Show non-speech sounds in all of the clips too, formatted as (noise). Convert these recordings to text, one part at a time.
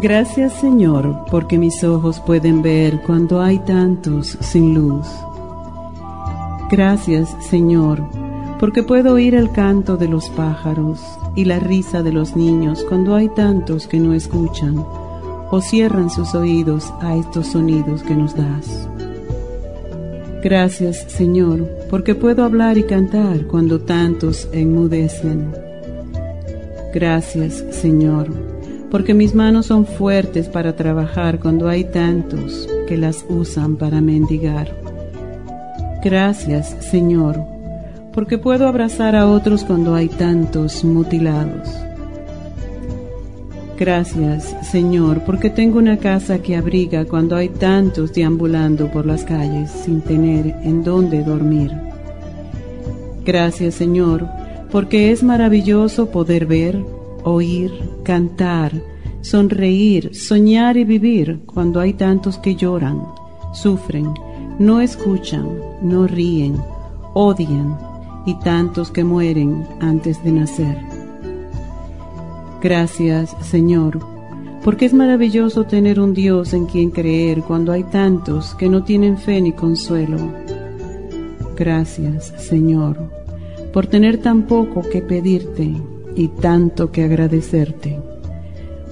Gracias Señor, porque mis ojos pueden ver cuando hay tantos sin luz. Gracias Señor, porque puedo oír el canto de los pájaros y la risa de los niños cuando hay tantos que no escuchan o cierran sus oídos a estos sonidos que nos das. Gracias Señor, porque puedo hablar y cantar cuando tantos enmudecen. Gracias Señor porque mis manos son fuertes para trabajar cuando hay tantos que las usan para mendigar. Gracias, Señor, porque puedo abrazar a otros cuando hay tantos mutilados. Gracias, Señor, porque tengo una casa que abriga cuando hay tantos deambulando por las calles sin tener en dónde dormir. Gracias, Señor, porque es maravilloso poder ver, oír, cantar, sonreír, soñar y vivir cuando hay tantos que lloran, sufren, no escuchan, no ríen, odian y tantos que mueren antes de nacer. Gracias, Señor, porque es maravilloso tener un Dios en quien creer cuando hay tantos que no tienen fe ni consuelo. Gracias, Señor, por tener tan poco que pedirte y tanto que agradecerte.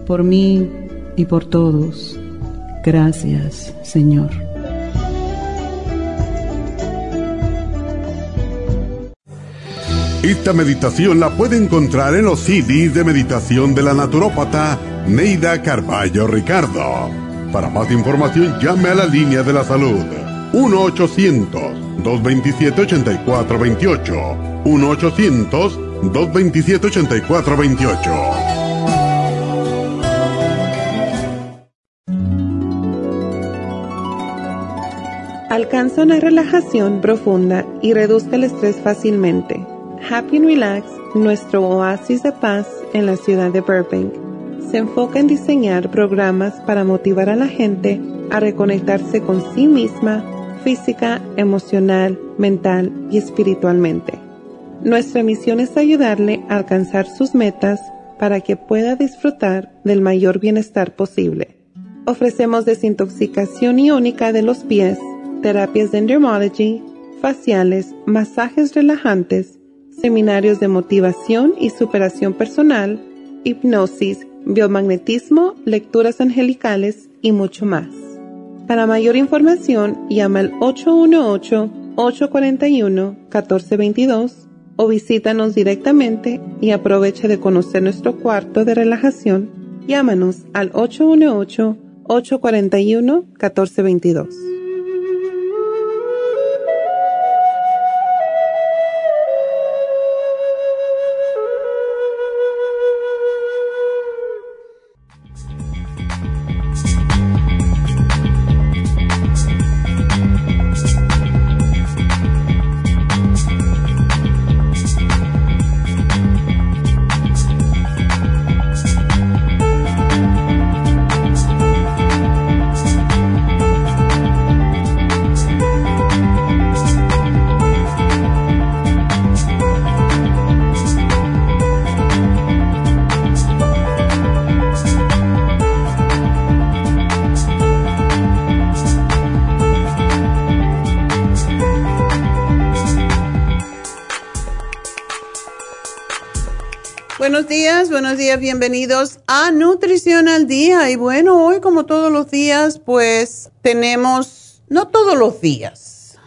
Por mí y por todos, gracias Señor. Esta meditación la puede encontrar en los CDs de meditación de la naturópata Neida Carballo Ricardo. Para más información llame a la línea de la salud 1-800-227-8428. 1-800 227-8428. Alcanza una relajación profunda y reduzca el estrés fácilmente. Happy and Relax, nuestro oasis de paz en la ciudad de Burbank, se enfoca en diseñar programas para motivar a la gente a reconectarse con sí misma, física, emocional, mental y espiritualmente. Nuestra misión es ayudarle a alcanzar sus metas para que pueda disfrutar del mayor bienestar posible. Ofrecemos desintoxicación iónica de los pies, terapias de endermology, faciales, masajes relajantes, seminarios de motivación y superación personal, hipnosis, biomagnetismo, lecturas angelicales y mucho más. Para mayor información, llama al 818-841-1422 o visítanos directamente y aproveche de conocer nuestro cuarto de relajación. Llámanos al 818-841-1422. Buenos bienvenidos a Nutrición al Día. Y bueno, hoy como todos los días, pues tenemos, no todos los días,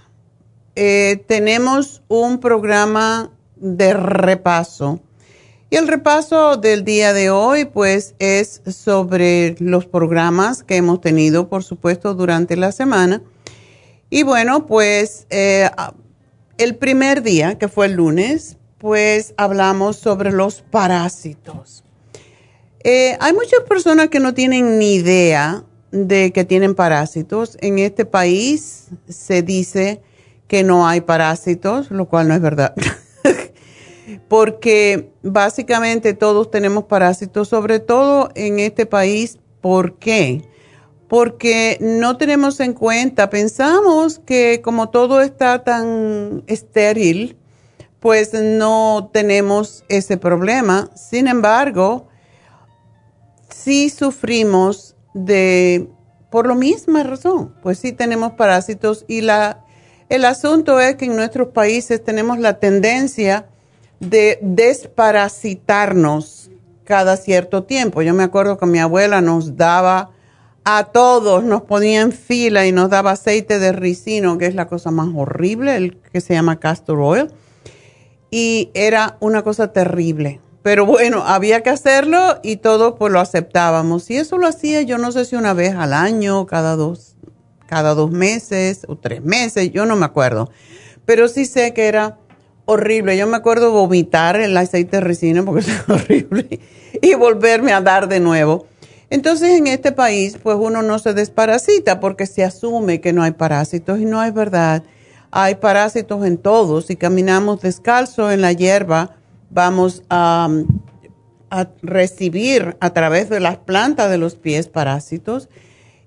eh, tenemos un programa de repaso. Y el repaso del día de hoy, pues, es sobre los programas que hemos tenido, por supuesto, durante la semana. Y bueno, pues, eh, el primer día, que fue el lunes, pues hablamos sobre los parásitos. Eh, hay muchas personas que no tienen ni idea de que tienen parásitos. En este país se dice que no hay parásitos, lo cual no es verdad. (laughs) Porque básicamente todos tenemos parásitos, sobre todo en este país. ¿Por qué? Porque no tenemos en cuenta, pensamos que como todo está tan estéril, pues no tenemos ese problema. Sin embargo, sí sufrimos de, por la misma razón, pues sí tenemos parásitos y la, el asunto es que en nuestros países tenemos la tendencia de desparasitarnos cada cierto tiempo. Yo me acuerdo que mi abuela nos daba a todos, nos ponía en fila y nos daba aceite de ricino, que es la cosa más horrible, el que se llama castor oil y era una cosa terrible. Pero bueno, había que hacerlo y todos pues lo aceptábamos. Y eso lo hacía yo no sé si una vez al año, cada dos, cada dos meses o tres meses, yo no me acuerdo. Pero sí sé que era horrible. Yo me acuerdo vomitar el aceite de resina porque (laughs) es horrible y volverme a dar de nuevo. Entonces en este país pues uno no se desparasita porque se asume que no hay parásitos y no es verdad hay parásitos en todos. Si caminamos descalzo en la hierba, vamos a, recibir a través de las plantas de los pies parásitos.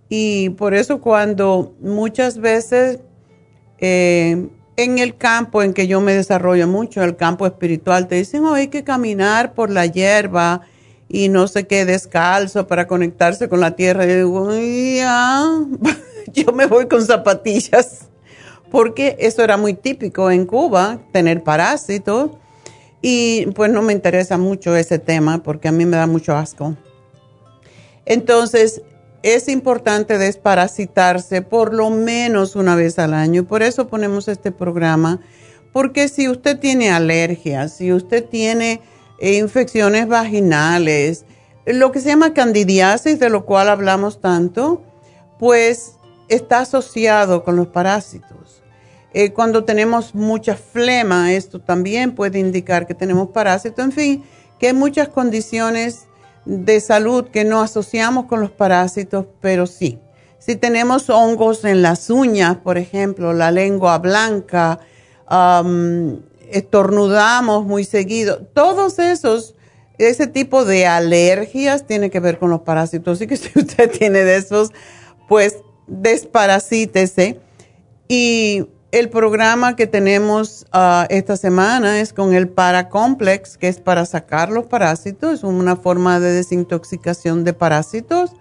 Y por eso cuando muchas veces eh, en el campo en que yo me desarrollo mucho, el campo espiritual, te dicen, oh, hay que caminar por la hierba y no sé qué, descalzo para conectarse con la tierra. Y digo, (laughs) yo me voy con zapatillas porque eso era muy típico en Cuba, tener parásitos, y pues no me interesa mucho ese tema porque a mí me da mucho asco. Entonces, es importante desparasitarse por lo menos una vez al año, por eso ponemos este programa, porque si usted tiene alergias, si usted tiene eh, infecciones vaginales, lo que se llama candidiasis, de lo cual hablamos tanto, pues está asociado con los parásitos. Eh, cuando tenemos mucha flema, esto también puede indicar que tenemos parásito. En fin, que hay muchas condiciones de salud que no asociamos con los parásitos, pero sí. Si tenemos hongos en las uñas, por ejemplo, la lengua blanca, estornudamos muy seguido, todos esos, ese tipo de alergias tiene que ver con los parásitos. Así que (laughs) si usted tiene de esos, pues desparasítese. Y el programa que tenemos ah, esta semana es con el Paracomplex, que es para sacar los parásitos, es una forma de desintoxicación de parásitos,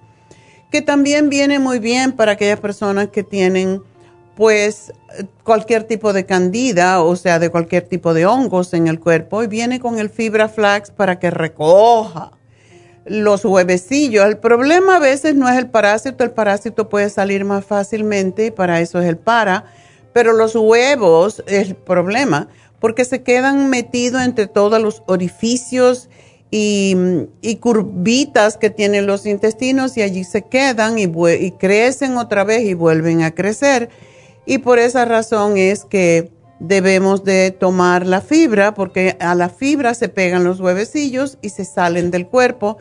que también viene muy bien para aquellas personas que tienen pues cualquier tipo de candida, o sea, de cualquier tipo de hongos en el cuerpo, y viene con el fibra flax para que recoja los huevecillos. El problema a veces no es el parásito, el parásito puede salir más fácilmente y para eso es el para pero los huevos es el problema porque se quedan metidos entre todos los orificios y, curvitas que tienen los intestinos y allí se quedan y, y crecen otra vez y vuelven a crecer. Y por esa razón es que debemos de tomar la fibra porque a la fibra se pegan los huevecillos y se salen del cuerpo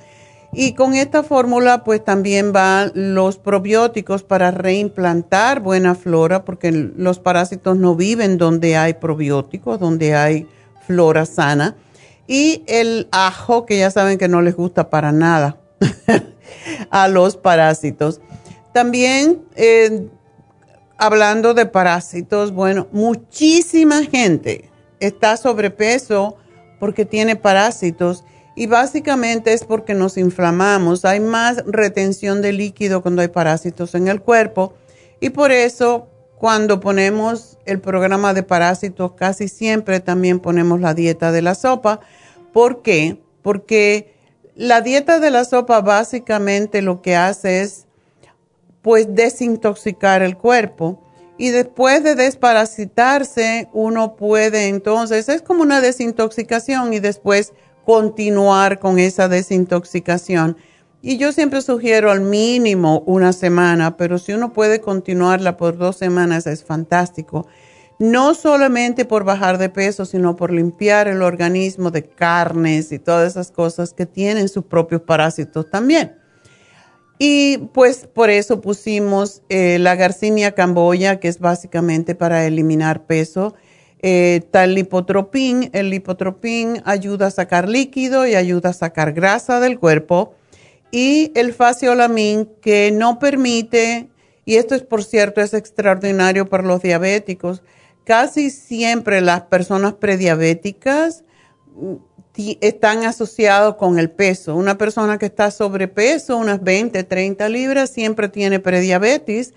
y con esta fórmula pues también van los probióticos para reimplantar buena flora porque los parásitos no viven donde hay probióticos, donde hay flora sana. Y el ajo, que ya saben que no les gusta para nada (laughs) a los parásitos. También eh, hablando de parásitos, bueno, muchísima gente está sobrepeso porque tiene parásitos y básicamente es porque nos inflamamos, hay más retención de líquido cuando hay parásitos en el cuerpo y por eso cuando ponemos el programa de parásitos casi siempre también ponemos la dieta de la sopa. ¿Por qué? Porque la dieta de la sopa básicamente lo que hace es pues desintoxicar el cuerpo y después de desparasitarse uno puede entonces, es como una desintoxicación y después continuar con esa desintoxicación. Y yo siempre sugiero al mínimo una semana, pero si uno puede continuarla por dos semanas es fantástico. no solamente por bajar de peso, sino por limpiar el organismo de carnes y todas esas cosas que tienen sus propios parásitos también. Y pues por eso pusimos eh, la Garcinia camboya, que es básicamente para eliminar peso. Eh, tal lipotropín, el lipotropín ayuda a sacar líquido y ayuda a sacar grasa del cuerpo. Y el faciolamin, que no permite, y esto es por cierto, es extraordinario para los diabéticos, casi siempre las personas prediabéticas están asociados con el peso. Una persona que está sobrepeso, unas 20, 30 libras, siempre tiene prediabetes,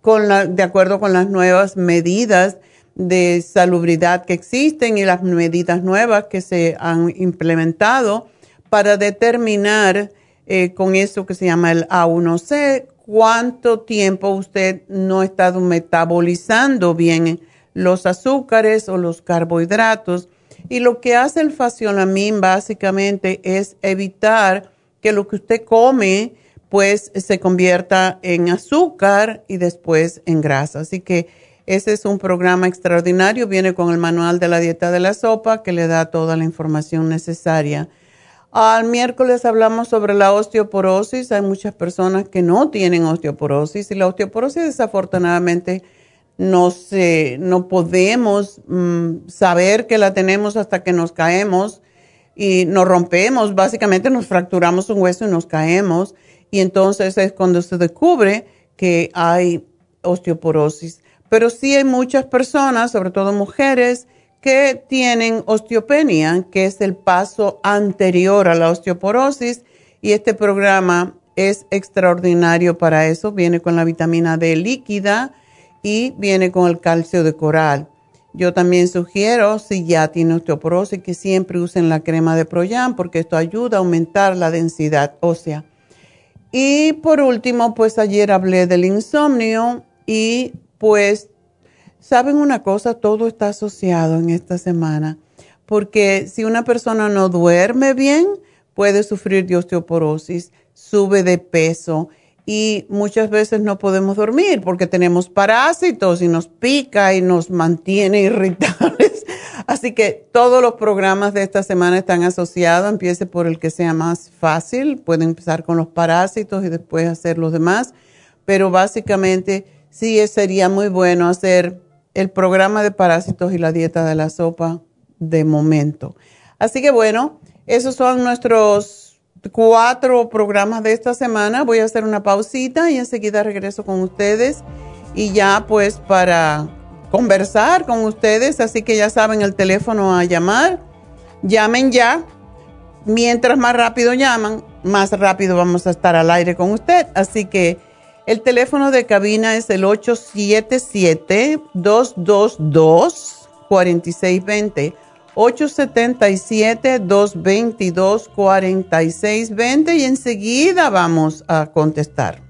con de acuerdo con las nuevas medidas de salubridad que existen y las medidas nuevas que se han implementado para determinar eh, con eso que se llama el A1C cuánto tiempo usted no estado metabolizando bien los azúcares o los carbohidratos y lo que hace el facionamín básicamente es evitar que lo que usted come pues se convierta en azúcar y después en grasa. Así que ese es un programa extraordinario, viene con el manual de la dieta de la sopa que le da toda la información necesaria. Al miércoles hablamos sobre la osteoporosis. Hay muchas personas que no tienen osteoporosis y la osteoporosis desafortunadamente no, sé, no podemos mm, saber que la tenemos hasta que nos caemos y nos rompemos, básicamente nos fracturamos un hueso y nos caemos y entonces es cuando se descubre que hay osteoporosis. Pero sí hay muchas personas, sobre todo mujeres, que tienen osteopenia, que es el paso anterior a la osteoporosis y este programa es extraordinario para eso, viene con la vitamina D líquida, y viene con el calcio de coral. Yo también sugiero, si ya tiene osteoporosis, que siempre usen la crema de Proyan porque esto ayuda a aumentar la densidad ósea. Y por último, pues ayer hablé del insomnio y pues, ¿saben una cosa? Todo está asociado en esta semana. Porque si una persona no duerme bien, puede sufrir de osteoporosis, sube de peso y muchas veces no podemos dormir porque tenemos parásitos y nos pica y nos mantiene (laughs) irritables. Así que todos los programas de esta semana están asociados. Empiece por el que sea más fácil. Pueden empezar con los parásitos y después hacer los demás. Pero básicamente sí sería muy bueno hacer el programa de parásitos y la dieta de la sopa de momento. Así que bueno, esos son nuestros cuatro programas de esta semana. Voy a hacer una pausita y enseguida regreso con ustedes y ya pues para conversar con ustedes. Así que ya saben el teléfono a llamar. Llamen ya. Mientras más rápido llaman, más rápido vamos a estar al aire con usted. Así que el teléfono de cabina es el 877-222-4620. 877-222-4620 y enseguida vamos a contestar.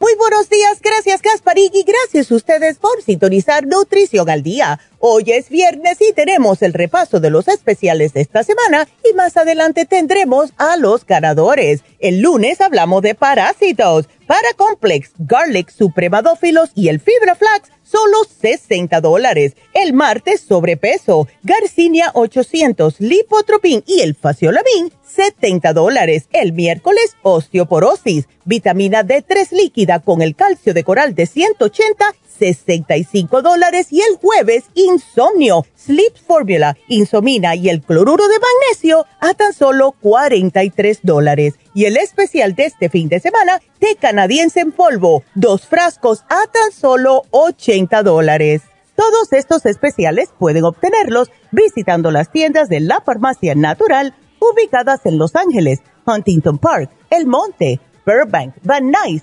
Muy buenos días, gracias Gasparín y gracias a ustedes por sintonizar Nutrición al Día. Hoy es viernes y tenemos el repaso de los especiales de esta semana y más adelante tendremos a los ganadores. El lunes hablamos de parásitos, Paracomplex, Garlic Supremadófilos y el Fibra Flax solo 60 dólares. El martes, sobrepeso, Garcinia 800, Lipotropin y el Faciolamin, 70 dólares. El miércoles, osteoporosis, vitamina D3 líquida con el calcio de coral de 180, 65 dólares. Y el jueves, insomnio, Sleep Formula, Insomina y el cloruro de magnesio a tan solo 43 dólares. Y el especial de este fin de semana, té canadiense en polvo, dos frascos a tan solo 80 dólares. Todos estos especiales pueden obtenerlos visitando las tiendas de la farmacia natural ubicadas en Los Ángeles, Huntington Park, El Monte, Burbank, Van Nuys,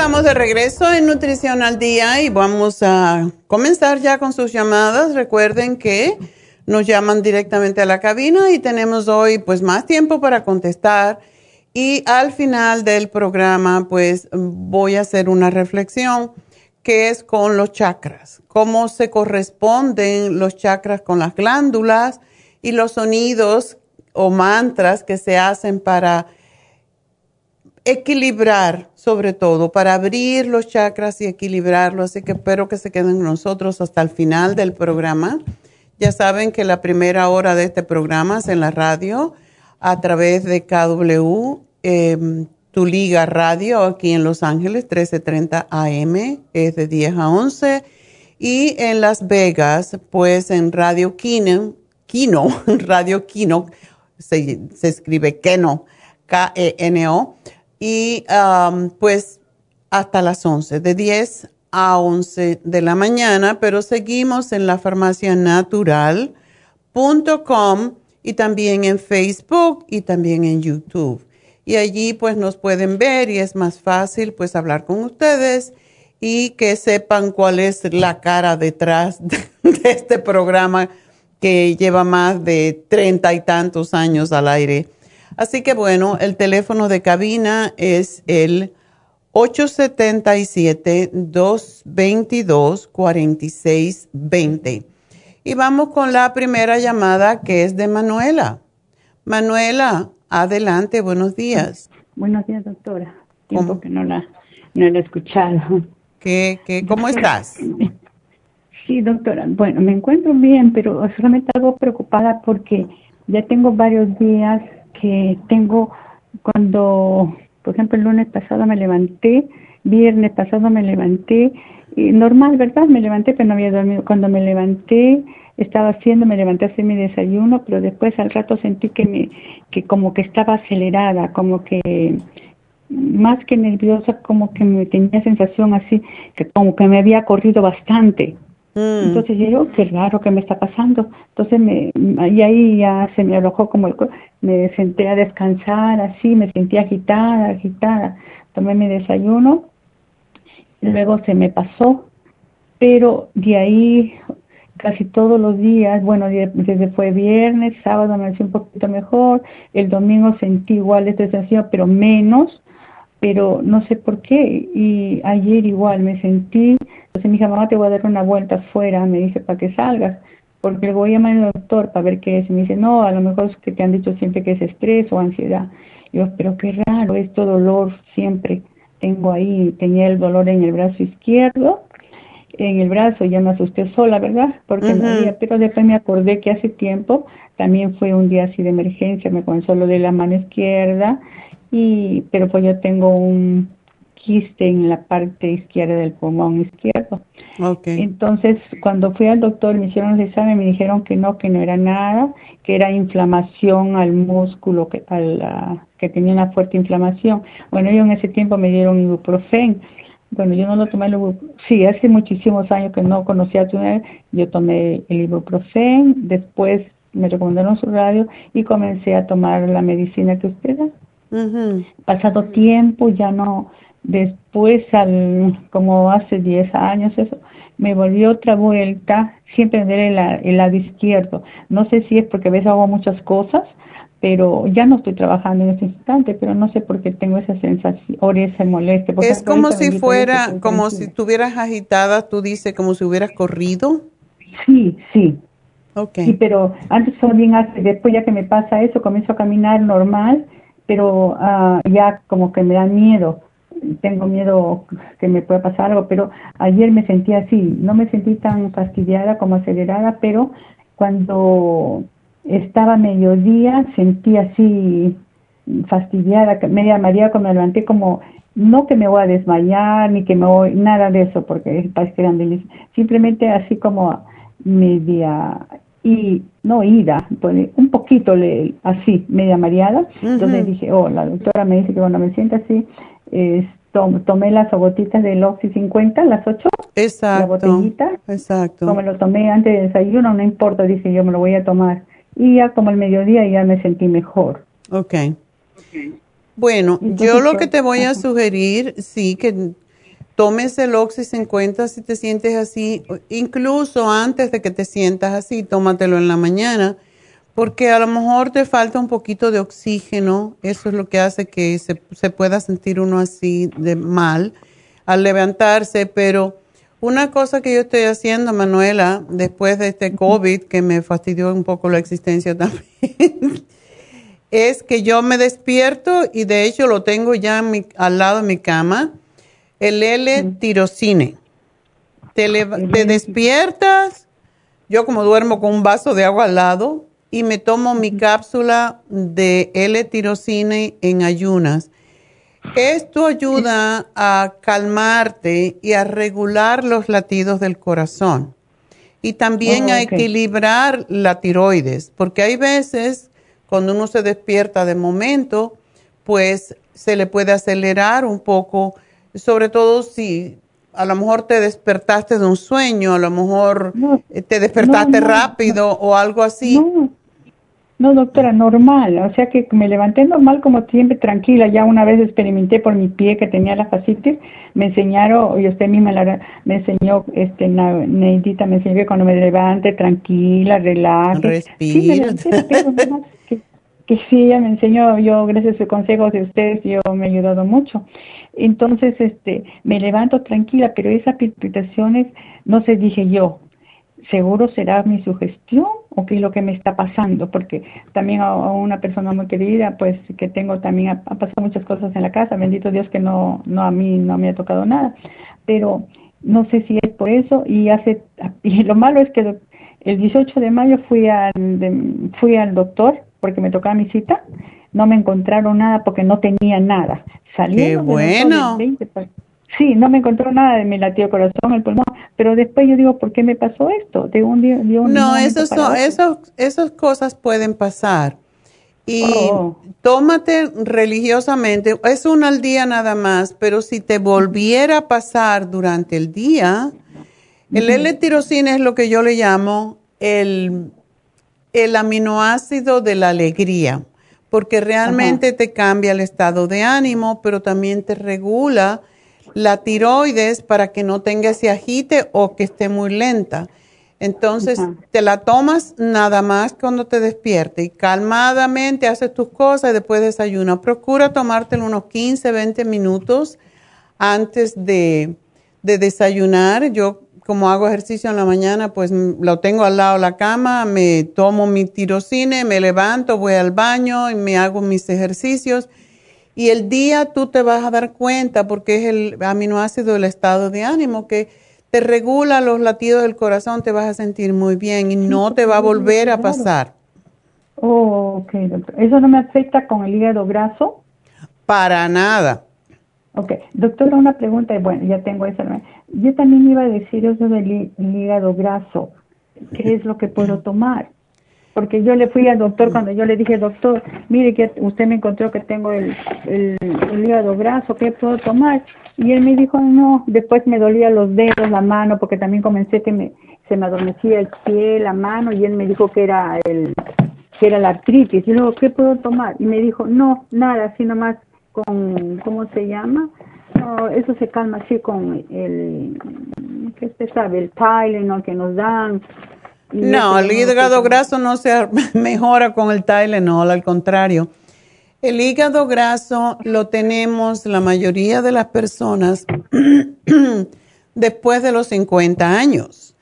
Estamos de regreso en Nutrición al Día y vamos a comenzar ya con sus llamadas. Recuerden que nos llaman directamente a la cabina y tenemos hoy pues más tiempo para contestar. Y al final del programa pues voy a hacer una reflexión que es con los chakras, cómo se corresponden los chakras con las glándulas y los sonidos o mantras que se hacen para equilibrar, sobre todo, para abrir los chakras y equilibrarlos. Así que espero que se queden nosotros hasta el final del programa. Ya saben que la primera hora de este programa es en la radio a través de KW, em, Tu Liga Radio, aquí en Los Ángeles, 1330 AM, es de 10 a 11. Y en Las Vegas, pues en Radio Kino, Kino, (laughs) Radio Kino, se, se escribe Keno, K-E-N-O y pues hasta las 11, de 10 a 11 de la mañana, pero seguimos en la farmacianatural.com y también en Facebook y también en YouTube. Y allí pues nos pueden ver y es más fácil pues hablar con ustedes y que sepan cuál es la cara detrás de, (laughs) de este programa que lleva más de treinta y tantos años al aire Así que bueno, el teléfono de cabina es el 877-222-4620. Y vamos con la primera llamada que es de Manuela. Manuela, adelante, buenos días. Buenos días, doctora. Tiempo que no la, no la he escuchado. ¿Qué, qué, ¿Cómo estás? Sí, doctora. Bueno, me encuentro bien, pero solamente algo preocupada porque ya tengo varios días que tengo cuando, por ejemplo, el lunes pasado me levanté, viernes pasado me levanté, y normal, ¿verdad? Me levanté, pero no había dormido. Cuando me levanté, estaba haciendo, me levanté a hacer mi desayuno, pero después al rato sentí que me, que como que estaba acelerada, como que más que nerviosa, como que me tenía sensación así, que como que me había corrido bastante. Mm. Entonces yo, qué raro que me está pasando. Entonces me, y ahí ya se me alojó como el, me senté a descansar así, me sentí agitada, agitada. Tomé mi desayuno, luego se me pasó, pero de ahí casi todos los días, bueno, desde fue viernes, sábado me sentí un poquito mejor, el domingo sentí igual esta sensación, pero menos, pero no sé por qué. Y ayer igual me sentí, entonces mi hija, mamá, te voy a dar una vuelta afuera, me dice, para que salgas, porque le voy a llamar al doctor para ver qué es. Y me dice, no, a lo mejor es que te han dicho siempre que es estrés o ansiedad. Y yo, pero qué raro, esto dolor siempre tengo ahí, tenía el dolor en el brazo izquierdo, en el brazo, ya me asusté sola, ¿verdad? Porque me pero después me acordé que hace tiempo también fue un día así de emergencia, me comenzó lo de la mano izquierda, y pero pues yo tengo un quiste en la parte izquierda del pulmón izquierdo. Okay. Entonces, cuando fui al doctor, me hicieron el examen, me dijeron que no, que no era nada, que era inflamación al músculo, que, al, que tenía una fuerte inflamación. Bueno, yo en ese tiempo me dieron ibuprofen. Bueno, yo no lo tomé, sí, hace muchísimos años que no conocía a tu yo tomé el ibuprofen, después me recomendaron su radio y comencé a tomar la medicina que usted da. Pasado tiempo, ya no, después, al, como hace 10 años, eso, me volvió otra vuelta, siempre en el, el lado izquierdo. No sé si es porque a veces hago muchas cosas, pero ya no estoy trabajando en ese instante, pero no sé por qué tengo esa sensación o esa molestia. Es como si fuera, como si estuvieras agitada, tú dices, como si hubieras corrido. Sí, sí. Okay. Sí, pero antes bien hace, después ya que me pasa eso, comienzo a caminar normal pero uh, ya como que me da miedo, tengo miedo que me pueda pasar algo, pero ayer me sentí así, no me sentí tan fastidiada como acelerada, pero cuando estaba mediodía sentí así fastidiada, media maría cuando me levanté como no que me voy a desmayar ni que me voy, nada de eso, porque parece que simplemente así como media y no ida, pues, un poquito le, así, media mareada. Entonces dije, oh, la doctora me dice que cuando me sienta así, tomé las gotitas del Oxy 50, las 8, exacto, la botellita. Exacto. Como lo tomé antes de desayuno, no importa, dije yo me lo voy a tomar. Y ya como el mediodía ya me sentí mejor. Ok. Bueno, yo lo que te voy a sugerir, sí, que tomes el Oxy 50 si te sientes así, incluso antes de que te sientas así, tómatelo en la mañana, porque a lo mejor te falta un poquito de oxígeno, eso es lo que hace que se, se pueda sentir uno así de mal al levantarse, pero una cosa que yo estoy haciendo, Manuela, después de este COVID, que me fastidió un poco la existencia (laughs) también, es que yo me despierto y de hecho lo tengo ya al lado de mi cama el L-tirocine. Te, te despiertas, yo como duermo con un vaso de agua al lado y me tomo mi cápsula de L-tirocine en ayunas. Esto ayuda a calmarte y a regular los latidos del corazón y también oh, a equilibrar la tiroides, porque hay veces cuando uno se despierta de momento, pues se le puede acelerar un poco sobre todo si a lo mejor te despertaste de un sueño, a lo mejor eh, te despertaste rápido o algo así. No, doctora, normal, o sea que me levanté normal como siempre, tranquila, ya una vez experimenté por mi pie que tenía la fascitis, me enseñaron, y usted misma me enseñó, este, Neidita me enseñó que cuando me levante, tranquila, relaje. Respira. Que, sí, ella me enseñó, yo gracias a sus consejos de ustedes, yo me he ayudado mucho. Entonces, este, me levanto tranquila, pero esas palpitaciones, no sé, dije yo, seguro será mi sugestión o qué es lo que me está pasando, porque también a, una persona muy querida, pues que tengo también, ha, pasado muchas cosas en la casa, bendito Dios que no, no a mí no me ha tocado nada, pero no sé si es por eso y hace, (laughs) y lo malo es que el 18 de mayo fui al, fui al doctor porque me tocaba mi cita, no me encontraron nada porque no tenía nada. Qué bueno. sí, no me encontró nada de mi latido corazón, el pulmón, pero después yo digo, ¿por qué me pasó esto? De un día, no, esos esas cosas pueden pasar. Y oh. tómate religiosamente, es una al día nada más, pero si te volviera a pasar durante el día, El L-tirosina es lo que yo le llamo el, el aminoácido de la alegría, porque realmente te cambia el estado de ánimo, pero también te regula la tiroides para que no tenga ese agite o que esté muy lenta. Entonces, te la tomas nada más cuando te despiertes y calmadamente haces tus cosas y después desayunas. Procura tomártelo unos 15, 20 minutos antes de, de desayunar. Yo, como hago ejercicio en la mañana, pues lo tengo al lado de la cama, me tomo mi tirocine, me levanto, voy al baño y me hago mis ejercicios. Y el día tú te vas a dar cuenta, porque es el aminoácido del estado de ánimo, que te regula los latidos del corazón, te vas a sentir muy bien y no te va a volver a pasar. Oh, ok, doctor. ¿Eso no me afecta con el hígado graso? Para nada. Ok, doctora, una pregunta, bueno, ya tengo esa. Yo también iba a decir eso del hígado graso. ¿Qué es lo que puedo tomar? Porque yo le fui al doctor cuando yo le dije, doctor, mire que usted me encontró que tengo el, el, el hígado graso, ¿qué puedo tomar? Y él me dijo, no, después me dolía los dedos, la mano, porque también comencé que me, se me adormecía el pie, la mano, y él me dijo que era el que era la artritis. Y luego, ¿qué puedo tomar? Y me dijo, no, nada, así nomás con, ¿cómo se llama? No, eso se calma así con el, ¿qué se sabe? El Tylenol que nos dan. No, el hígado graso no se (laughs) mejora con el Tylenol, al contrario. El hígado graso lo tenemos la mayoría de las personas (clears throat) después de los 50 años,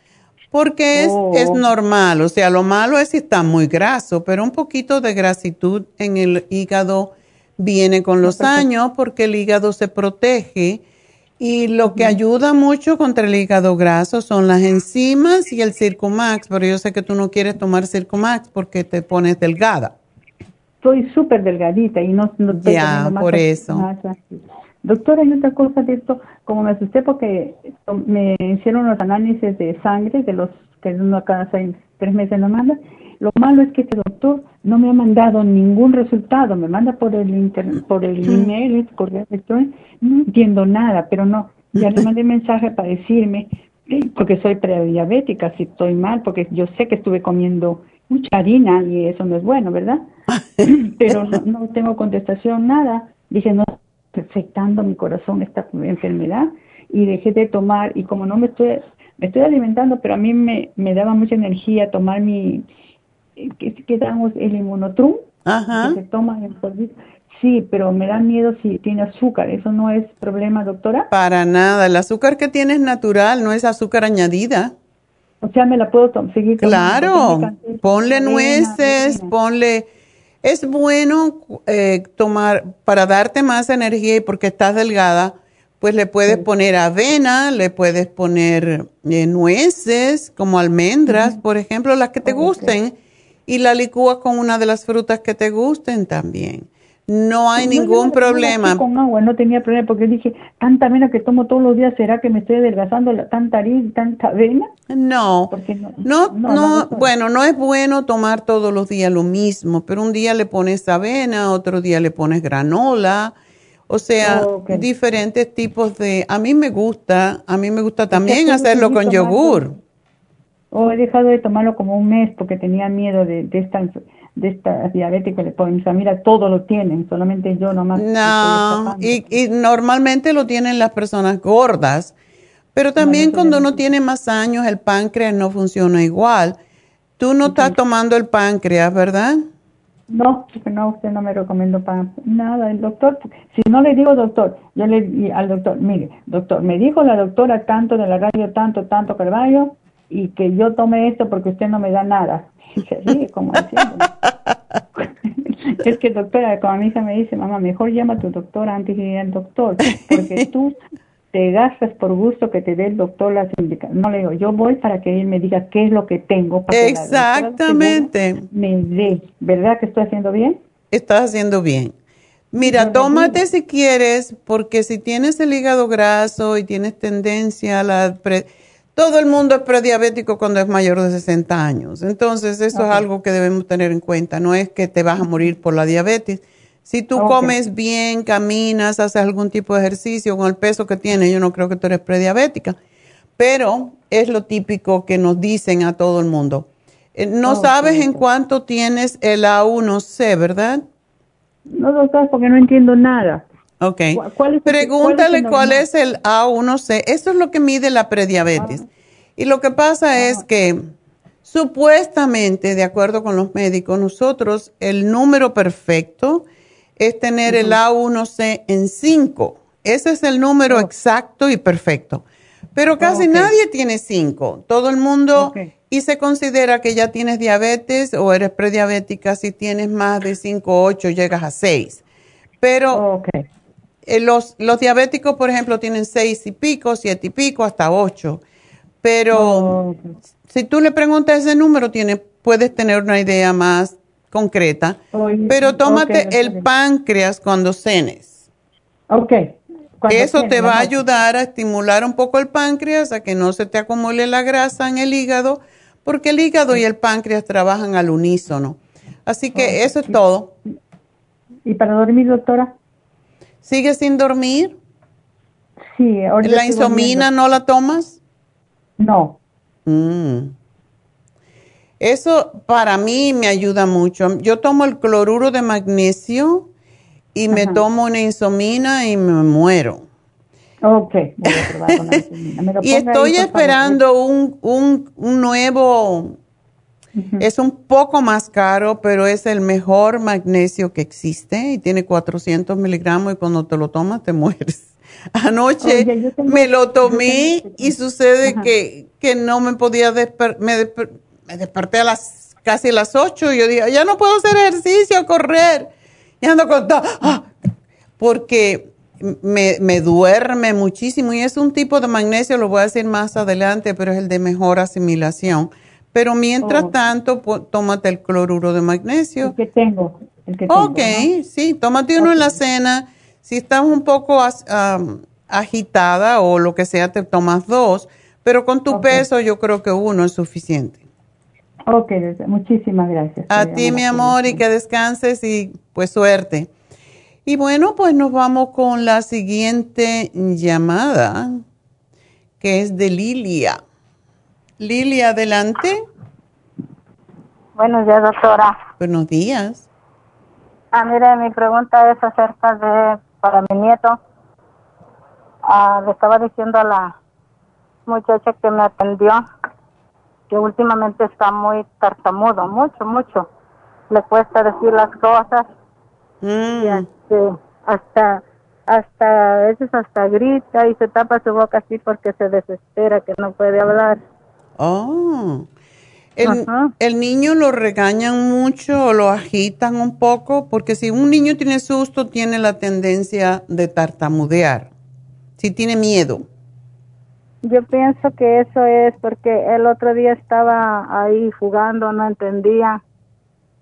porque es, es, oh. normal, o sea, lo malo es si está muy graso, pero un poquito de grasitud en el hígado viene con los años porque el hígado se protege y lo que ayuda mucho contra el hígado graso son las enzimas y el Circumax, pero yo sé que tú no quieres tomar Circumax porque te pones delgada soy súper delgadita y no, no estoy ya, por eso. Doctora, hay otra cosa de esto, como me asusté porque me hicieron los análisis de sangre de los que uno cada seis, tres meses no manda. Lo malo es que este doctor no me ha mandado ningún resultado, me manda por el internet, por el email, correo electrónico, no entiendo nada, pero no, ya le mandé mensaje para decirme, porque soy prediabética, si estoy mal, porque yo sé que estuve comiendo mucha harina y eso no es bueno, ¿verdad? (laughs) Pero no, tengo contestación, nada. Dije, no, afectando mi corazón esta enfermedad y dejé de tomar y como no me estoy, me estoy alimentando, pero a mí me, me daba mucha energía tomar mi, ¿qué, qué damos? El inmunotrum, Ajá. que se toma en Sí, pero me da miedo si tiene azúcar. ¿Eso no es problema, doctora? Para nada. El azúcar que tiene es natural, no es azúcar añadida. O sea, me la puedo seguir Claro, ponle nueces, ponle... Es bueno eh, tomar, para darte más energía y porque estás delgada, pues le puedes poner avena, le puedes poner eh, nueces, como almendras, por ejemplo, las que te gusten, y la licúas con una de las frutas que te gusten también. No hay ningún problema. Con agua no tenía problema porque dije, tanta avena que tomo todos los días, ¿será que me estoy adelgazando la, tanta harina, tanta avena? No, no, no, bueno, no es bueno tomar todos los días lo mismo, pero un día le pones avena, otro día le pones granola, o sea, diferentes tipos de... A mí me gusta, a mí me gusta también hacerlo con yogur. O he dejado de tomarlo como un mes porque tenía miedo de, de esta de esta diabética le ponen, mira, todo lo tienen, solamente yo nomás. No, y, y, normalmente lo tienen las personas gordas, pero también cuando uno tiene más años el páncreas no funciona igual. Tú no estás tomando el páncreas, ¿verdad? No, no, usted no me recomiendo para nada. El doctor, si no le digo doctor, yo le digo al doctor, mire, doctor, me dijo la doctora tanto de la radio, tanto, tanto Carvalho, y que yo tome esto porque usted no me da nada (laughs) como (laughs) es que doctora, como a mi hija me dice, mamá, mejor llama a tu doctor antes de ir al doctor, porque tú te gastas por gusto que te dé el doctor las indicaciones. No le digo, yo voy para que él me diga qué es lo que tengo. Para Exactamente. me dé. ¿Verdad que estoy haciendo bien? Estás haciendo bien. Mira, tómate si quieres, porque si tienes el hígado graso y tienes tendencia a la... Todo el mundo es prediabético cuando es mayor de 60 años. Entonces, eso es algo que debemos tener en cuenta. No es que te vas a morir por la diabetes. Si tú comes bien, caminas, haces algún tipo de ejercicio con el peso que tienes, yo no creo que tú eres prediabética. pero es lo típico que nos dicen a todo el mundo. Eh, no sabes en cuánto tienes el A1C, ¿verdad? No, doctor, porque no entiendo nada. Ok. Pregúntale cuál es el, A1C. Eso es lo que mide la prediabetes. Ah. Y lo que pasa es que supuestamente, de acuerdo con los médicos, nosotros el número perfecto es tener el A1C en 5. Ese es el número exacto y perfecto. Pero casi nadie tiene 5. Todo el mundo, y se considera que ya tienes diabetes o eres prediabética si tienes más de 5 o 8, llegas a 6. Pero eh, los, los diabéticos, por ejemplo, tienen 6 y pico, 7 y pico, hasta 8. Pero si tú le preguntas ese número, tiene, puedes tener una idea más concreta. pero tómate el páncreas cuando cenes. Ok. Eso te va a ayudar a estimular un poco el páncreas, a que no se te acumule la grasa en el hígado, porque el hígado y el páncreas trabajan al unísono. Así que eso es todo. ¿Y para dormir, doctora? ¿Sigues sin dormir? Sí, ahorita ¿La insomina no la tomas? No. Mm. Eso para mí me ayuda mucho. Yo tomo el cloruro de magnesio y me tomo una insomina y me muero. Ok, y estoy esperando un, un, un, nuevo, es un poco más caro, pero es el mejor magnesio que existe y tiene 400 miligramos y cuando te lo tomas te (laughs) mueres. Anoche me lo tomé y sucede que, que, no me podía despertar, me, desperté a las casi las 8 y yo dije, ya no puedo hacer ejercicio, correr. Y ando con ¡ah! porque me, me, duerme muchísimo y es un tipo de magnesio, lo voy a decir más adelante, pero es el de mejor asimilación. Pero mientras oh. tanto, tómate el cloruro de magnesio. El que tengo. El que ok, sí, tómate uno en la cena si estás un poco agitada o lo que sea, te tomas dos, pero con tu peso yo creo que uno es suficiente. Ok, muchísimas gracias. A ti, mi amor, y que descanses y pues suerte. Y bueno, pues nos vamos con la siguiente llamada, que es de Lilia. Lilia, adelante. Buenos días, doctora. Buenos días. Ah, mire, mi pregunta es acerca de para mi nieto. Ah, le estaba diciendo a la muchacha que me atendió que últimamente está muy tartamudo, mucho, mucho. Le cuesta decir las cosas. Mm. Y este, hasta, hasta, a veces hasta grita y se tapa su boca así porque se desespera que no puede hablar. Oh. El, niño lo regañan mucho o lo agitan un poco, porque si un niño tiene susto, tiene la tendencia de tartamudear, si tiene miedo. Yo pienso que eso es porque el otro día estaba ahí jugando, no entendía.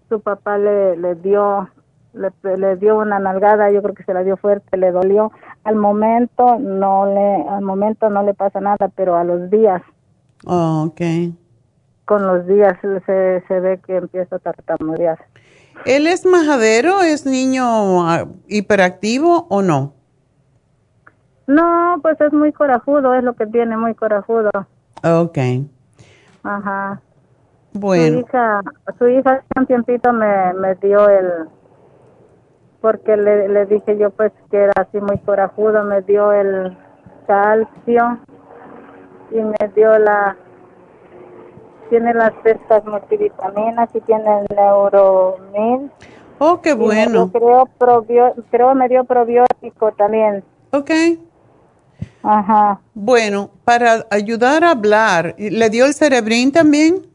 Su papá le, le dio le, le, dio una nalgada, yo creo que se la dio fuerte, le dolió. Al momento no le al momento no le pasa nada, pero a los días. Oh, okay con los días se, se ve que empieza a tartamudear. ¿Él es majadero? ¿Es niño ah, hiperactivo o no? No, pues es muy corajudo, es lo que tiene, muy corajudo. Ok. Ajá. Bueno. Su hija, su hija hace un tiempito me, me dio el, porque le, le dije yo pues que era así muy corajudo, me dio el calcio y me dio la tiene las estas multivitaminas y tiene el neuromil. Oh, qué bueno. Creo, creo me dio probiótico también. Ok. Ajá. Bueno, para ayudar a hablar, ¿le dio el cerebrín también?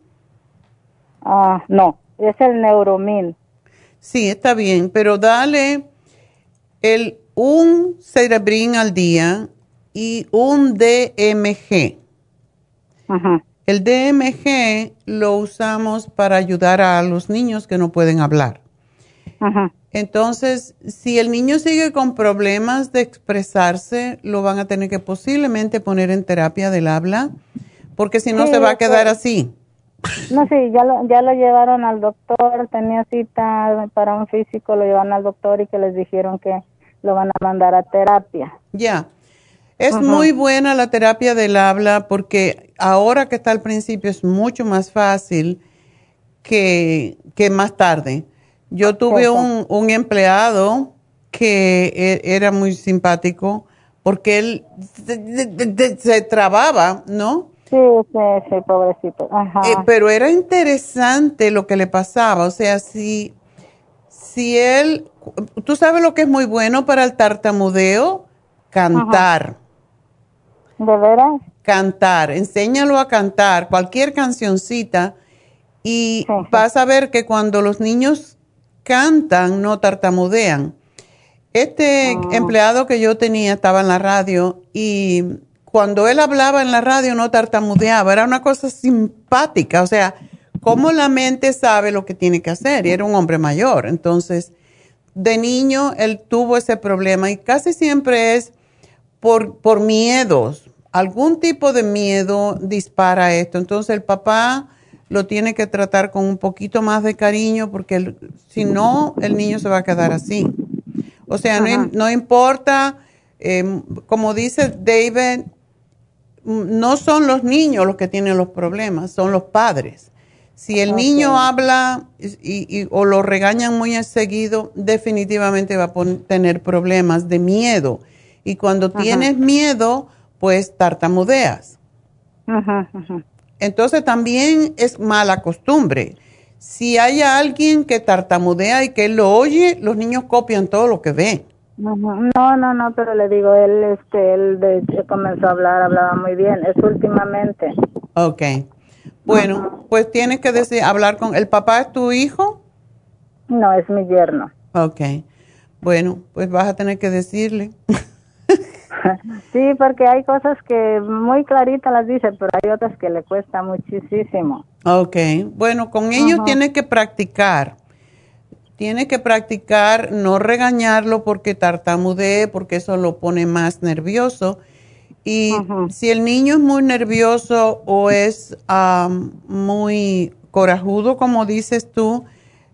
Ah, no, es el neuromil. Sí, está bien, pero dale el un cerebrín al día y un DMG. Ajá. El DMG lo usamos para ayudar a los niños que no pueden hablar. Entonces, si el niño sigue con problemas de expresarse, lo van a tener que posiblemente poner en terapia del habla, porque si no se va a quedar así. No, sí, ya lo, ya lo llevaron al doctor, tenía cita para un físico, lo llevaron al doctor y que les dijeron que lo van a mandar a terapia. Ya. Es muy buena la terapia del habla porque ahora que está al principio es mucho más fácil que, más tarde. Yo tuve un, un empleado que e, era muy simpático porque él se, trababa, ¿no? Sí, sí, sí, pobrecito. Ajá. Eh, pero era interesante lo que le pasaba. O sea, si, si él, tú sabes lo que es muy bueno para el tartamudeo, cantar. ¿De veras? Cantar, enséñalo a cantar, cualquier cancioncita, y vas a ver que cuando los niños cantan, no tartamudean. Este ah. empleado que yo tenía estaba en la radio y cuando él hablaba en la radio no tartamudeaba, era una cosa simpática, o sea, cómo la mente sabe lo que tiene que hacer, y era un hombre mayor, entonces de niño él tuvo ese problema y casi siempre es por, por miedos, algún tipo de miedo dispara esto. Entonces el papá lo tiene que tratar con un poquito más de cariño porque si no, el niño se va a quedar así. O sea, no, importa, em, como dice David, no son los niños los que tienen los problemas, son los padres. Si el niño habla y, o lo regañan muy seguido, definitivamente va a tener problemas de miedo. Y cuando tienes miedo, pues tartamudeas. Ajá, Entonces también es mala costumbre. Si hay alguien que tartamudea y que él lo oye, los niños copian todo lo que ven. No, no, no, pero le digo, él, este, él de, comenzó a hablar, hablaba muy bien, es últimamente. Ok. Bueno, pues tienes que decir, hablar con, ¿el papá es tu hijo? No, es mi yerno. Ok. Bueno, pues vas a tener que decirle. (laughs) (laughs) Sí, porque hay cosas que muy claritas las dice, pero hay otras que le cuesta muchísimo. Ok, bueno, con ellos tiene que practicar. Tiene que practicar, no regañarlo porque tartamudee, porque eso lo pone más nervioso. Y si el niño es muy nervioso o es muy corajudo, como dices tú,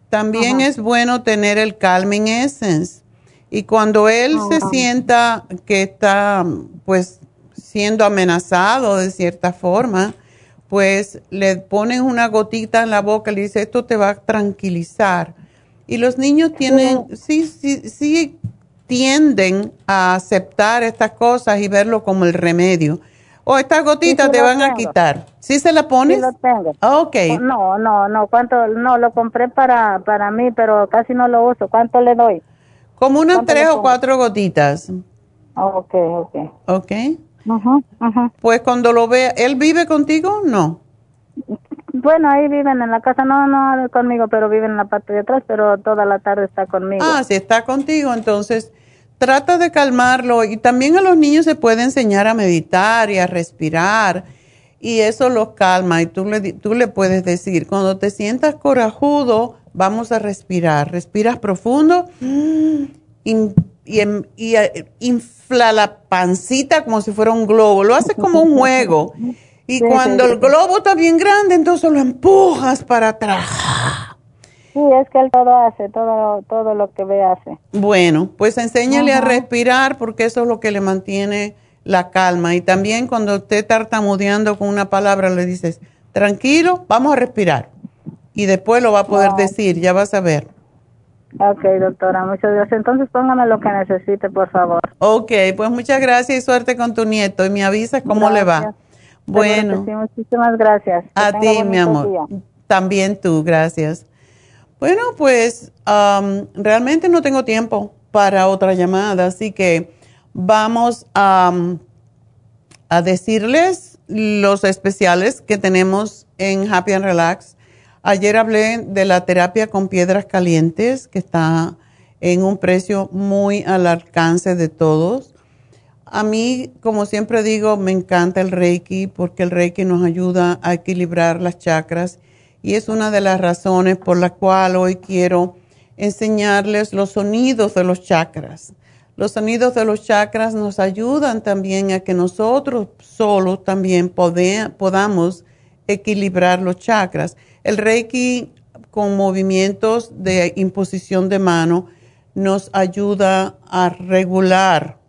también es bueno tener el Calming Essence y cuando él se sienta que está pues siendo amenazado de cierta forma, pues le ponen una gotita en la boca y le dice, esto te va a tranquilizar. Y los niños tienen, sí, sí, sí tienden a aceptar estas cosas y verlo como el remedio. O estas gotitas te van a quitar. ¿Sí se la pones? Sí lo tengo. Ah, ok. No, no, no, ¿cuánto? No, lo compré para, para mí, pero casi no lo uso. ¿Cuánto le doy? Como unas tres o cuatro gotitas. Ok, ok. Ok. Ajá, ajá. Pues cuando lo vea, ¿él vive contigo? No. Bueno, ahí viven en la casa, no, no conmigo, pero viven en la parte de atrás, pero toda la tarde está conmigo. Ah, si está contigo, entonces trata de calmarlo y también a los niños se puede enseñar a meditar y a respirar y eso los calma y tú le, tú le puedes decir, cuando te sientas corajudo, vamos a respirar. Respiras profundo y, eh, infla la pancita como si fuera un globo. Lo haces como un juego. Y cuando el globo está bien grande, entonces lo empujas para atrás. Sí, es que él todo hace, todo, todo lo que ve hace. Bueno, pues enséñale a respirar porque eso es lo que le mantiene la calma. Y también cuando esté tartamudeando con una palabra le dices, tranquilo, vamos a respirar y después lo va a poder decir, ya vas a ver. Ok, doctora, muchas gracias. Entonces póngame lo que necesite, por favor. Ok, pues muchas gracias y suerte con tu nieto y me avisas cómo le va. Bueno. Sí, muchísimas gracias. a ti, mi amor. También tú, gracias. Bueno, pues realmente no tengo tiempo para otra llamada, así que vamos a, a decirles los especiales que tenemos en Happy and Relax Ayer hablé de la terapia con piedras calientes, que está en un precio muy al alcance de todos. A mí, como siempre digo, me encanta el Reiki porque el Reiki nos ayuda a equilibrar las chakras y es una de las razones por la cual hoy quiero enseñarles los sonidos de los chakras. Los sonidos de los chakras nos ayudan también a que nosotros solos también podamos equilibrar los chakras. El Reiki con movimientos de imposición de mano nos ayuda a regular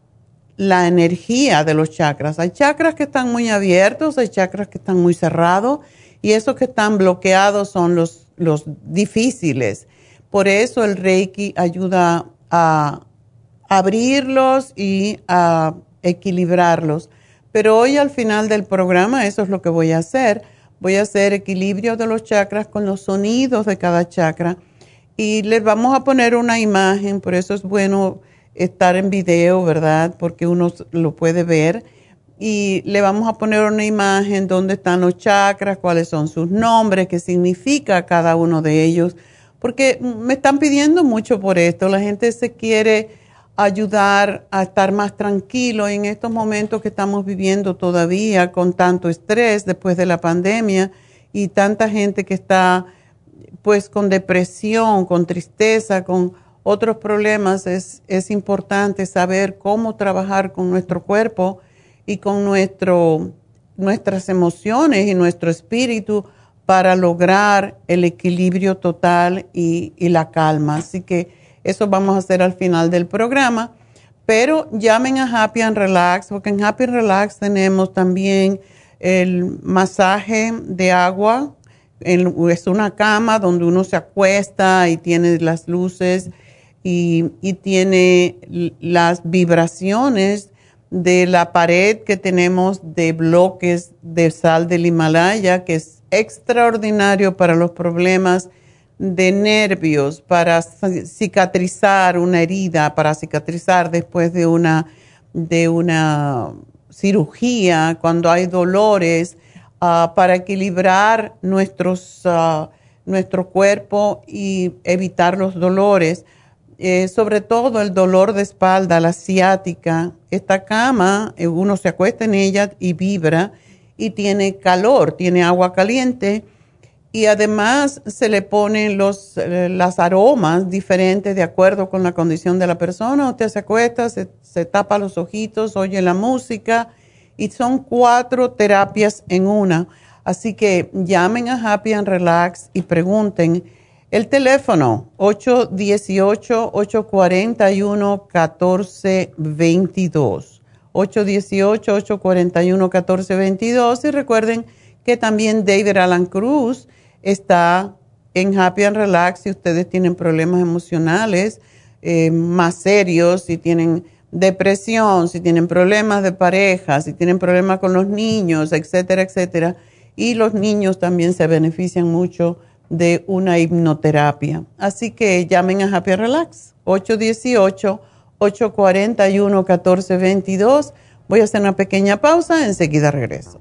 la energía de los chakras. Hay chakras que están muy abiertos, hay chakras que están muy cerrados y esos que están bloqueados son los, los difíciles. Por eso el Reiki ayuda a abrirlos y a equilibrarlos. Pero hoy al final del programa eso es lo que voy a hacer. Voy a hacer equilibrio de los chakras con los sonidos de cada chakra y les vamos a poner una imagen, por eso es bueno estar en video, ¿verdad? Porque uno lo puede ver. Y le vamos a poner una imagen donde están los chakras, cuáles son sus nombres, qué significa cada uno de ellos. Porque me están pidiendo mucho por esto. La gente se quiere ayudar a estar más tranquilo en estos momentos que estamos viviendo todavía con tanto estrés después de la pandemia y tanta gente que está pues con depresión, con tristeza, con otros problemas, es, es importante saber cómo trabajar con nuestro cuerpo y con nuestro, nuestras emociones y nuestro espíritu para lograr el equilibrio total y, y la calma. Así que eso vamos a hacer al final del programa. Pero llamen a Happy and Relax, porque en Happy and Relax tenemos también el masaje de agua es una cama donde uno se acuesta y tiene las luces y, tiene las vibraciones de la pared que tenemos de bloques de sal del Himalaya, que es extraordinario para los problemas de nervios, para cicatrizar una herida, para cicatrizar después de una, de una cirugía, cuando hay dolores Ah, para equilibrar nuestros, ah, nuestro cuerpo y evitar los dolores, eh, sobre todo el dolor de espalda, la ciática. Esta cama, eh, uno se acuesta en ella y vibra y tiene calor, tiene agua caliente y además se le ponen los eh, las aromas diferentes de acuerdo con la condición de la persona. Usted se acuesta, se, se tapa los ojitos, oye la música y son cuatro terapias en una. Así que llamen a Happy and Relax y pregunten. El teléfono 818-841-1422. 818-841-1422. Y recuerden que también David Alan Cruz está en Happy and Relax si ustedes tienen problemas emocionales eh, más serios, si tienen depresión, si tienen problemas de pareja, si tienen problemas con los niños, etcétera, etcétera. Y los niños también se benefician mucho de una hipnoterapia. Así que llamen a Happy Relax, 818-841-1422. Voy a hacer una pequeña pausa, enseguida regreso.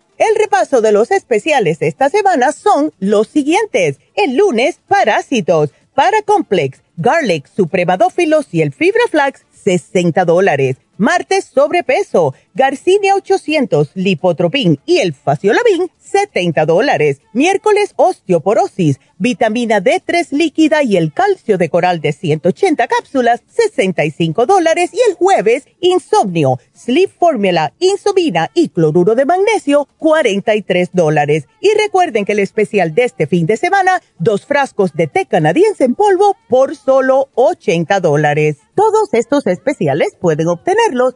El repaso de los especiales esta semana son los siguientes. El lunes, parásitos, paracomplex, garlic, supremadófilos y el fibra flax, 60 dólares. Martes, sobrepeso, Garcinia 800, Lipotropin y el Faciolabin, 70 dólares. Miércoles, osteoporosis, vitamina D3 líquida y el calcio de coral de 180 cápsulas, 65 dólares. Y el jueves, insomnio, sleep formula, insomina y cloruro de magnesio, 43 dólares. Y recuerden que el especial de este fin de semana, dos frascos de té canadiense en polvo por solo 80 dólares. Todos estos especiales pueden obtenerlos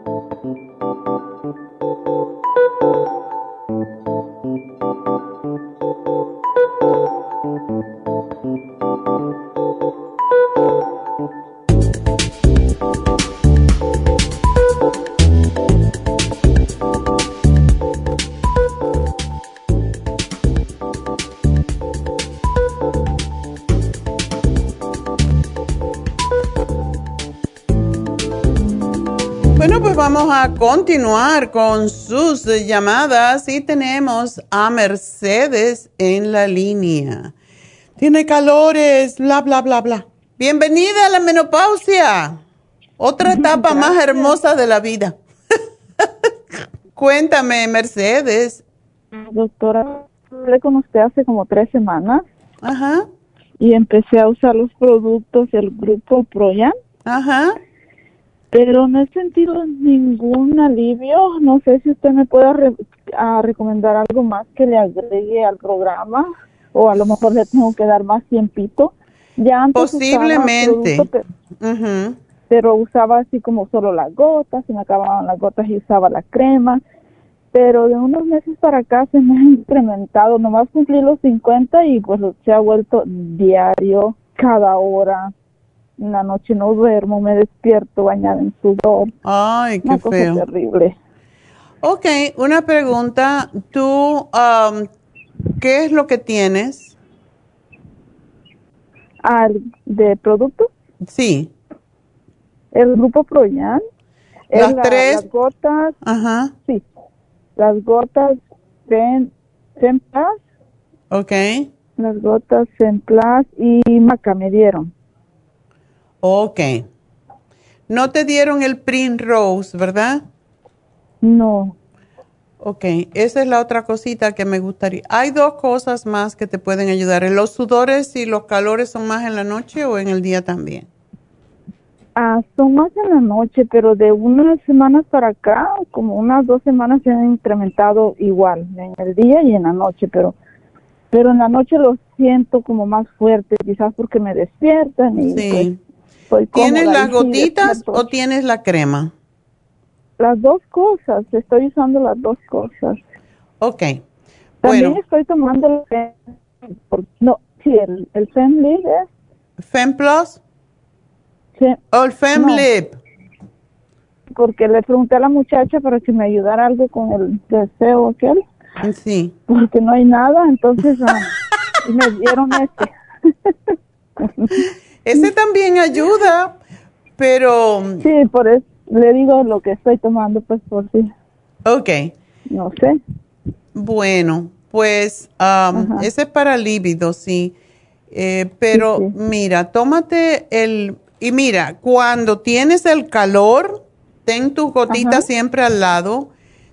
Vamos a continuar con sus llamadas y tenemos a Mercedes en la línea. Tiene calores, bla, bla, bla, bla. Bienvenida a la menopausia, otra etapa más hermosa de la vida. (laughs) Cuéntame, Mercedes. Doctora, hablé con usted hace como tres semanas Ajá, y empecé a usar los productos del grupo Proyan, ajá. Pero no he sentido ningún alivio. No sé si usted me puede re- a recomendar algo más que le agregue al programa o a lo mejor le tengo que dar más tiempito. Ya antes usaba Posiblemente. producto, pe- Ujú. pero usaba así como solo las gotas, se me acababan las gotas y usaba la crema. Pero de unos meses para acá se me ha incrementado. Nomás cumplí los 50 y pues se ha vuelto diario, cada hora. En la noche no duermo, me despierto bañada en sudor. Ay, qué Una cosa feo. terrible. Ok, una pregunta. ¿Tú am, qué es lo que tienes? Al, de productos, Sí. el grupo Proyan. Las la- tres. Las gotas, Ajá. sí. Las gotas Femplas, Ok. las gotas Femplas y Maca me dieron. Ok. No te dieron el Rose, ¿verdad? No. Ok, esa es la otra cosita que me gustaría. Hay dos cosas más que te pueden ayudar. ¿Los sudores y los calores son más en la noche o en el día también? Ah, son más en la noche, pero de unas semanas para acá, como unas dos semanas se han incrementado igual, en el día y en la noche, pero pero en la noche lo siento como más fuerte, quizás porque me despiertan y Sí. pues, estoy ¿Tienes las gotitas o tienes la crema? Las dos cosas, estoy usando las dos cosas. Ok. También Bueno, estoy tomando el Fem- no, sí, el, el Femlib es, ¿Femplus sí, o el Femlip? porque le pregunté a la muchacha para que me ayudara algo con el deseo aquel. Sí. porque no hay nada, entonces ah, (laughs) me dieron este. (laughs) Ese también ayuda, pero, Sí, por eso le digo lo que estoy tomando, pues por si, ok. no sé. Bueno, pues am, ese es para líbido, sí. Eh, pero Sí, sí. mira, tómate el... Y mira, cuando tienes el calor, ten tus gotitas Ajá. siempre al lado.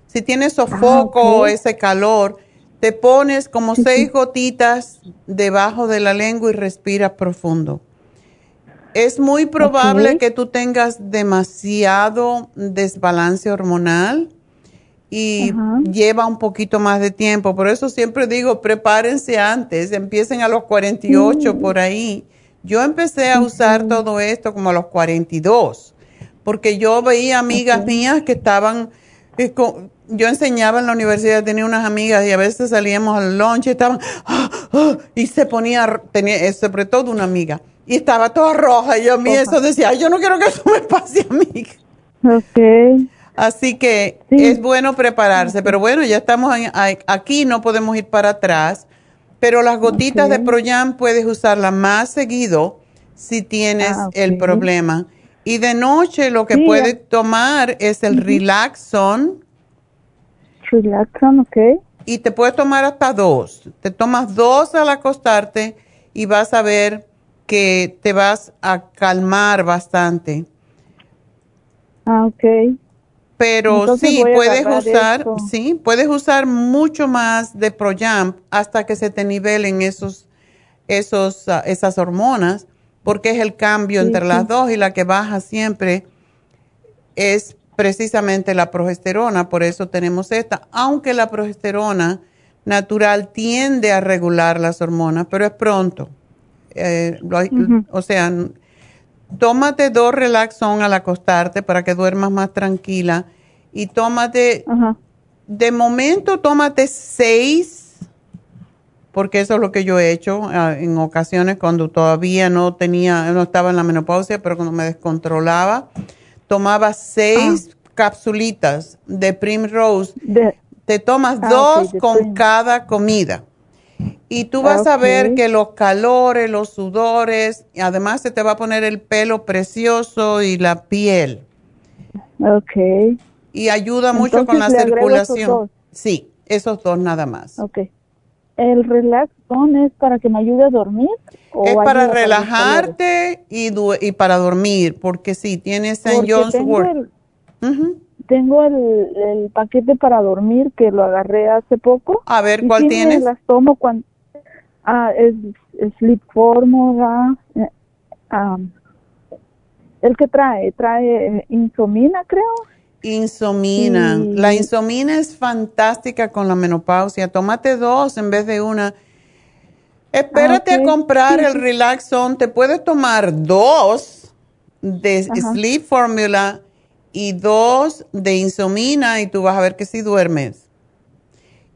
Si tienes sofoco o ese calor, te pones como seis gotitas debajo de la lengua y respiras profundo. Es muy probable que tú tengas demasiado desbalance hormonal y lleva un poquito más de tiempo. Por eso siempre digo, prepárense antes, empiecen a los 48 Mm. por ahí. Yo empecé a usar todo esto como a los 42, porque yo veía amigas mías que estaban, eh, yo enseñaba en la universidad, tenía unas amigas y a veces salíamos al lunch y estaban, (gasps) y se ponía, tenía, eh, sobre todo una amiga, y estaba toda roja y yo a mí eso decía, yo no quiero que eso me pase a mí. Ok. Así que es bueno prepararse, pero bueno, ya estamos aquí, no podemos ir para atrás, pero las gotitas de Proyam puedes usarlas más seguido si tienes ah, el problema. Y de noche lo que puedes tomar es el Relaxon. Relaxon, ok. Y te puedes tomar hasta dos. Te tomas dos al acostarte y vas a ver que te vas a calmar bastante. Ah, ok. Pero sí, puedes usar, sí, puedes usar mucho más de Projamp hasta que se te nivelen esos, esos, ah, esas hormonas, porque es el cambio entre las dos y la que baja siempre es precisamente la progesterona, por eso tenemos esta, aunque la progesterona natural tiende a regular las hormonas, pero es pronto. Eh, o sea, tómate dos relaxón al acostarte para que duermas más tranquila y tómate, de momento tómate seis, porque eso es lo que yo he hecho ah, en ocasiones cuando todavía no tenía, no estaba en la menopausia, pero cuando me descontrolaba, tomaba seis ah. capsulitas de Primrose. Te tomas ah, dos con cada comida. Y tú vas a ver que los calores, los sudores, además se te va a poner el pelo precioso y la piel. Ok. Y ayuda mucho con la circulación. Sí, esos dos nada más. Ok. ¿El relax es para que me ayude a dormir? es para relajarte y, y, para dormir, porque sí, tienes en John's tengo el, paquete para dormir que lo agarré hace poco. A ver, ¿cuál tienes? las tomo cuando... Ah, es, Sleep Formula. Eh, el que trae, trae insomina, creo. Insomina. La insomina es fantástica con la menopausia. Tómate dos en vez de una. Espérate a comprar el Relaxon. Te puedes tomar dos de Sleep Formula y dos de insomina y tú vas a ver que si duermes.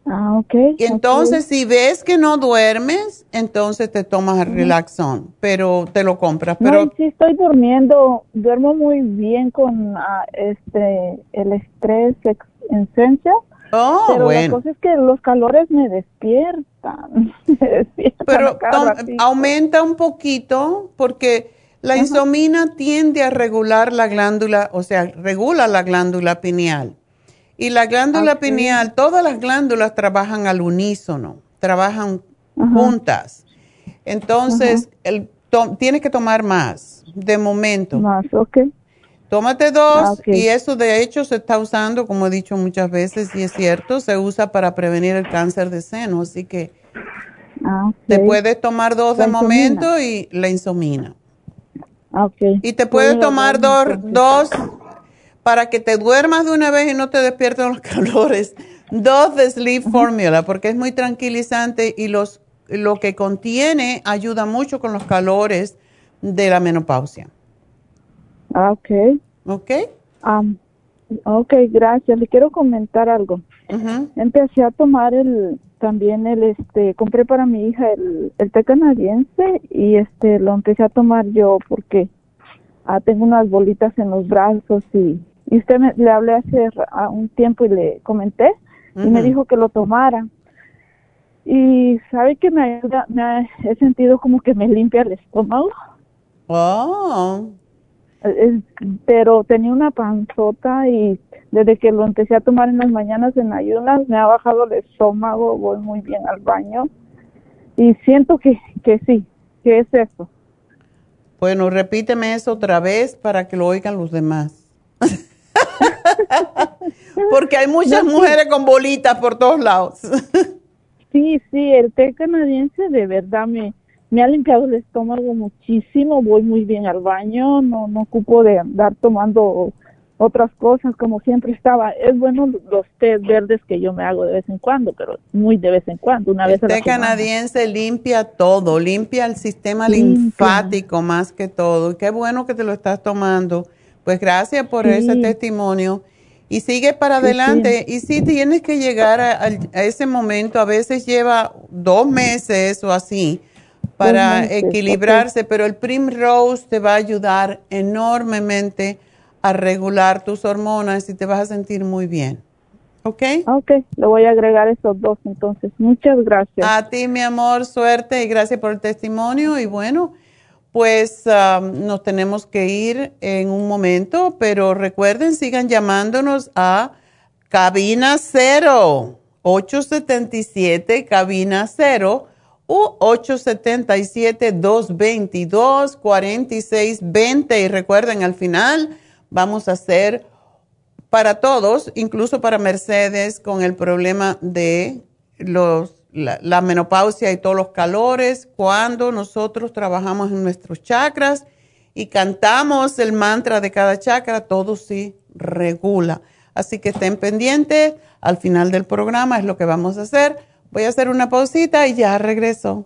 Ah, ok. Y entonces, si ves que no duermes, entonces te tomas el relaxón, pero te lo compras. Pero no, sí estoy durmiendo, duermo muy bien con ah, este el estrés esencia. Oh, pero bueno. la cosa es que los calores me despiertan. (laughs) pero aumenta un poquito porque la insomina tiende a regular la glándula, o sea, regula la glándula pineal. Y la glándula pineal, todas las glándulas trabajan al unísono, trabajan juntas. Entonces, el, tienes que tomar más, de momento. Más, ok. Tómate dos ah, y eso de hecho se está usando, como he dicho muchas veces, y es cierto, se usa para prevenir el cáncer de seno, así que ah, te puedes tomar dos de momento y la insomina. Ah, y te puedes tomar dos, dos para que te duermas de una vez y no te despierten los (laughs) calores. Dos de Sleep Formula, porque es muy tranquilizante y los, lo que contiene ayuda mucho con los calores de la menopausia. Ah, ok. Ok. Um, ok, gracias. Le quiero comentar algo. Empecé a tomar el también el este compré para mi hija el, el té canadiense y este lo empecé a tomar yo porque ah, tengo unas bolitas en los brazos y, y usted me, le hablé hace un tiempo y le comenté y me dijo que lo tomara. Y sabe que me ayuda me he sentido como que me limpia el estómago. Oh pero tenía una panzota y desde que lo empecé a tomar en las mañanas en ayunas me ha bajado el estómago, voy muy bien al baño y siento que, que sí, que es eso. Bueno, repíteme eso otra vez para que lo oigan los demás. (laughs) Porque hay muchas mujeres con bolitas por todos lados. (laughs) sí, sí, el té canadiense de verdad me, me ha limpiado el estómago muchísimo, voy muy bien al baño, no, no ocupo de andar tomando otras cosas como siempre estaba. Es bueno los té verdes que yo me hago de vez en cuando, pero muy de vez en cuando, una vez El té canadiense limpia todo, limpia el sistema linfático más que todo. Qué bueno que te lo estás tomando. Pues gracias por ese testimonio. Y sigue para adelante. Y si tienes que llegar a, ese momento, a veces lleva dos meses o así para equilibrarse, pero el Primrose te va a ayudar enormemente a regular tus hormonas y te vas a sentir muy bien. ¿Ok? Ok, le voy a agregar esos dos entonces. Muchas gracias. A ti, mi amor, suerte y gracias por el testimonio. Y bueno, pues um, nos tenemos que ir en un momento, pero recuerden, sigan llamándonos a cabina cero, 877 cabina cero u 877-222-4620. Y recuerden, al final vamos a hacer para todos, incluso para Mercedes, con el problema de los, la, menopausia y todos los calores, cuando nosotros trabajamos en nuestros chakras y cantamos el mantra de cada chakra, todo sí regula. Así que estén pendientes, al final del programa es lo que vamos a hacer. Voy a hacer una pausita y ya regreso.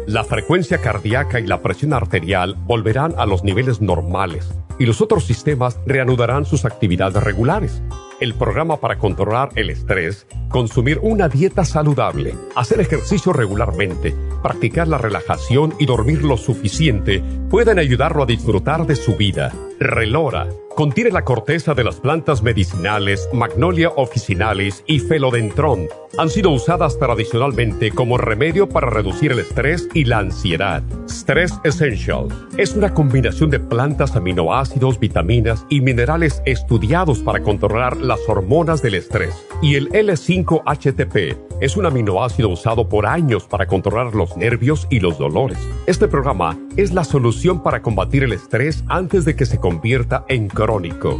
la frecuencia cardíaca y la presión arterial volverán a los niveles normales y los otros sistemas reanudarán sus actividades regulares el programa para controlar el estrés, consumir una dieta saludable, hacer ejercicio regularmente, practicar la relajación y dormir lo suficiente pueden ayudarlo a disfrutar de su vida. Relora Contiene la corteza de las plantas medicinales Magnolia officinalis y Felodentron. Han sido usadas tradicionalmente como remedio para reducir el estrés y la ansiedad. Stress Essential es una combinación de plantas, aminoácidos, vitaminas y minerales estudiados para controlar las hormonas del estrés. Y el L5-HTP es un aminoácido usado por años para controlar los nervios y los dolores. Este programa es la solución para combatir el estrés antes de que se convierta en crónico.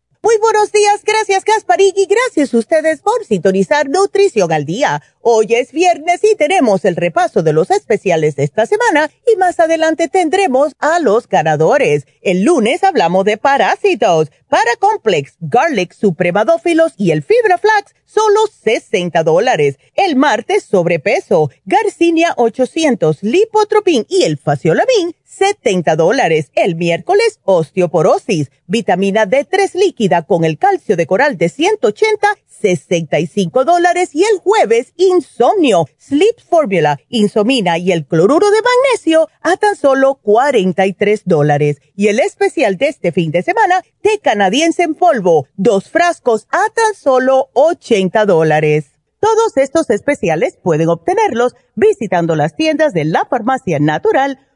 Muy buenos días, gracias Gasparín y gracias a ustedes por sintonizar Nutrición al Día. Hoy es viernes y tenemos el repaso de los especiales de esta semana y más adelante tendremos a los ganadores. El lunes hablamos de parásitos, Paracomplex, Garlic, Supremadófilos y el Fibra Flax, solo 60 dólares. El martes sobrepeso, Garcinia 800, Lipotropin y el Faciolamin 70 dólares. El miércoles, osteoporosis, vitamina D3 líquida con el calcio de coral de 180, 65 dólares. Y el jueves, insomnio, sleep formula, insomina y el cloruro de magnesio a tan solo 43 dólares. Y el especial de este fin de semana, té canadiense en polvo, dos frascos a tan solo 80 dólares. Todos estos especiales pueden obtenerlos visitando las tiendas de la farmacia natural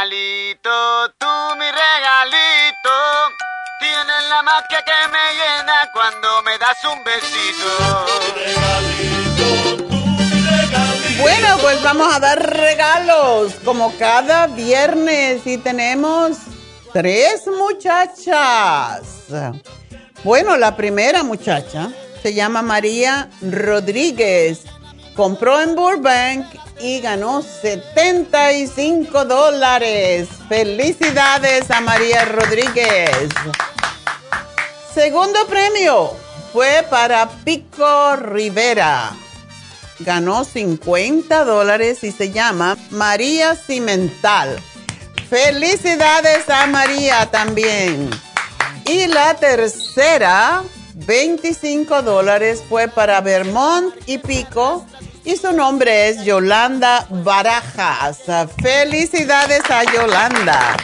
Regalito, tú mi regalito, tienes la magia que me llena cuando me das un besito. Bueno, pues vamos a dar regalos como cada viernes y tenemos tres muchachas. Bueno, la primera muchacha se llama María Rodríguez. Compró en Burbank y ganó 75 dólares. Felicidades a María Rodríguez. Segundo premio fue para Pico Rivera. Ganó 50 dólares y se llama María Cimental. Felicidades a María también. Y la tercera 25 dólares fue para Vermont y Pico y su nombre es Yolanda Barajas. Felicidades a Yolanda.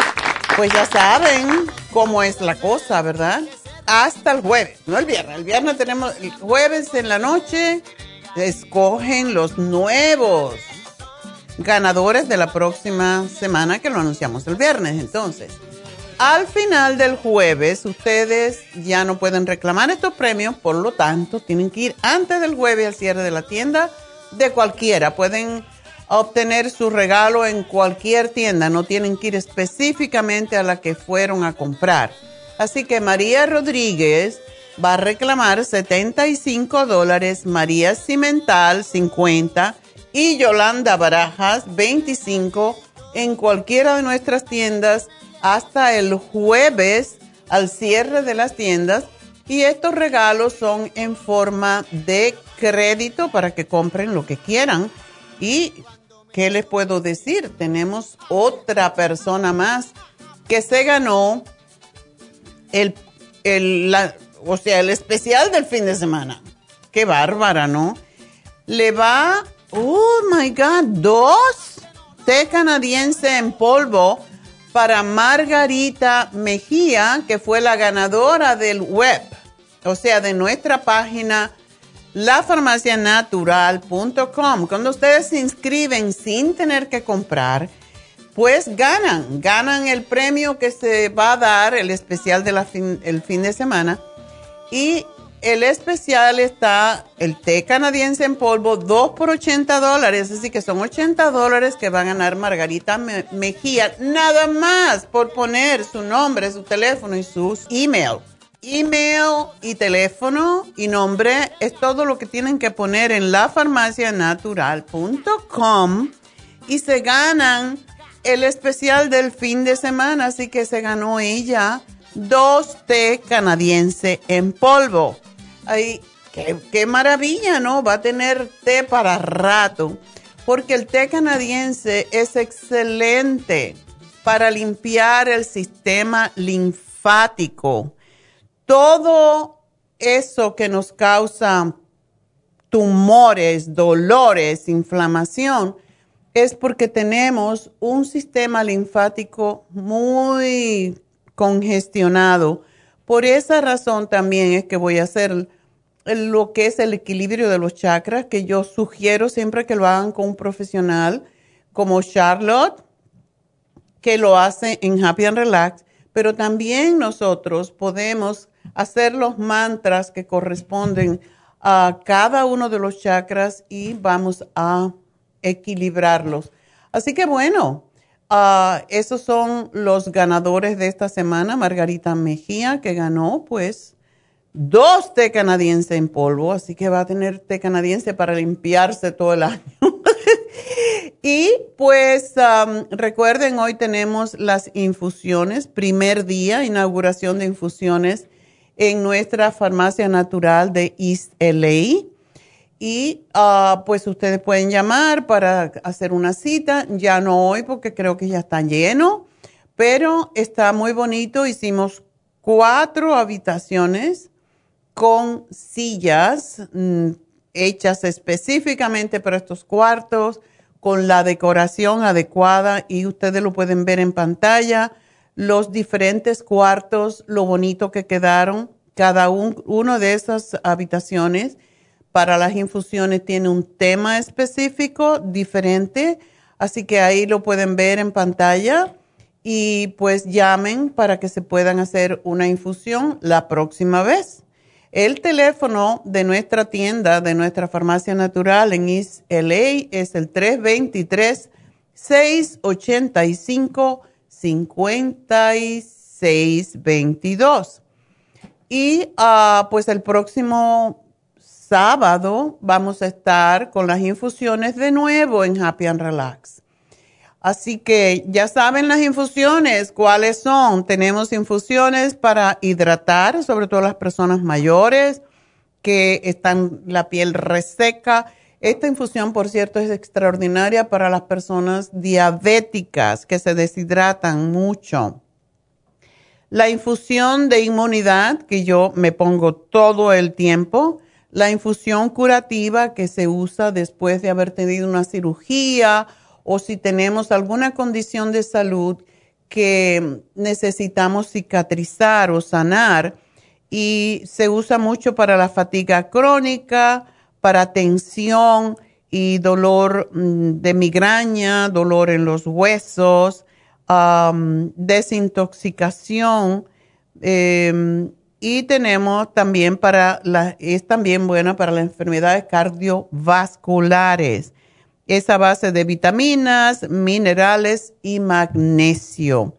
Pues ya saben cómo es la cosa, ¿verdad? Hasta el jueves, no el viernes. El viernes tenemos, el jueves en la noche, escogen los nuevos ganadores de la próxima semana que lo anunciamos el viernes. Entonces, al final del jueves, ustedes ya no pueden reclamar estos premios, por lo tanto, tienen que ir antes del jueves al cierre de la tienda de cualquiera. Pueden obtener su regalo en cualquier tienda, no tienen que ir específicamente a la que fueron a comprar. Así que María Rodríguez va a reclamar 75 dólares, María Cimental 50 y Yolanda Barajas 25 en cualquiera de nuestras tiendas hasta el jueves al cierre de las tiendas y estos regalos son en forma de crédito para que compren lo que quieran. ¿Y qué les puedo decir? Tenemos otra persona más que se ganó el, el o sea, el especial del fin de semana. Qué bárbara, ¿no? Le va, oh my God, dos té canadiense en polvo para Margarita Mejía, que fue la ganadora del web, o sea, de nuestra página lafarmacianatural.com. Cuando ustedes se inscriben sin tener que comprar, pues ganan, ganan el premio que se va a dar, el especial del fin, fin de semana. Y el especial está el té canadiense en polvo, 2 por 80 dólares, así que son 80 dólares que va a ganar Margarita Mejía, nada más por poner su nombre, su teléfono y sus email. Email y teléfono y nombre es todo lo que tienen que poner en lafarmacianatural.com y se ganan el especial del fin de semana, así que se ganó ella dos té canadiense en polvo. Ay, qué, maravilla, ¿no? Va a tener té para rato, porque el té canadiense es excelente para limpiar el sistema linfático. Todo eso que nos causa tumores, dolores, inflamación, es porque tenemos un sistema linfático muy congestionado. Por esa razón también es que voy a hacer lo que es el equilibrio de los chakras, que yo sugiero siempre que lo hagan con un profesional como Charlotte, que lo hace en Happy and Relax, pero también nosotros podemos hacer los mantras que corresponden a cada uno de los chakras y vamos a equilibrarlos. Así que bueno, uh, esos son los ganadores de esta semana. Margarita Mejía, que ganó pues dos té canadiense en polvo, así que va a tener té canadiense para limpiarse todo el año. Y pues um, recuerden, hoy tenemos las infusiones, primer día, inauguración de infusiones en nuestra farmacia natural de East LA. Y uh, pues ustedes pueden llamar para hacer una cita, ya no hoy porque creo que ya está lleno, pero está muy bonito. Hicimos cuatro habitaciones con sillas. Hechas específicamente para estos cuartos, con la decoración adecuada y ustedes lo pueden ver en pantalla, los diferentes cuartos, lo bonito que quedaron, cada uno de esas habitaciones para las infusiones tiene un tema específico diferente, así que ahí lo pueden ver en pantalla y pues llamen para que se puedan hacer una infusión la próxima vez. El teléfono de nuestra tienda, de nuestra farmacia natural en East LA es el 323-685-5622. Y uh, pues el próximo sábado vamos a estar con las infusiones de nuevo en Happy and Relax. Así que ya saben las infusiones, cuáles son. Tenemos infusiones para hidratar, sobre todo las personas mayores que están la piel reseca. Esta infusión, por cierto, es extraordinaria para las personas diabéticas que se deshidratan mucho. La infusión de inmunidad, que yo me pongo todo el tiempo. La infusión curativa que se usa después de haber tenido una cirugía o si tenemos alguna condición de salud que necesitamos cicatrizar o sanar. Y se usa mucho para la fatiga crónica, para tensión y dolor mm, de migraña, dolor en los huesos, desintoxicación. Em, y tenemos también para la, es también buena para las enfermedades cardiovasculares esa base de vitaminas, minerales y magnesio.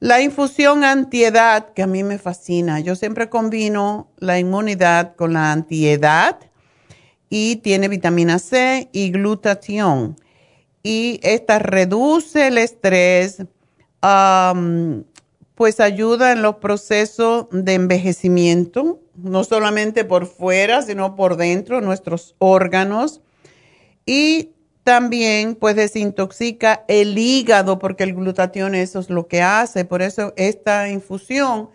La infusión antiedad, que a mí me fascina, yo siempre combino la inmunidad con la antiedad y tiene vitamina C y glutatión. Y esta reduce el estrés, pues ayuda en los procesos de envejecimiento, no solamente por fuera, sino por dentro, nuestros órganos. Y también pues desintoxica el hígado porque el glutatión eso es lo que hace. Por eso esta infusión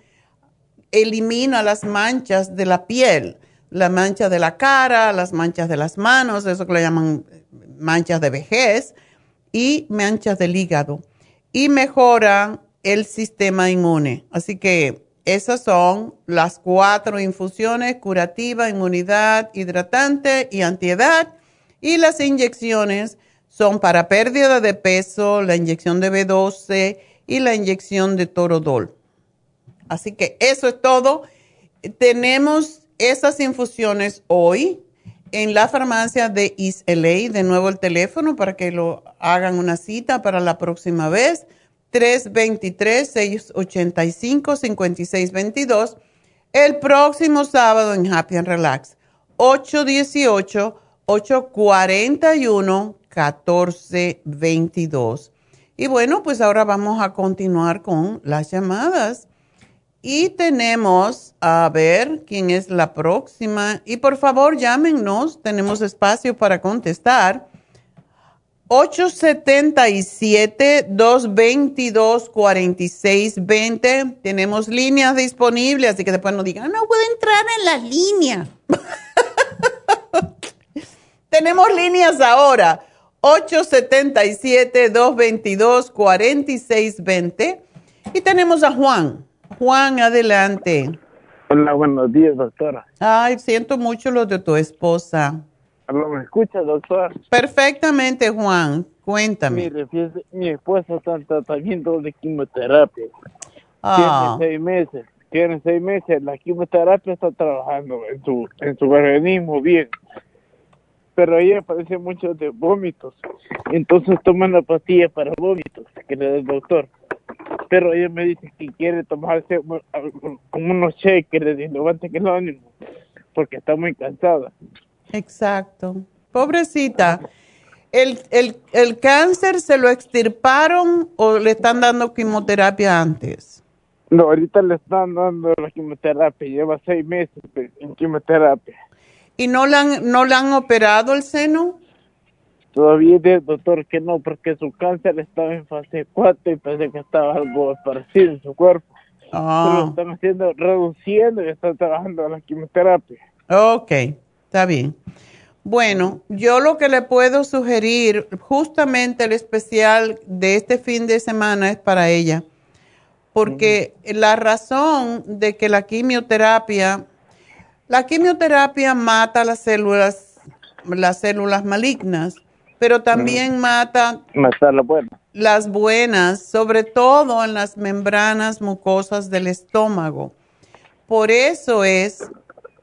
elimina las manchas de la piel, la mancha de la cara, las manchas de las manos, eso que le llaman manchas de vejez y manchas del hígado. Y mejora el sistema inmune. Así que esas son las cuatro infusiones, curativa, inmunidad, hidratante y antiedad y las inyecciones son para pérdida de peso, la inyección de B12 y la inyección de Torodol. Así que eso es todo. Tenemos esas infusiones hoy en la farmacia de East LA. De nuevo el teléfono para que lo hagan una cita para la próxima vez. 323-685-5622. El próximo sábado en Happy and Relax. 818 841-1422. Y bueno, pues ahora vamos a continuar con las llamadas. Y tenemos, a ver, quién es la próxima. Y por favor, llámenos, tenemos espacio para contestar. 877-222-4620. Tenemos líneas disponibles, así que después no digan, no puedo entrar en la línea. (laughs) Tenemos líneas ahora. 877-222-4620. Y tenemos a Juan. Juan, adelante. Hola, buenos días, doctora. Ay, siento mucho lo de tu esposa. ¿Me escucha, doctor? Perfectamente, Juan. Cuéntame. Mire, mi esposa está en tratamiento de quimioterapia. Ah. Tiene seis meses. Tiene seis meses. La quimioterapia está trabajando en su, en su organismo bien pero ella padece mucho de vómitos. Entonces toma la pastilla para vómitos que le da el doctor. Pero ella me dice que quiere tomarse como unos shakers de levante que el ánimo, porque está muy cansada. Exacto. Pobrecita. ¿El, el, ¿El cáncer se lo extirparon o le están dando quimioterapia antes? No, ahorita le están dando la quimioterapia. Lleva seis meses en quimioterapia. ¿Y no le han, no le han operado el seno? Todavía dice doctor que no, porque su cáncer estaba en fase 4 y pensé que estaba algo parecido en su cuerpo. Ah. lo están haciendo, reduciendo y están trabajando la quimioterapia. Ok, está bien. Bueno, yo lo que le puedo sugerir, justamente el especial de este fin de semana es para ella, porque la razón de que la quimioterapia, la quimioterapia mata las células, las células malignas, pero también mata Matar la buena. las buenas, sobre todo en las membranas mucosas del estómago. Por eso es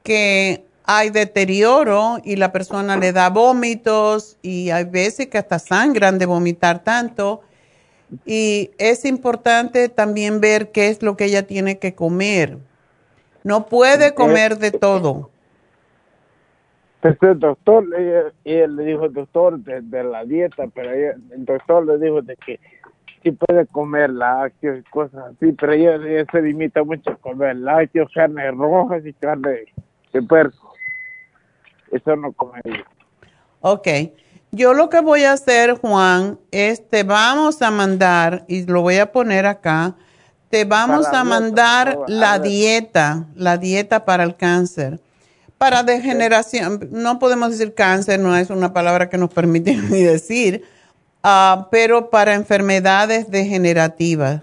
que hay deterioro y la persona le da vómitos y hay veces que hasta sangran de vomitar tanto. Y es importante también ver qué es lo que ella tiene que comer. No puede comer de todo. Entonces el doctor, ella, ella le dijo doctor de, de la dieta, pero ella- el doctor le dijo de que sí puede comer lácteos y cosas así, pero ella, ella se limita mucho a comer lácteos, carnes rojas y carne de puerco. Eso no come ella. Ok. Yo lo que voy a hacer, Juan, es te vamos a mandar, y lo voy a poner acá, te vamos a mandar a la dieta, la dieta para el cáncer. Para degeneración, no podemos decir cáncer, no es una palabra que nos permite (laughs) ni decir, ah, pero para enfermedades degenerativas.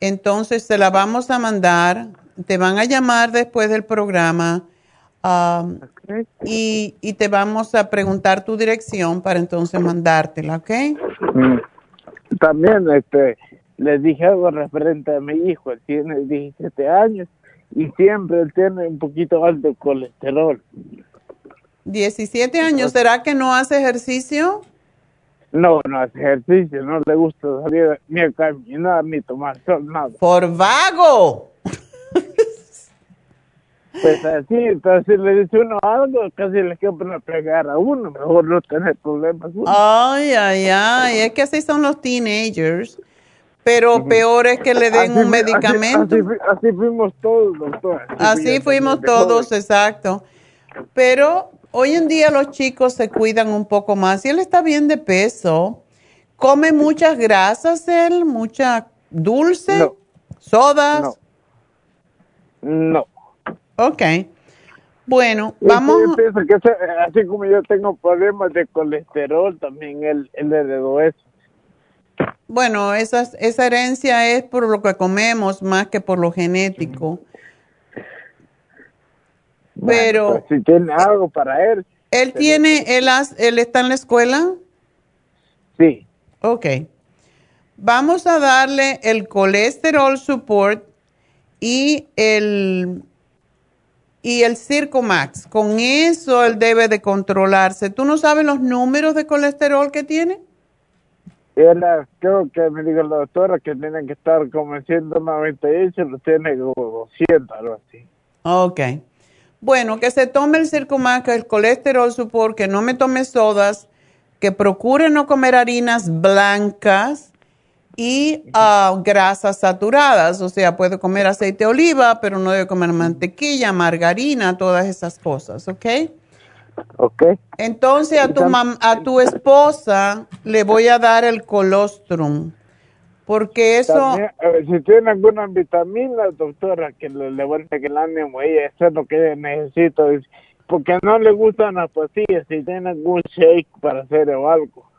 Entonces te la vamos a mandar, te van a llamar después del programa ah, y, y te vamos a preguntar tu dirección para entonces mandártela, ¿ok? Mm. También este, le dije algo referente a mi hijo, él tiene 17 años y siempre él tiene un poquito alto colesterol. 17 años, ¿será que no hace ejercicio? No, no hace ejercicio, no le gusta salir ni a caminar ni tomar sol, nada. Por vago. (laughs) Pues así, entonces le dice uno algo, casi le quieren pegar a uno, mejor no tener problemas. uno. Ay, ay, ay, es que así son los teenagers, pero peor es que le den Así un medicamento. Así, así fui- así fuimos todos, doctor. Así fuimos todos, exacto. Pero hoy en día los chicos se cuidan un poco más y él está bien de peso. Come muchas grasas él, mucha dulce, No. sodas. No. Ok. Bueno, vamos. Yo pienso que ese- así como yo tengo problemas de colesterol, también él, él heredó eso. Bueno, esa, esa herencia es por lo que comemos más que por lo genético. Pero Pues, si tiene algo para él, él tiene, él, has- él está en la escuela. sí. Ok. Vamos a darle el colesterol support y el y el Circomax. Con eso él debe de controlarse. ¿Tú no sabes los números de colesterol que tiene? Ah, creo que me dijo la doctora que tiene que estar como en 198, lo tiene como 200, algo así. Ok. Bueno, que se tome el Circumax, el colesterol support, que no me tome sodas, que procure no comer harinas blancas y ah, grasas saturadas. O sea, puede comer aceite de oliva, pero no debe comer mantequilla, margarina, todas esas cosas, ¿ok? Ok. Entonces a tu, mam- a tu esposa le voy a dar el colostrum, porque eso... También, a ver, si tiene alguna vitamina, doctora, que le levante el ánimo, ella, eso es lo que es- Porque no le gustan las pastillas, si tiene algún shake para hacer o algo,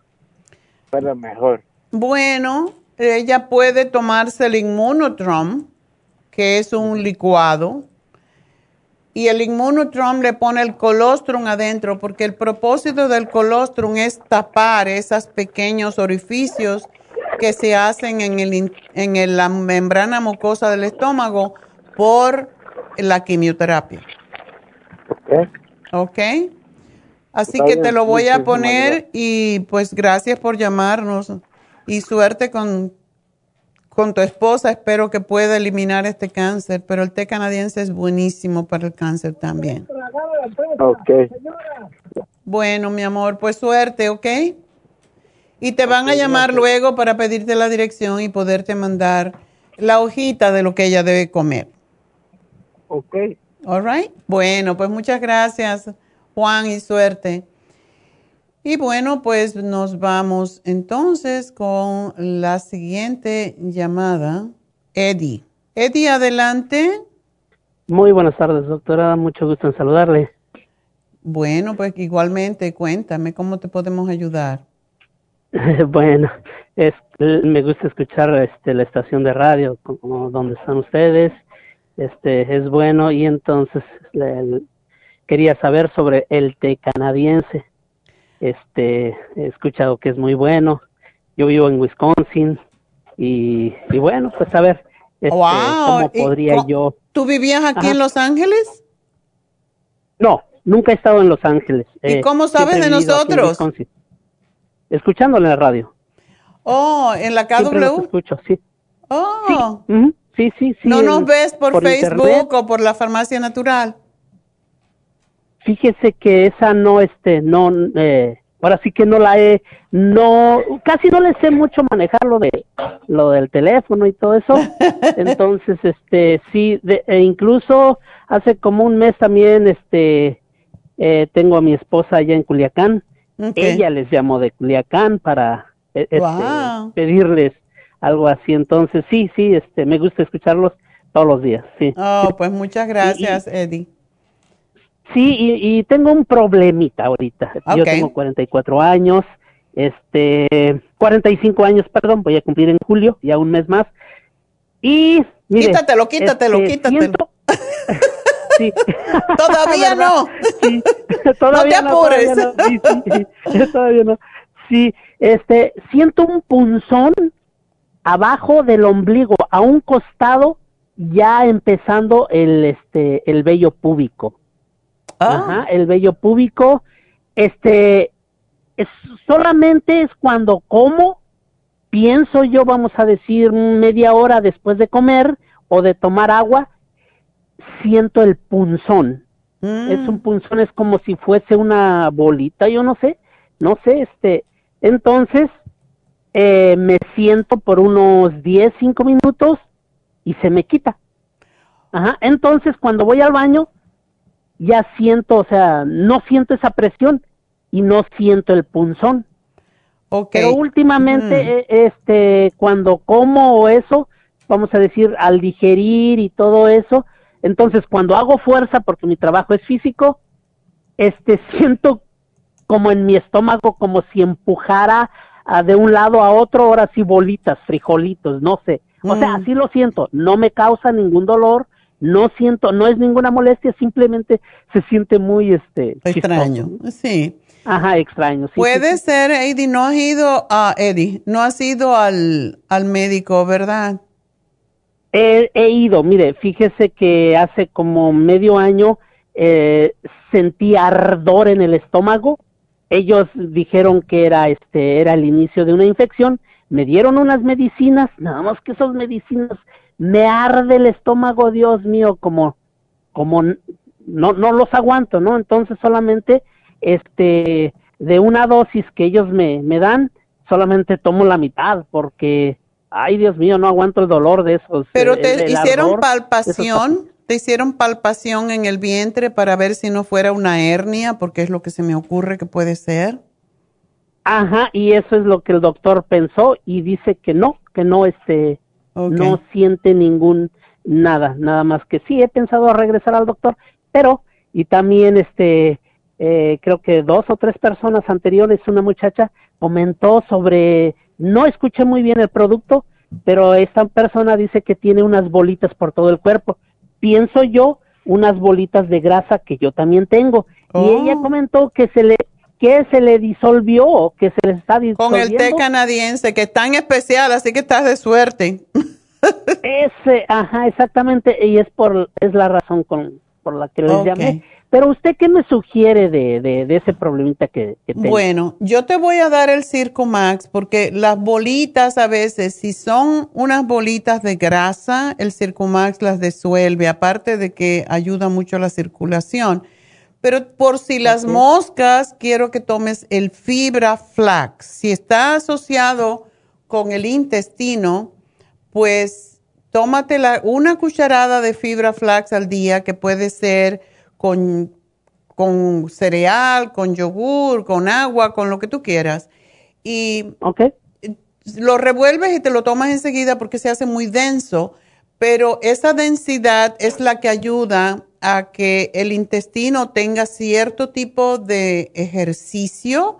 para mejor. Bueno, ella puede tomarse el Immunotrom, que es un licuado, y el Immunotrom le pone el colostrum adentro, porque el propósito del colostrum es tapar esos pequeños orificios que se hacen en, el, en el- la membrana mucosa del estómago por la quimioterapia. ¿Ok? Así que te lo voy a poner y pues gracias por llamarnos y suerte con, con tu esposa. Espero que pueda eliminar este cáncer, pero el té canadiense es buenísimo para el cáncer también. Ok. Bueno, mi amor, pues suerte, ¿ok? Y te van a llamar luego para pedirte la dirección y poderte mandar la hojita de lo que ella debe comer. Ok. All right. Bueno, pues muchas gracias, Juan, y suerte. Y bueno, pues nos vamos entonces con la siguiente llamada, Eddie. Eddie, adelante. Muy buenas tardes, doctora. Mucho gusto en saludarle. Bueno, pues igualmente, cuéntame cómo te podemos ayudar. (laughs) bueno, es, me gusta escuchar este, la estación de radio como donde están ustedes. Este es bueno y entonces quería saber sobre el té canadiense. Este he escuchado que es muy bueno. Yo vivo en Wisconsin y, y bueno, pues a ver este, cómo podría yo. ¿Tú vivías aquí en Los Ángeles? No, nunca he estado en Los Ángeles. ¿Y eh, cómo sabes de nosotros? Escuchándole en la radio. Oh, en la KW. escucho, sí. Oh. Sí. sí, sí, ¿No nos ves por, Facebook o por la farmacia natural? Fíjese que esa no, este, no, eh, ahora sí que no la he, no, casi no le sé mucho manejar lo de, lo del teléfono y todo eso. (laughs) Entonces, este, sí, de, e incluso hace como un mes también, este, eh, tengo a mi esposa allá en Culiacán. Ella les llamó de Culiacán para e, este, pedirles algo así. Entonces, sí, sí, este, me gusta escucharlos todos los días, sí. Oh, pues muchas gracias, Eddie. Sí, y, tengo un problemita ahorita. Yo tengo 44 años, este, 45 años, perdón, voy a cumplir en julio, ya un mes más. Y, mire, quítatelo, quítatelo, este, quítatelo. (laughs) sí. Todavía (laughs) no. Sí, (laughs) todavía no te apures. No, Sí, sí, todavía no. Sí, este, siento un punzón abajo del ombligo, a un costado, ya empezando el, este, el vello púbico. Ah. Ajá, el vello púbico, este, es, solamente es cuando como, pienso yo, vamos a decir, media hora después de comer o de tomar agua, siento el punzón. Es un mm. punzón, es como si fuese una bolita, yo no sé, no sé, este, entonces eh, me siento por unos 10, 5 minutos y se me quita. Ajá, entonces cuando voy al baño, ya siento, o sea, no siento esa presión y no siento el punzón. Okay. Pero últimamente, mm. eh, este, cuando como eso, vamos a decir, al digerir y todo eso, entonces, cuando hago fuerza, porque mi trabajo es físico, este, (laughs) siento como en mi estómago, como si empujara ah, de un lado a otro, ahora sí bolitas, frijolitos, no sé. O sea, mm. así lo siento, no me causa ningún dolor, no siento, no es ninguna molestia, simplemente se siente muy, este, extraño, sí. Ajá, extraño. Sí, Puede ser, Eddie, no has ido a, Eddie, no has ido al, al médico, ¿verdad? He, ido, mire, fíjese que hace como medio año eh, sentí ardor en el estómago. Ellos dijeron que era este era el inicio de una infección. Me dieron unas medicinas, nada más que esas medicinas me arde el estómago, Dios mío, como como no no los aguanto, ¿no? Entonces solamente este de una dosis que ellos me me dan, solamente tomo la mitad porque ay Dios mío, no aguanto el dolor de esos. Pero eh, te hicieron palpación, te hicieron palpación en el vientre para ver si no fuera una hernia, porque es lo que se me ocurre que puede ser. Ajá, y eso es lo que el doctor pensó y dice que no, que no este, no siente ningún nada, nada más que sí he pensado regresar al doctor, pero y también este eh, creo que dos o tres personas anteriores, una muchacha comentó sobre no escuché muy bien el producto, pero esta persona dice que tiene unas bolitas por todo el cuerpo. Pienso yo unas bolitas de grasa que yo también tengo. Y ella oh. comentó que se le que se le disolvió, que se le está disolviendo. Con el té canadiense, que es tan especial, así que estás de suerte. (laughs) Ese, ajá, exactamente, y es por es la razón con, por la que les llamé. Pero usted, ¿qué me sugiere de, de, ese problemita que, que tengo? Bueno, yo te voy a dar el Circo Max porque las bolitas a veces, si son unas bolitas de grasa, el Circo Max las disuelve, aparte de que ayuda mucho a la circulación. Pero por si las moscas, quiero que tomes el fibra flax. Si está asociado con el intestino, pues tómate una cucharada de fibra flax al día, que puede ser con, con cereal, con yogur, con agua, con lo que tú quieras. Y lo revuelves y te lo tomas enseguida porque se hace muy denso, pero esa densidad es la que ayuda a que el intestino tenga cierto tipo de ejercicio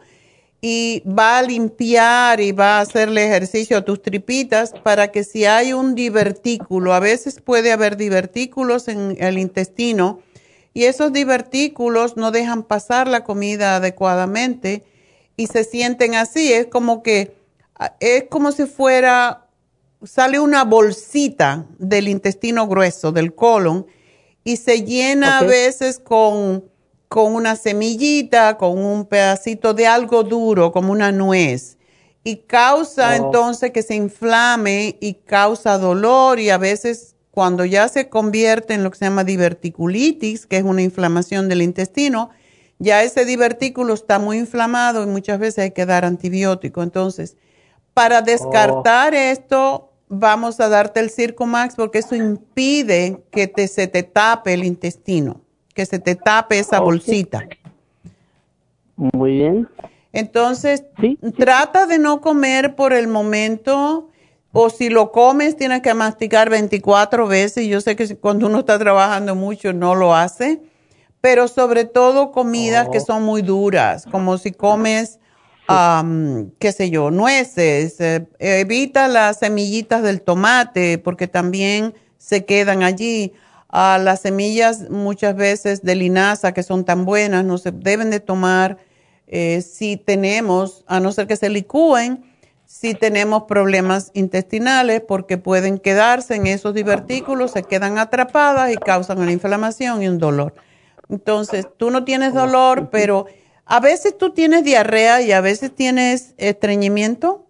y va a limpiar y va a hacerle ejercicio a tus tripitas para que si hay un divertículo, a veces puede haber divertículos en el intestino y esos divertículos no dejan pasar la comida adecuadamente y se sienten así, es como que es como si fuera sale una bolsita del intestino grueso, del colon y se llena a veces con con una semillita, con un pedacito de algo duro, como una nuez, y causa oh. entonces que se inflame y causa dolor y a veces cuando ya se convierte en lo que se llama diverticulitis, que es una inflamación del intestino, ya ese divertículo está muy inflamado y muchas veces hay que dar antibiótico. Entonces, para descartar oh. esto, vamos a darte el Circumax porque eso impide que te, se te tape el intestino que se te tape esa bolsita. Muy bien. Entonces, trata de no comer por el momento, o si lo comes, tienes que masticar 24 veces. Yo sé que cuando uno está trabajando mucho no lo hace, pero sobre todo comidas que oh. son muy duras, como si comes, qué sé yo, nueces. Eh, evita las semillitas del tomate, porque también se quedan allí a las semillas muchas veces de linaza que son tan buenas, no se deben de tomar eh, si tenemos, a no ser que se licúen, si tenemos problemas intestinales porque pueden quedarse en esos divertículos, se quedan atrapadas y causan una inflamación y un dolor. Entonces, tú no tienes dolor, pero a veces tú tienes diarrea y a veces tienes estreñimiento.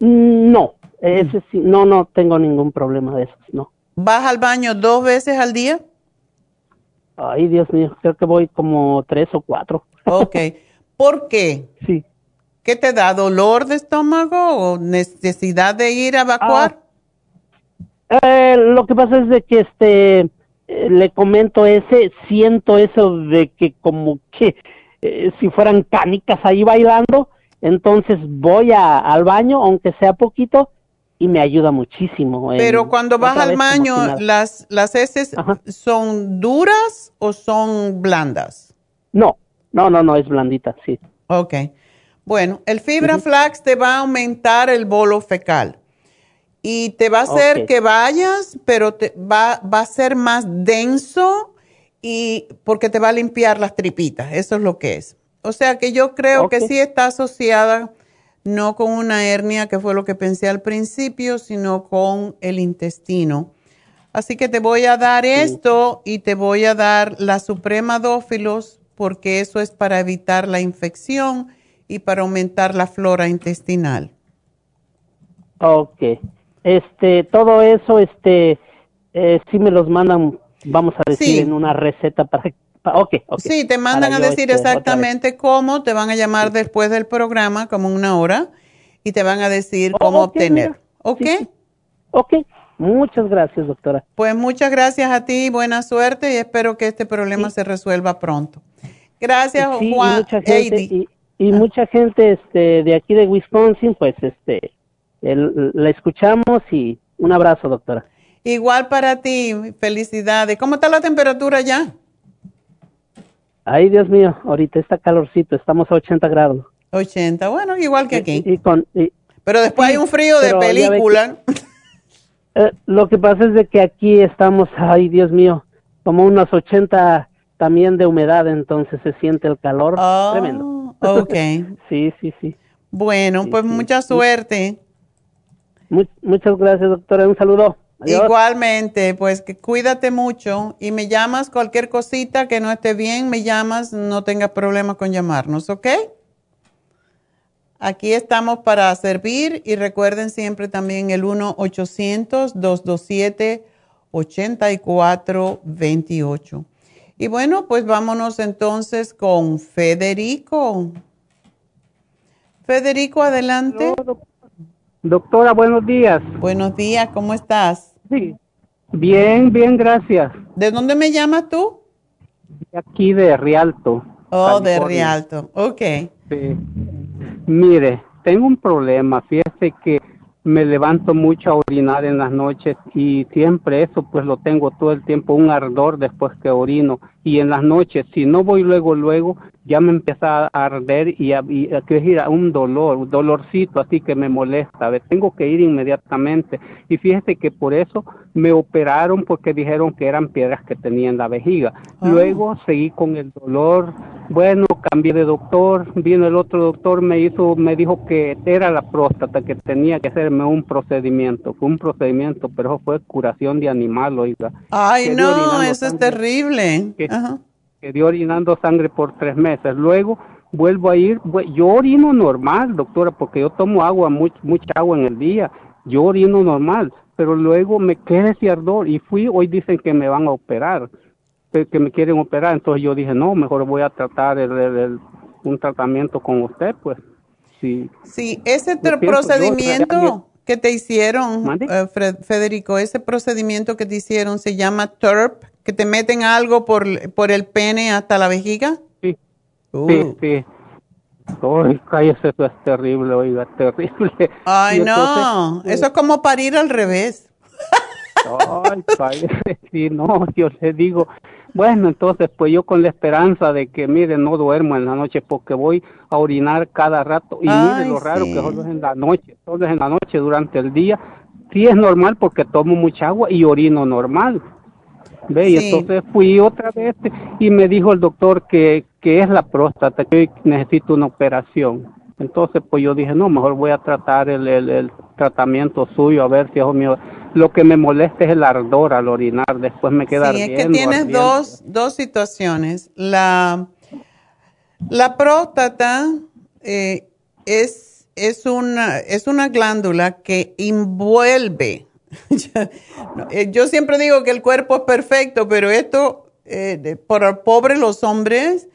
No, ese sí, no, no tengo ningún problema de eso, no. ¿Vas al baño dos veces al día? Ay, Dios mío, creo que voy como tres o cuatro. Ok. ¿Por qué? (laughs) Sí. ¿Qué te da? ¿Dolor de estómago o necesidad de ir a evacuar? Ah, eh, lo que pasa es de que este eh, le comento ese, siento eso de que como que eh, si fueran canicas ahí bailando, entonces voy a, al baño, aunque sea poquito, y me ayuda muchísimo. Pero cuando vas al baño, ¿las, las heces son duras o son blandas? No, no, no, no, es blandita, sí. Ok. Bueno, el fibra flax te va a aumentar el bolo fecal y te va a hacer que vayas, pero te va, va a ser más denso y porque te va a limpiar las tripitas, eso es lo que es. O sea que yo creo que sí está asociada no con una hernia, que fue lo que pensé al principio, sino con el intestino. Así que te voy a dar esto y te voy a dar la Suprema Dófilos, porque eso es para evitar la infección y para aumentar la flora intestinal. Ok. Este, todo eso, este, eh, si me los mandan, vamos a decir, en una receta para Okay, Sí, te mandan a decir este, exactamente cómo, te van a llamar después del programa, como una hora, y te van a decir oh, cómo obtener. ¿Ok? Ok, muchas gracias, doctora. Pues muchas gracias a ti, buena suerte y espero que este problema se resuelva pronto. Gracias, Juan. Y mucha gente, y, ah. mucha gente este, de aquí de Wisconsin, pues este, la escuchamos y un abrazo, doctora. Igual para ti, felicidades. ¿Cómo está la temperatura ya? Ay, Dios mío, ahorita está calorcito, estamos a 80 grados. 80, bueno, igual que aquí. Pero después hay un frío de película. (laughs) Eh, lo que pasa es de que aquí estamos, ay, Dios mío, como unos 80 también de humedad, entonces se siente el calor oh, tremendo. Ok. (laughs) sí, sí, sí. Bueno, pues mucha suerte. Muchas gracias, doctora. Un saludo. Igualmente, pues que cuídate mucho y me llamas cualquier cosita que no esté bien, me llamas, no tengas problema con llamarnos, ¿ok? Aquí estamos para servir y recuerden siempre también el 1-800-227-8428. Y bueno, pues vámonos entonces con Federico. Federico, adelante. Doctora, buenos días. Buenos días, ¿cómo estás? Sí, bien, bien, gracias. ¿De dónde me llamas tú? aquí de Rialto. Oh, de Rialto, ok. Sí. Mire, tengo un problema, fíjese que me levanto mucho a orinar en las noches y siempre eso pues lo tengo todo el tiempo, un ardor después que orino y en las noches si no voy luego luego ya me empieza a arder y a, y a, un dolor, un dolorcito así que me molesta, tengo que ir inmediatamente y fíjese que por eso me operaron porque dijeron que eran piedras que tenía en la vejiga. Ah. Luego seguí con el dolor, bueno, cambié de doctor, vino el otro doctor, me hizo, me dijo que era la próstata, que tenía que hacerme un procedimiento, fue un procedimiento, pero fue curación de animal, oiga. Ay, no, eso es terrible. Ajá. Quedé orinando sangre por tres meses. Luego vuelvo a ir, yo orino normal, doctora, porque yo tomo agua, mucha agua en el día, yo orino normal, pero luego me quedé ese ardor y fui, hoy dicen que me van a operar, que me quieren operar, entonces yo dije, no, mejor voy a tratar el, un tratamiento con usted, pues. Sí, sí ese procedimiento que te hicieron, eh, Federico, ese procedimiento que te hicieron se llama TURP, que te meten algo por, por el pene hasta la vejiga. Sí, uh. sí, sí. Ay, cállese, eso es terrible, oiga, (laughs) terrible. Ay, no, eso es como parir al revés. Ay, cállese, (laughs) sí, no, yo le digo, bueno, entonces pues yo con la esperanza de que, mire, no duermo en la noche porque voy a orinar cada rato y mire lo raro que solo es en la noche, solo es en la noche durante el día. Sí es normal porque tomo mucha agua y orino normal, ¿Ve? Y entonces fui otra vez y me dijo el doctor que, que es la próstata, que necesito una operación. Entonces, pues yo dije, no, mejor voy a tratar el, el, tratamiento suyo, a ver si es mío. Lo que me molesta es el ardor al orinar, después me queda Sí, es que tienes dos, dos situaciones. La, la próstata eh, es, es, una, es una glándula que envuelve (laughs) yo siempre digo que el cuerpo es perfecto, pero esto, eh, por pobre los hombres,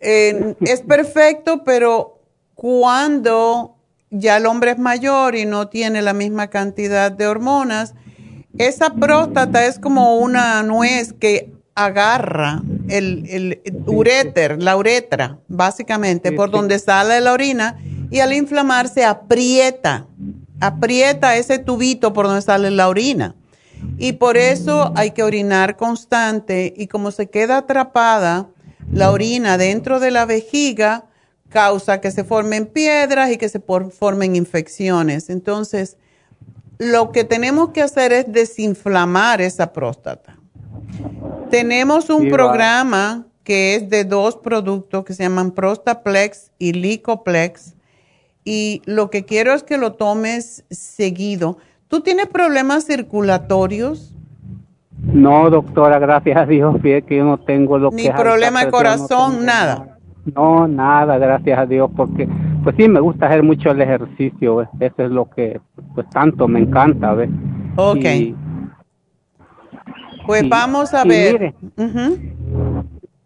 eh, (laughs) es perfecto, pero cuando ya el hombre es mayor y no tiene la misma cantidad de hormonas, esa próstata es como una nuez que agarra el, el uréter, la uretra, básicamente, por donde sale la orina, y al inflamarse aprieta aprieta ese tubito por donde sale la orina. Y por eso hay que orinar constante y como se queda atrapada la orina dentro de la vejiga, causa que se formen piedras y que se formen infecciones. Entonces, lo que tenemos que hacer es desinflamar esa próstata. Tenemos un programa que es de dos productos que se llaman Prostaplex y Licoplex y lo que quiero es que lo tomes seguido. ¿Tú tienes problemas circulatorios? No, doctora, gracias a Dios, (laughs) que yo no tengo lo Ni problema de corazón, nada. No, nada, gracias a Dios, porque pues sí me gusta hacer mucho el ejercicio, eso es lo que pues tanto me encanta, ¿ves? Ok. pues vamos a ver.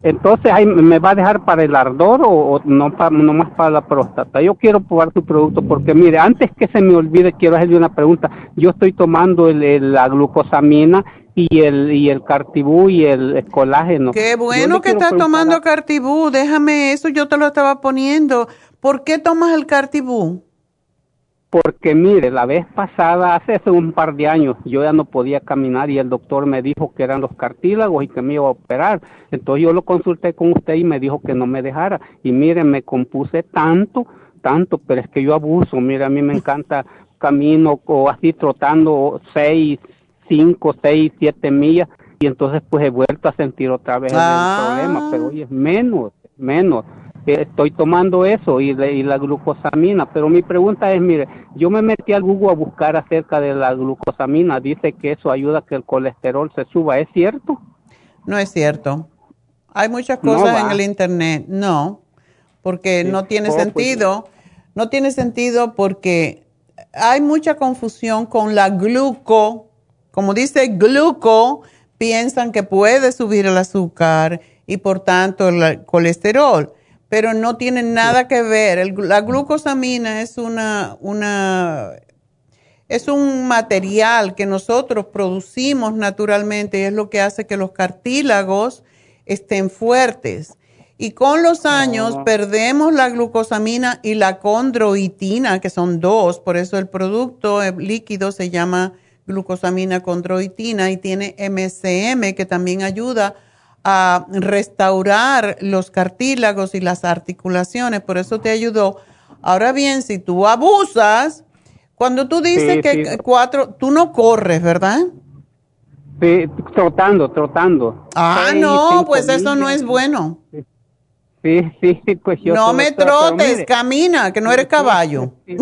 Entonces, ahí ¿me va a dejar para el ardor o, no, para, más para la próstata? Yo quiero probar su producto porque, mire, antes que se me olvide, quiero hacerle una pregunta. Yo estoy tomando el, la glucosamina y el, y el cartibú y el, colágeno. Qué bueno que estás tomando cartibú. Déjame eso, yo te lo estaba poniendo. ¿Por qué tomas el cartibú? Porque mire, la vez pasada, hace un par de años, yo ya no podía caminar y el doctor me dijo que eran los cartílagos y que me iba a operar. Entonces yo lo consulté con usted y me dijo que no me dejara. Y mire, me compuse tanto, tanto, pero es que yo abuso. Mire, a mí me encanta camino o así trotando seis, cinco, seis, siete millas y entonces pues he vuelto a sentir otra vez el problema, pero hoy es menos, menos estoy tomando eso y, la glucosamina, pero mi pregunta es, mire, yo me metí al Google a buscar acerca de la glucosamina, dice que eso ayuda a que el colesterol se suba, ¿es cierto? No es cierto. Hay muchas cosas en el internet, no, porque no tiene oh, pues sentido, no tiene sentido porque hay mucha confusión con la gluco, como dice gluco, piensan que puede subir el azúcar y por tanto el colesterol pero no tiene nada que ver. la glucosamina es una, una, es un material que nosotros producimos naturalmente y es lo que hace que los cartílagos estén fuertes. Y con los años perdemos la glucosamina y la condroitina, que son dos, por eso el producto líquido se llama glucosamina condroitina y tiene MCM, que también ayuda a restaurar los cartílagos y las articulaciones, por eso te ayudó. Ahora bien, si tú abusas, cuando tú dices que cuatro, tú no corres, ¿verdad? Sí, trotando, trotando. Ah, no, pues eso no es bueno. Sí, sí, pues yo... No me trotes, camina, que no eres caballo. Sí,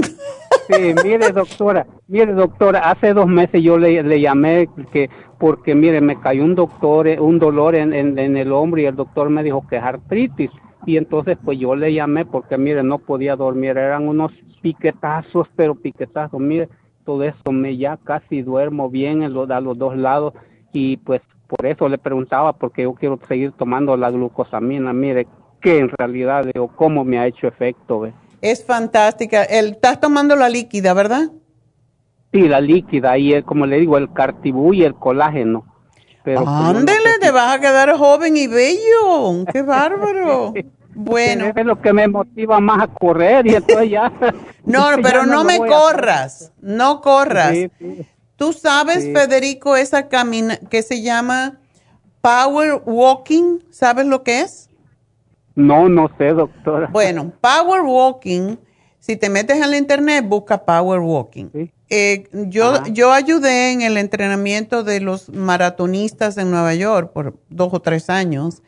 mire doctora, mire doctora, hace dos meses yo le, llamé que porque mire me cayó un doctor, eh, un dolor en, en, el hombro y el doctor me dijo que es artritis. Y entonces pues yo le llamé porque mire no podía dormir, eran unos piquetazos, pero piquetazos, mire todo eso me ya casi duermo bien en a los dos lados. Y pues por eso le preguntaba porque yo quiero seguir tomando la glucosamina, mire que en realidad o cómo me ha hecho efecto. Es fantástica. El, estás tomando la líquida, ¿verdad? Sí, la líquida y el, como le digo, el cartibú y el colágeno. Pero pues, Ándele, te vas a quedar joven y bello. ¡Qué (laughs) bárbaro! Bueno. Es lo que me motiva más a correr y entonces ya. (laughs) no, (laughs) pero no, me corras, no corras. Tú sabes, Federico, esa camina que se llama Power Walking, ¿sabes lo que es? No, no sé, doctora. Bueno, Power Walking, si te metes en la internet, busca Power Walking. Eh, yo, yo ayudé en el entrenamiento de los maratonistas en Nueva York por dos o tres años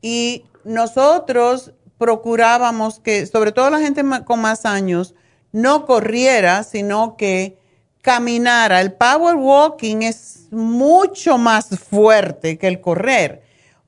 y nosotros procurábamos que, sobre todo la gente con más años, no corriera, sino que caminara. El power walking es mucho más fuerte que el correr.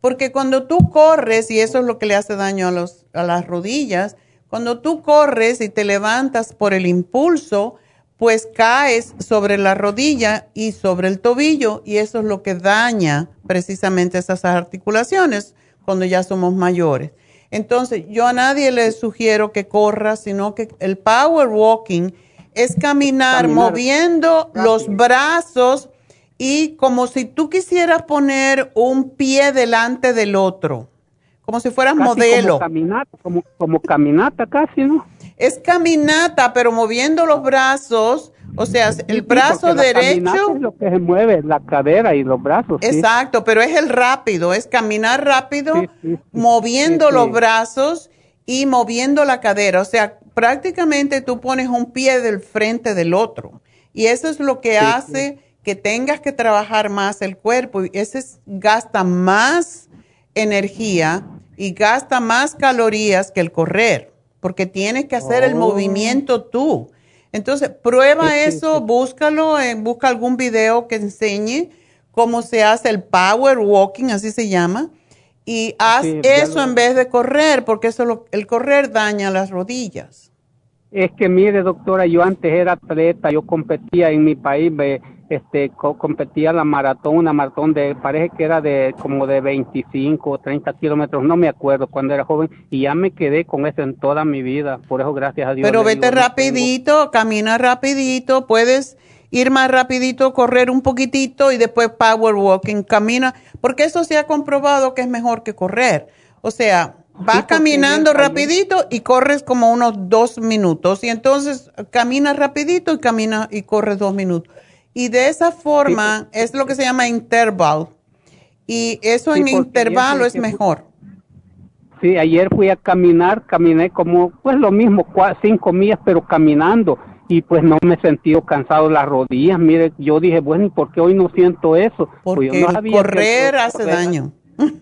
Porque cuando tú corres, y eso es lo que le hace daño a, los, a las rodillas, cuando tú corres y te levantas por el impulso, pues caes sobre la rodilla y sobre el tobillo y eso es lo que daña precisamente esas articulaciones cuando ya somos mayores. Entonces, yo a nadie le sugiero que corra, sino que el power walking es caminar, moviendo los brazos y como si tú quisieras poner un pie delante del otro, como si fueras modelo. Como caminata, como, caminata casi, ¿no? Es caminata, pero moviendo los brazos, o sea, el brazo derecho. es lo que se mueve, la cadera y los brazos. Exacto, pero es el rápido, es caminar rápido, moviendo los brazos y moviendo la cadera. O sea, prácticamente tú pones un pie del frente del otro. Y eso es lo que hace que tengas que trabajar más el cuerpo y ese gasta más energía y gasta más calorías que el correr, porque tienes que hacer el oh. movimiento tú. Entonces, prueba eso, búscalo, eh, busca algún video que enseñe cómo se hace el power walking, así se llama, y haz eso en vez de correr, porque eso el correr daña las rodillas. Es que mire, doctora, yo antes era atleta, yo competía en mi país, este competía la maratón, una maratón de, parece que era de como de 25 o 30 kilómetros, no me acuerdo cuando era joven, y ya me quedé con eso en toda mi vida, por eso gracias a Dios. Pero vete rapidito, camina rapidito, puedes ir más rapidito, correr un poquitito y después power walking, camina, porque eso se ha comprobado que es mejor que correr. O sea, vas caminando rapidito y corres como unos dos minutos y entonces caminas rapidito y camina y corres dos minutos. Y de esa forma es lo que se llama interval. Y eso en intervalo es mejor. Sí, ayer fui a caminar, caminé como, pues lo mismo, cinco millas, pero caminando. Y pues no me he sentido cansado las rodillas. Mire, yo dije, bueno, ¿y por qué hoy no siento eso? Pues Porque correr hace daño. (laughs)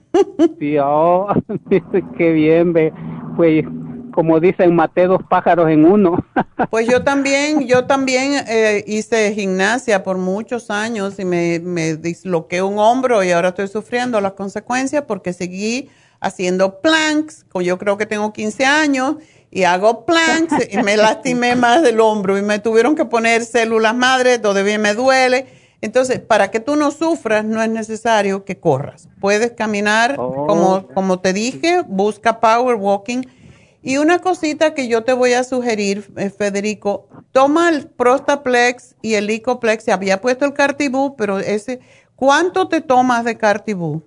Sí, oh, (laughs) qué bien, ve. Pues como dicen, maté dos pájaros en uno. (laughs) Pues yo también, yo también eh, hice gimnasia por muchos años y me, me disloqué un hombro y ahora estoy sufriendo las consecuencias porque seguí haciendo planks, yo creo que tengo 15 años y hago planks y me lastimé (laughs) más del hombro y me tuvieron que poner células madres, todavía me duele. Entonces, para que tú no sufras, no es necesario que corras. Puedes caminar, como, oh. como te dije, busca power walking y una cosita que yo te voy a sugerir, eh, Federico, toma el Prostaplex y el Licoplex. Se había puesto el Cartibú, pero ese, ¿cuánto te tomas de Cartibú?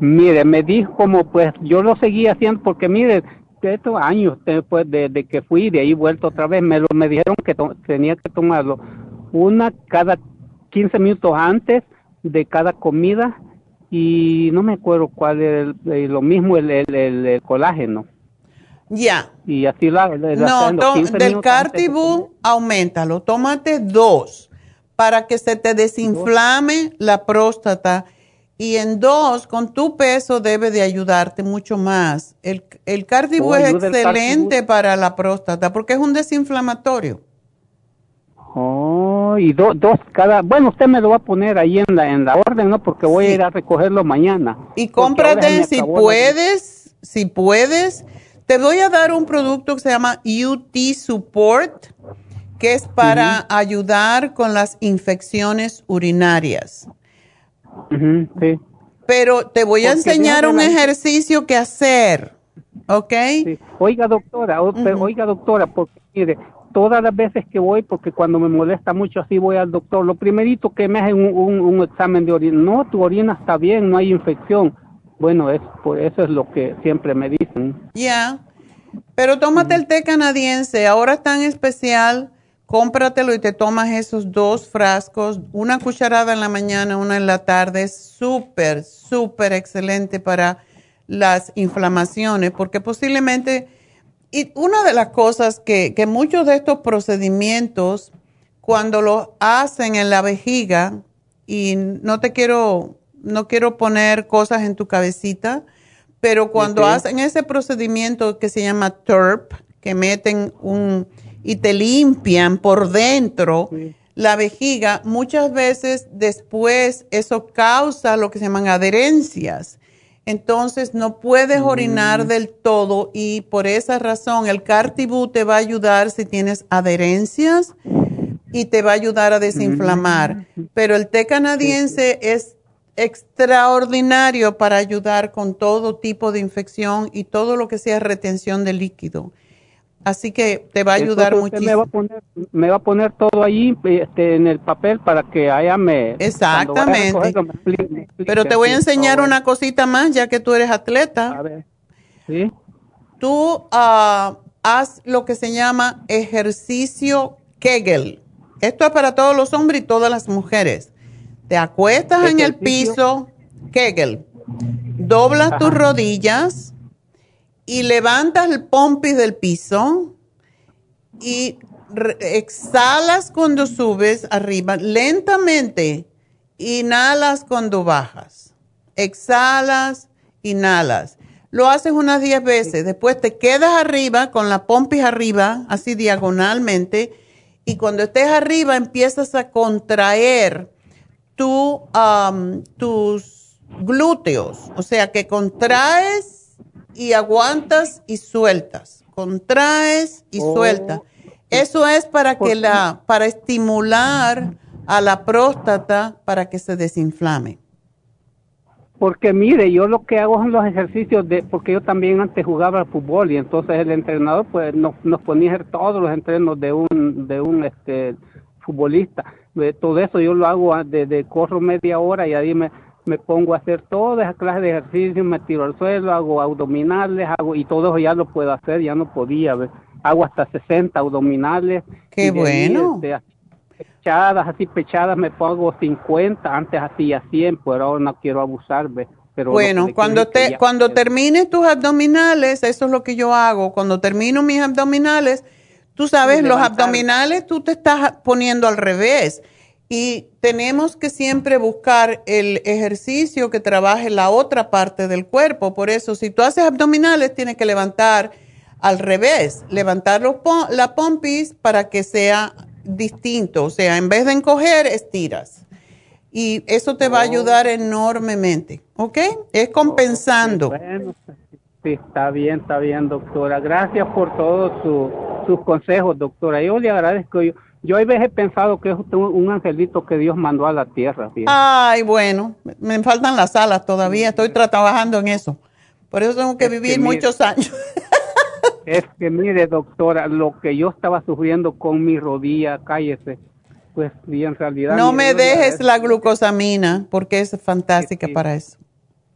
Mire, me dijo como pues yo lo seguía haciendo porque mire, estos años después de, de, que fui de ahí vuelto otra vez, me lo me dijeron que tenía que tomarlo una cada 15 minutos antes de cada comida y no me acuerdo cuál es lo mismo el, el, el, colágeno. Ya. Y así la, No, del Cartibú, aumentalo, tómate dos para que se te desinflame la próstata y en dos, con tu peso debe de ayudarte mucho más. El, el Cartibú oh, es excelente para la próstata porque es un desinflamatorio. Oh, y dos cada, bueno, usted me lo va a poner ahí en la, en la orden, ¿no? Porque voy a ir a recogerlo mañana. Y cómprate, si puedes, si puedes, te voy a dar un producto que se llama UT Support, que es para ayudar con las infecciones urinarias. sí. Pero te voy a enseñar un ejercicio que hacer, ¿ok? Oiga, doctora, oiga, doctora, porque mire, todas las veces que voy, porque cuando me molesta mucho así voy al doctor, lo primerito que me hacen un, un, examen de orina, no, tu orina está bien, no hay infección. Bueno, es por eso es lo que siempre me dicen. Ya, pero tómate el té canadiense, ahora es tan especial, cómpratelo y te tomas esos dos frascos, una cucharada en la mañana, una en la tarde, es súper, súper excelente para las inflamaciones, porque posiblemente y una de las cosas que, que muchos de estos procedimientos, cuando los hacen en la vejiga, y no te quiero, no quiero poner cosas en tu cabecita, pero cuando hacen ese procedimiento que se llama TURP, que meten un y te limpian por dentro la vejiga, muchas veces después eso causa lo que se llaman adherencias entonces no puedes orinar mm. del todo y por esa razón el Cartibú te va a ayudar si tienes adherencias y te va a ayudar a desinflamar. Mm. Pero el té canadiense es extraordinario para ayudar con todo tipo de infección y todo lo que sea retención de líquido. Así que te va a ayudar muchísimo. Me va a, poner, me va a poner todo ahí este, en el papel para que allá me... Exactamente. Pero te voy a enseñar una cosita más, ya que tú eres atleta. A ver. ¿Sí? Tú uh, haz lo que se llama ejercicio Kegel. Esto es para todos los hombres y todas las mujeres. Te acuestas en el piso, Kegel. Doblas tus rodillas y levantas el pompis del piso y exhalas cuando subes arriba lentamente, inhalas cuando bajas, exhalas, inhalas. Lo haces unas 10 veces, después te quedas arriba con la pompis arriba, así diagonalmente, y cuando estés arriba empiezas a contraer tu, tus glúteos, o sea que contraes y aguantas y sueltas, contraes y oh. sueltas. Eso es para que la, para estimular a la próstata para que se desinflame. Porque mire, yo lo que hago son los ejercicios de, porque yo también antes jugaba al fútbol y entonces el entrenador pues nos, nos ponía a hacer todos los entrenos de un, de un este futbolista. Todo eso yo lo hago de corro media hora y ahí me, me pongo a hacer toda esa clase de ejercicios, me tiro al suelo, hago abdominales, hago y todo eso ya lo puedo hacer, ya no podía, hago hasta 60 abdominales. Qué bueno. Este, pechadas, así pechadas me pongo 50, antes hacía 100, pero ahora no quiero abusar. Pero bueno, cuando te cuando termines tus abdominales, eso es lo que yo hago, cuando termino mis abdominales, tú sabes, los abdominales tú te estás poniendo al revés y tenemos que siempre buscar el ejercicio que trabaje la otra parte del cuerpo. Por eso, si tú haces abdominales, tienes que levantar al revés, levantar la pompis para que sea distinto. O sea, en vez de encoger, estiras. Y eso te va a ayudar oh. enormemente. ¿Ok? Es compensando. Bueno, sí, está bien, está bien, doctora. Gracias por todos sus consejos, doctora. Yo le agradezco. Yo, yo a veces he pensado que es un angelito que Dios mandó a la tierra. Ay, bueno, me faltan las alas todavía, estoy trabajando en eso. Por eso tengo que vivir muchos años. (laughs) es que mire, doctora, lo que yo estaba sufriendo con mi rodilla, cállese, pues y en realidad... No me dejes la glucosamina, porque es fantástica para eso.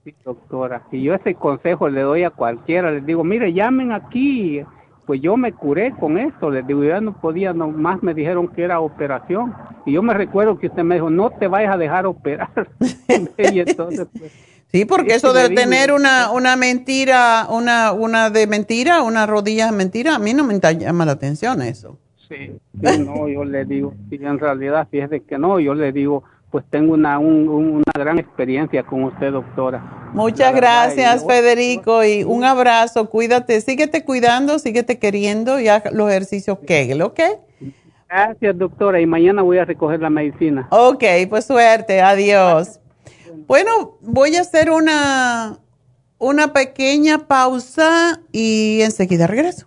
Sí, doctora. Y yo ese consejo le doy a cualquiera. Les digo, mire, llamen aquí. Pues yo me curé con esto. Les digo, ya no podía, nomás me dijeron que era operación. Y yo me recuerdo que usted me dijo, no te vayas a dejar operar. (laughs) y (laughs) entonces, pues, Sí, porque eso de tener una, una mentira, una, una de mentira, una rodilla de mentira, a mí no me llama la atención eso. Sí, sí, no, yo le digo, en realidad, fíjese que no, yo le digo, pues tengo una, un- una gran experiencia con usted, doctora. Muchas gracias, y- Federico, y un abrazo, cuídate, síguete cuidando, síguete queriendo y haz los ejercicios Kegel, ¿ok? Gracias, doctora, y mañana voy a recoger la medicina. Ok, pues suerte, adiós. Bueno, voy a hacer una, una pequeña pausa y enseguida regreso.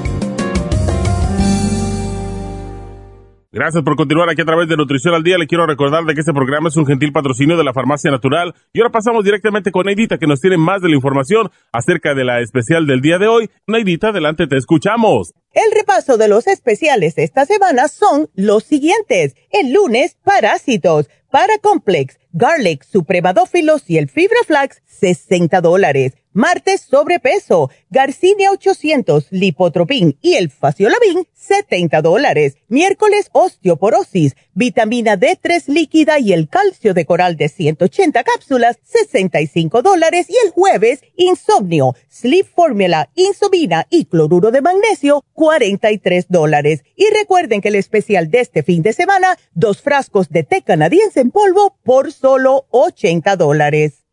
Gracias por continuar aquí a través de Nutrición al Día. Le quiero recordar de que este programa es un gentil patrocinio de la Farmacia Natural. Y ahora pasamos directamente con Neidita, que nos tiene más de la información acerca de la especial del día de hoy. Neidita, adelante, te escuchamos. El repaso de los especiales de esta semana son los siguientes. El lunes, parásitos, Paracomplex, Garlic, Supremadófilos y el Fibra Flax, 60 dólares. Martes, sobrepeso, Garcinia 800, Lipotropin y el Faciolabin, 70 dólares. Miércoles, osteoporosis, vitamina D3 líquida y el calcio de coral de 180 cápsulas, 65 dólares. Y el jueves, insomnio, Sleep Formula, Insomina y cloruro de magnesio, 43 dólares. Y recuerden que el especial de este fin de semana, dos frascos de té canadiense en polvo por solo 80 dólares.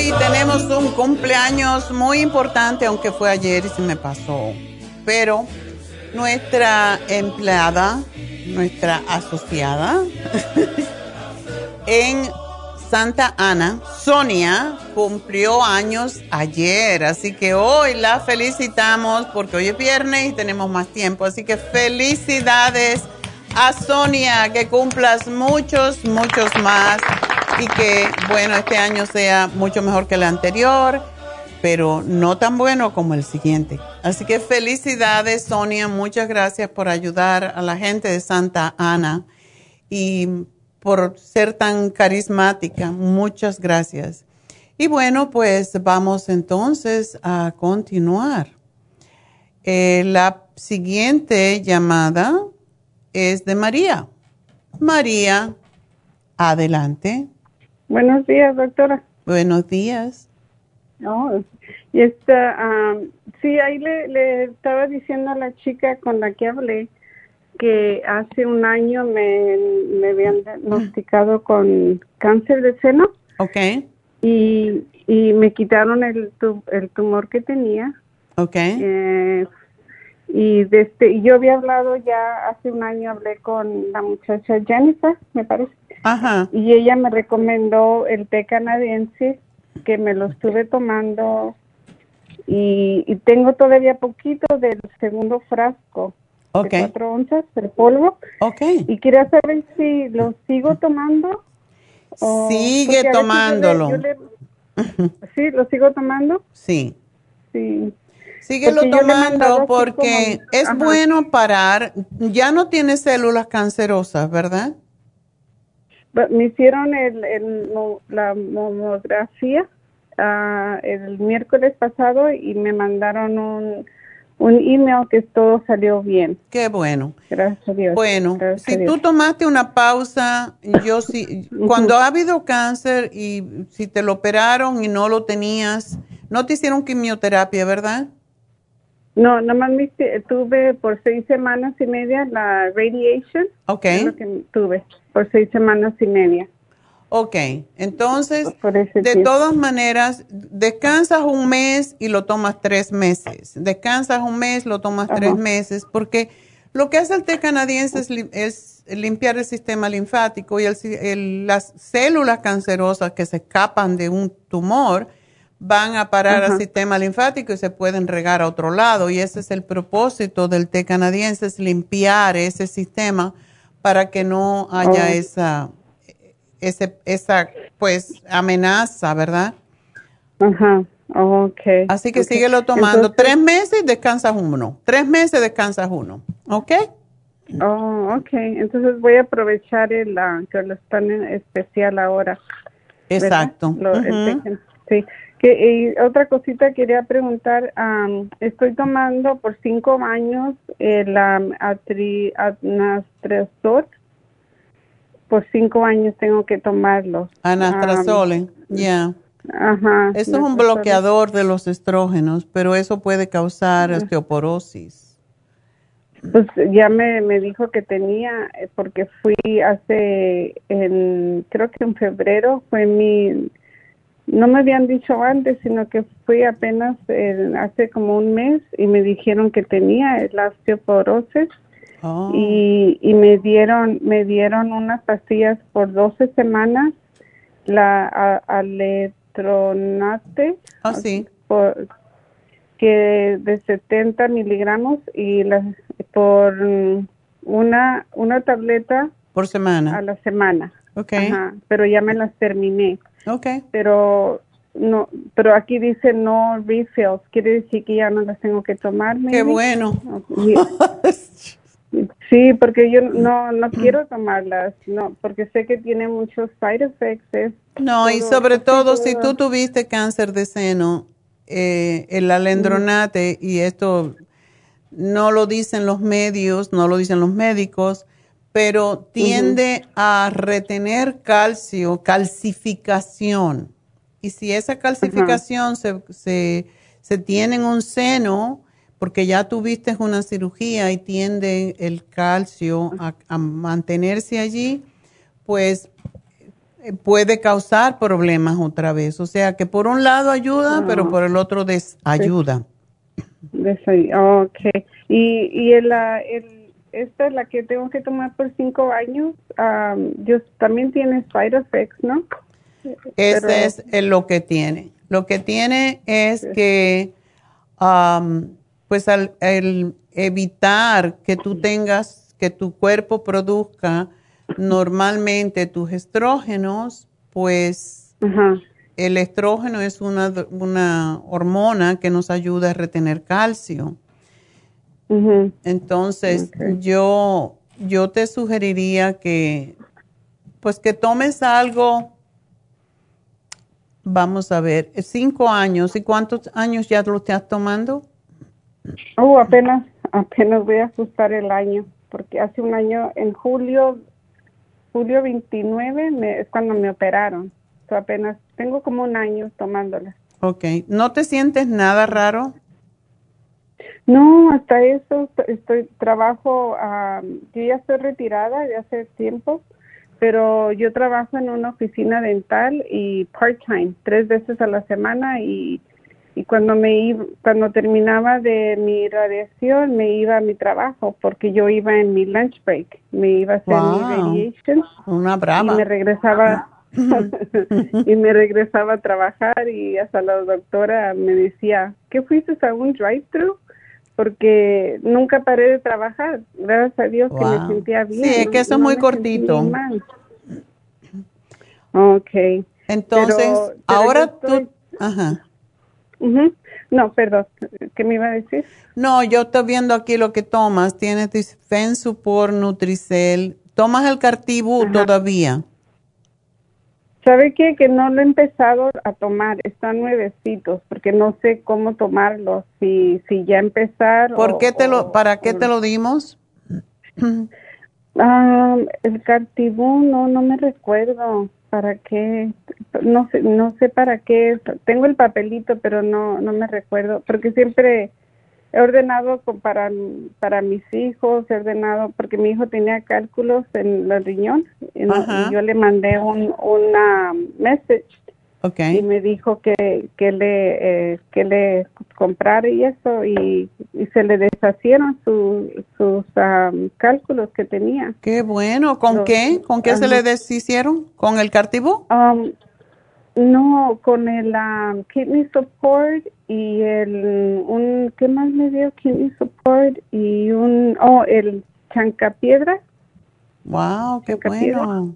Hoy tenemos un cumpleaños muy importante, aunque fue ayer y se me pasó. Pero nuestra empleada, nuestra asociada (laughs) en Santa Ana, Sonia, cumplió años ayer. Así que hoy la felicitamos porque hoy es viernes y tenemos más tiempo. Así que felicidades a Sonia, que cumplas muchos, muchos más y que, bueno, este año sea mucho mejor que el anterior, pero no tan bueno como el siguiente. Así que felicidades, Sonia. Muchas gracias por ayudar a la gente de Santa Ana y por ser tan carismática. Muchas gracias. Y bueno, pues vamos entonces a continuar. Eh, la siguiente llamada es de María. María, adelante. Buenos días, doctora. Buenos días. No, y esta, am, sí, ahí le, le estaba diciendo a la chica con la que hablé que hace un año me, me habían diagnosticado con cáncer de seno. Ok. Y, y me quitaron el, tu- el tumor que tenía. Ok. Eh, y desde y yo había hablado ya hace un año hablé con la muchacha Jennifer me parece Ajá. y ella me recomendó el té canadiense que me lo estuve tomando y, y tengo todavía poquito del segundo frasco Ok. de cuatro onzas de polvo Ok. y quería saber si lo sigo tomando o- Sigue yo le- tomándolo. yo le- sí lo sigo tomando Sí. sí Síguelo Porque tomando porque como- es Ajá. bueno parar. Ya no tiene células cancerosas, ¿verdad? Me hicieron el, la mamografía ah, el miércoles pasado y me mandaron un, un email que todo salió bien. Qué bueno. Gracias a Dios. Bueno, Gracias si Dios. tú tomaste una pausa, yo sí, cuando ha habido cáncer y si te lo operaron y no lo tenías, no te hicieron quimioterapia, ¿verdad? No, nomás me tuve por seis semanas y media la radiation. Ok. Lo que tuve por seis semanas y media. Ok, entonces, de tiempo. todas maneras, descansas un mes y lo tomas tres meses. Descansas un mes, lo tomas tres meses, porque lo que hace el té canadiense es, es limpiar el sistema linfático y el el- las células cancerosas que se escapan de un tumor van a parar al sistema linfático y se pueden regar a otro lado. Y ese es el propósito del té canadiense, es limpiar ese sistema para que no haya Oh. esa ese, esa pues amenaza, ¿verdad? Ajá, okay. Así que Ok. síguelo tomando. Entonces- Tres meses descansas uno. Tres meses descansas uno. ¿Ok? Oh, okay. Entonces voy a aprovechar el ah, que lo están en especial ahora. Exacto. Lo- el. Sí. Que, y otra cosita quería preguntar, estoy tomando por cinco años el um, atri, anastrozol. Por cinco años tengo que tomarlo. Anastrozole, ya. Ajá. Eso es un bloqueador de los estrógenos, pero eso puede causar osteoporosis. Pues ya me, me dijo que tenía, eh, porque fui hace, en, creo que en febrero fue mi, no me habían dicho antes, sino que fui apenas en- hace como un mes y me dijeron que tenía la osteoporosis Oh. y, y me dieron, me dieron unas pastillas por 12 semanas, la a- aletronate. Ah, sí. por- que de 70 miligramos y las por una una tableta Por semana. a la semana. Ok. Ajá, pero ya me las terminé. Ok. Pero no, pero aquí dice no refills, quiere decir que ya no las tengo que tomar. Qué bueno. (laughs) Sí, porque yo no no quiero tomarlas, no, porque sé que tiene muchos side effects. es No, y sobre todo si tú tuviste cáncer de seno, eh, el alendronate, y esto no lo dicen los medios, no lo dicen los médicos, pero tiende a retener calcio, calcificación. Y si esa calcificación se, se, se tiene en un seno, porque ya tuviste una cirugía y tiende el calcio a, a mantenerse allí, pues eh, puede causar problemas otra vez. O sea que por un lado ayuda, Ah. pero por el otro desayuda. Desay- oh, okay. Y, y el, el, esta es la que tengo que tomar por cinco años. yo también tiene side effects, ¿no? Ese Pero- es lo que tiene. Lo que tiene es que, am, pues al el evitar que tú tengas, que tu cuerpo produzca normalmente tus estrógenos, pues el estrógeno es una, una hormona que nos ayuda a retener calcio. Entonces, yo, yo te sugeriría que, pues que tomes algo, vamos a ver, cinco años. ¿Y cuántos años ya lo estás tomando? Oh, apenas, apenas voy a ajustar el año, porque hace un año, en julio, julio 29, me- es cuando me operaron. So, apenas tengo como un año tomándola. Ok. ¿No te sientes nada raro? No, hasta eso est- estoy trabajo, am, yo ya estoy retirada de hace tiempo, pero yo trabajo en una oficina dental y part-time, tres veces a la semana y y cuando me iba, cuando terminaba de mi radiación me iba a mi trabajo porque yo iba en mi lunch break, me iba a hacer mi radiation Una brava. y me regresaba (laughs) y me regresaba a trabajar y hasta la doctora me decía, ¿qué fuiste a un drive-thru? Porque nunca paré de trabajar, gracias a Dios que me sentía bien. Sí, es que eso es muy cortito. Ok. Entonces, Pero- pero ahora estoy- tú... Ajá. Ujú. No, perdón, ¿qué me iba a decir? No, yo estoy viendo aquí lo que tomas. Tienes Disfen Support, Nutricel. ¿Tomas el Cartibú todavía? ¿Sabe qué? Que no lo he empezado a tomar, están nuevecitos, porque no sé cómo tomarlos, si, si ya empezar ¿Por o- qué te o- lo, ¿Para qué te lo dimos? Ah, el cartibú, no, no me recuerdo para qué, no sé, no sé para qué, tengo el papelito, pero no, no me recuerdo, porque siempre he ordenado con- para, para mis hijos, he ordenado, porque mi hijo tenía cálculos en el riñón, y, yo le mandé un, una message Okay. y me dijo que, que le eh, que le comprara y eso y, y se le deshacieron su- sus am, cálculos que tenía. Qué bueno. ¿Con Los- qué? ¿Con qué se le deshicieron? ¿Con el Cartibú? Um, no, con el um, kidney support y el un ¿qué más me dio? Kidney support y un oh el chancapiedra. Wow, qué Chancapiedra. bueno.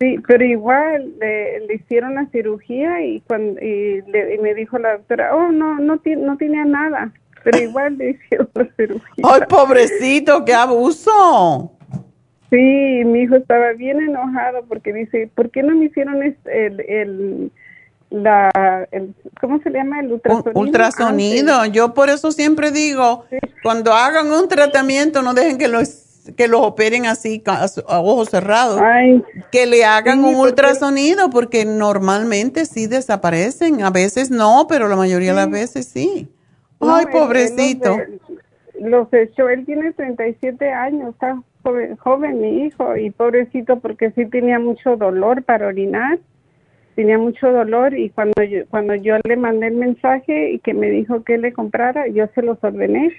Sí, pero igual le, le hicieron la cirugía y cuando y, le- y me dijo la doctora, oh no no ti- no tenía nada, pero igual le hicieron la (laughs) cirugía. ¡Ay, pobrecito, qué abuso! Sí, mi hijo estaba bien enojado porque dice, ¿por qué no me hicieron este- el, el, la, el, ¿cómo se llama? El ultrasonido. Ultrasonido. antes? Yo por eso siempre digo, cuando hagan un tratamiento, no dejen que los que los operen así a ojos cerrados. que le hagan sí, un porque- ultrasonido porque normalmente sí desaparecen. A veces no, pero la mayoría de las veces sí. No, Ay, pobrecito. Los echó, él tiene 37 años, está joven, joven mi hijo, y pobrecito porque sí tenía mucho dolor para orinar, tenía mucho dolor y cuando yo, cuando yo le mandé el mensaje y que me dijo que le comprara, yo se los ordené,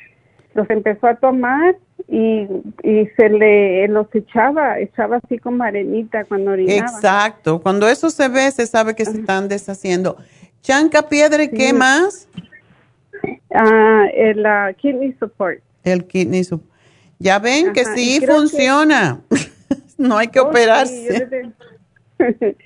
los empezó a tomar y, y se le los echaba, echaba así como arenita cuando orinaba. Exacto. Cuando eso se ve, se sabe que se están deshaciendo. Chanca piedra, ¿y qué Sí. más? Ah, el ah, kidney support. El kidney sup- Ya ven que Ajá, sí que- funciona. (laughs) no hay que Oh, sí, operarse. desde- (laughs)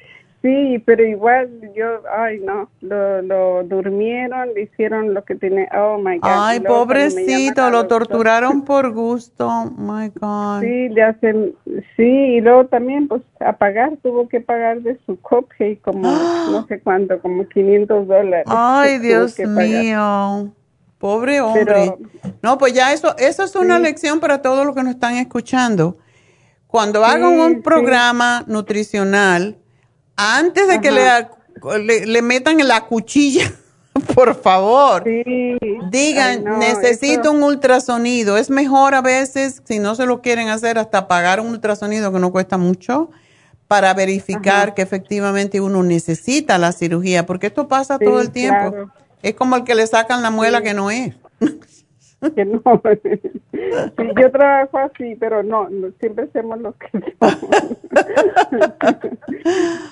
Sí, pero igual yo, ay no, lo, lo durmieron, le hicieron lo que tiene, oh my God. Ay, luego pobrecito, lo torturaron por gusto. Oh my God. Sí, le hacen, sí, y luego también pues a pagar, tuvo que pagar de su copay como (gasps) no sé cuánto, como 500 dólares. Ay, (laughs) Dios mío. Pobre hombre. Pero- no, pues ya eso, eso es una Sí. lección para todos los que nos están escuchando. Cuando hagan un sí. programa nutricional, antes de que le, le, le metan en la cuchilla, (laughs) por favor, digan, Ay, no, necesito un ultrasonido. Es mejor a veces, si no se lo quieren hacer, hasta pagar un ultrasonido que no cuesta mucho para verificar que efectivamente uno necesita la cirugía, porque esto pasa Sí, todo el tiempo. claro. Es como el que le sacan la muela que no es. (laughs) (laughs) que no. Sí, yo trabajo así, pero no, no, siempre hacemos lo que (laughs) somos.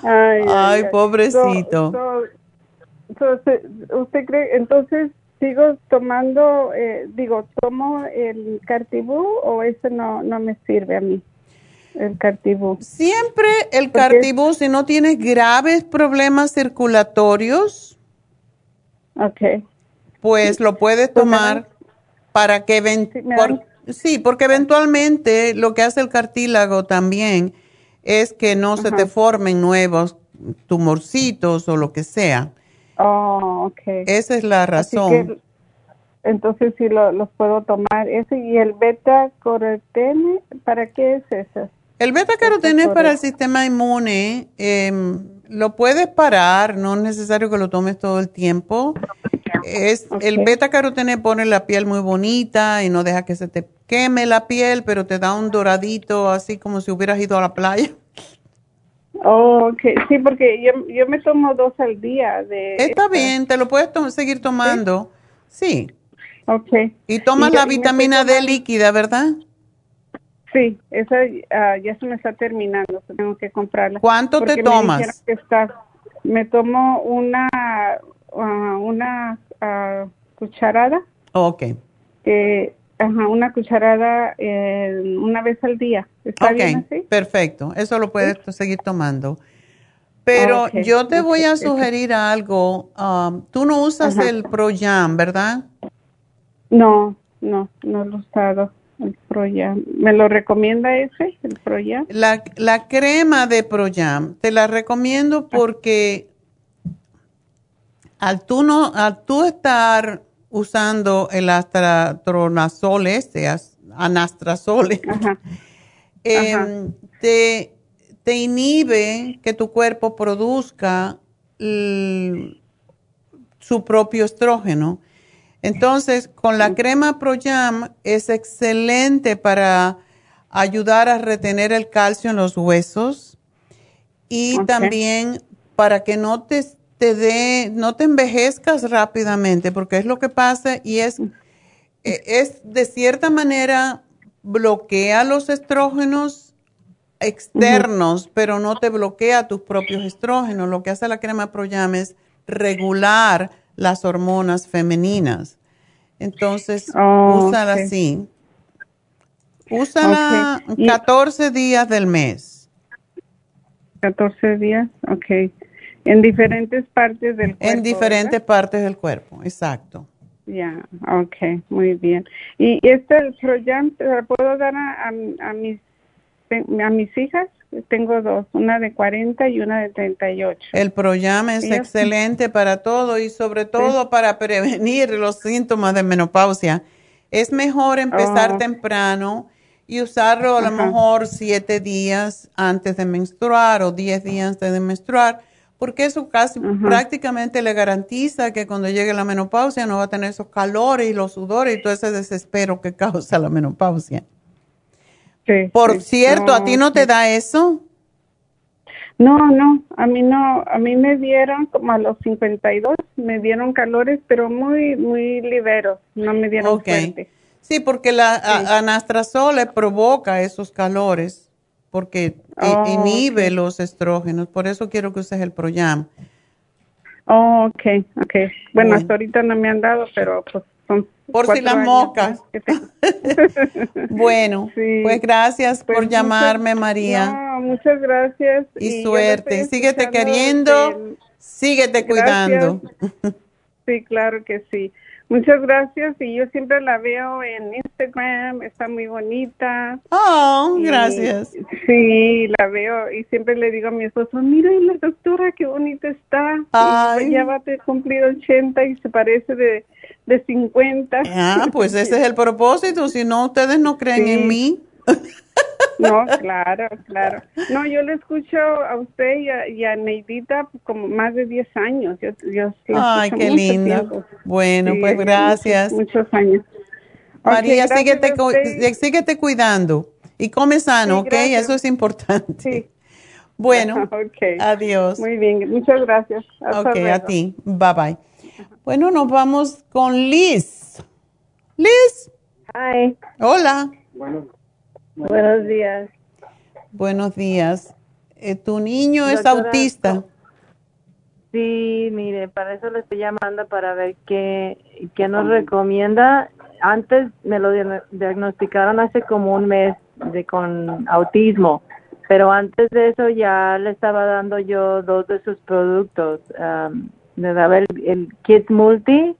ay, Ay, pobrecito. So- so- so, se- ¿Usted cree, entonces sigo tomando, eh, digo, tomo el cartibú o ese no, no me sirve a mí? El cartibú. Siempre el cartibú, si no tienes graves problemas circulatorios, okay. pues lo puedes tomar para que por- dan- sí, porque eventualmente lo que hace el cartílago también es que no se te formen nuevos tumorcitos o lo que sea. Oh, okay. Esa es la razón. que, entonces sí lo, los puedo tomar. Ese y el beta carotene, ¿para qué es ese? El beta carotene es para el sistema inmune. em, lo puedes parar, no es necesario que lo tomes todo el tiempo. Es, El beta carotene pone la piel muy bonita y no deja que se te queme la piel, pero te da un doradito, así como si hubieras ido a la playa. Oh, ok. Sí, porque yo, yo me tomo dos al día de... Está bien, te lo puedes to- seguir tomando. Sí. Ok. Y tomas Y- la vitamina D líquida, ¿verdad? Sí, esa ah, ya se me está terminando, tengo que comprarla. ¿Cuánto te me tomas? está- me tomo una ah, una ah, cucharada, Ok. que, ajá, una cucharada eh, una vez al día. ¿Está Ok, bien así? perfecto. Eso lo puedes seguir tomando. Pero yo te voy a ok, eso. sugerir algo. um, tú no usas Ajá. el Proyam, ¿verdad? No, no, no lo he usado. El Proyam. ¿Me lo recomienda ese, el Proyam? La, la crema de Proyam, te la recomiendo porque al tú, no, al tú estar usando el astratronazol este, as- anastrazole, em, te, te inhibe que tu cuerpo produzca su propio estrógeno. Entonces, con la crema Proyam es excelente para ayudar a retener el calcio en los huesos y también para que no te, te dé, no te envejezcas rápidamente, porque es lo que pasa y es, e- es de cierta manera bloquea los estrógenos externos, pero no te bloquea tus propios estrógenos. Lo que hace la crema Proyam es regular las hormonas femeninas. Entonces, Oh, úsala ok. así. Úsala Ok. Y- 14 días del mes. 14 días, ok. En diferentes partes del cuerpo. En diferentes partes del cuerpo, exacto. Ya, okay, muy bien. ¿Y este Proyam te lo puedo dar a, a, a mis a mis hijas? Tengo dos, una de 40 y una de 38. El Proyam es excelente para todo y sobre todo para prevenir los síntomas de menopausia. Es mejor empezar Oh. temprano y usarlo a lo Ajá. mejor siete días antes de menstruar o diez días antes de menstruar, porque eso casi prácticamente le garantiza que cuando llegue la menopausia no va a tener esos calores y los sudores y todo ese desespero que (laughs) causa la menopausia. Sí, Por sí. cierto, ¿a ti no te sí. da eso? No, no, a mí no, a mí me dieron como a los 52, me dieron calores, pero muy, muy ligeros, no me dieron Ok. fuerte. Sí, porque la a- anastrazole provoca esos calores porque Oh, inhibe los estrógenos. Por eso quiero que uses el Proyam. Oh, okay, okay. Bueno, Bueno. hasta ahorita no me han dado, pero pues son Por si las moscas. (laughs) tengo. (laughs) Bueno, (laughs) Sí. pues gracias por Pues llamarme, María. No, muchas gracias. y suerte. Síguete queriendo, síguete Gracias. cuidando. Sí, claro que sí. Muchas gracias y yo siempre la veo en Instagram, está muy bonita. Oh, Y- gracias. Sí, la veo y siempre le digo a mi esposo, mira la doctora, qué bonita está. Ay. ya va a cumplir 80 y se parece de, de 50. Ah, pues ese es el propósito. Si no, ustedes no creen Sí. en mí. (laughs) No, claro, claro. No, yo le escucho a usted y a, y a Neidita como más de 10 años. Yo, yo Ay, qué tiempo. Bueno, Sí, pues gracias. Muchos, años. María, Ok, gracias síguete, cu- cuidando y come sano, Sí, ¿ok? gracias. Eso es importante. Sí. Bueno, (laughs) Ok. adiós. Muy bien, muchas gracias. Hasta Ok, a ti. Bye bye. Bueno, nos vamos con Liz. Liz. Hi. Hola. Buenos días. Buenos días. Eh, ¿Tu niño es autista? Sí, mire, para eso le estoy llamando para ver qué, qué nos recomienda. Antes me lo diagno- diagnosticaron hace como un mes de con autismo, pero antes de eso ya le estaba dando yo dos de sus productos. am, le daba el, el Kit Multi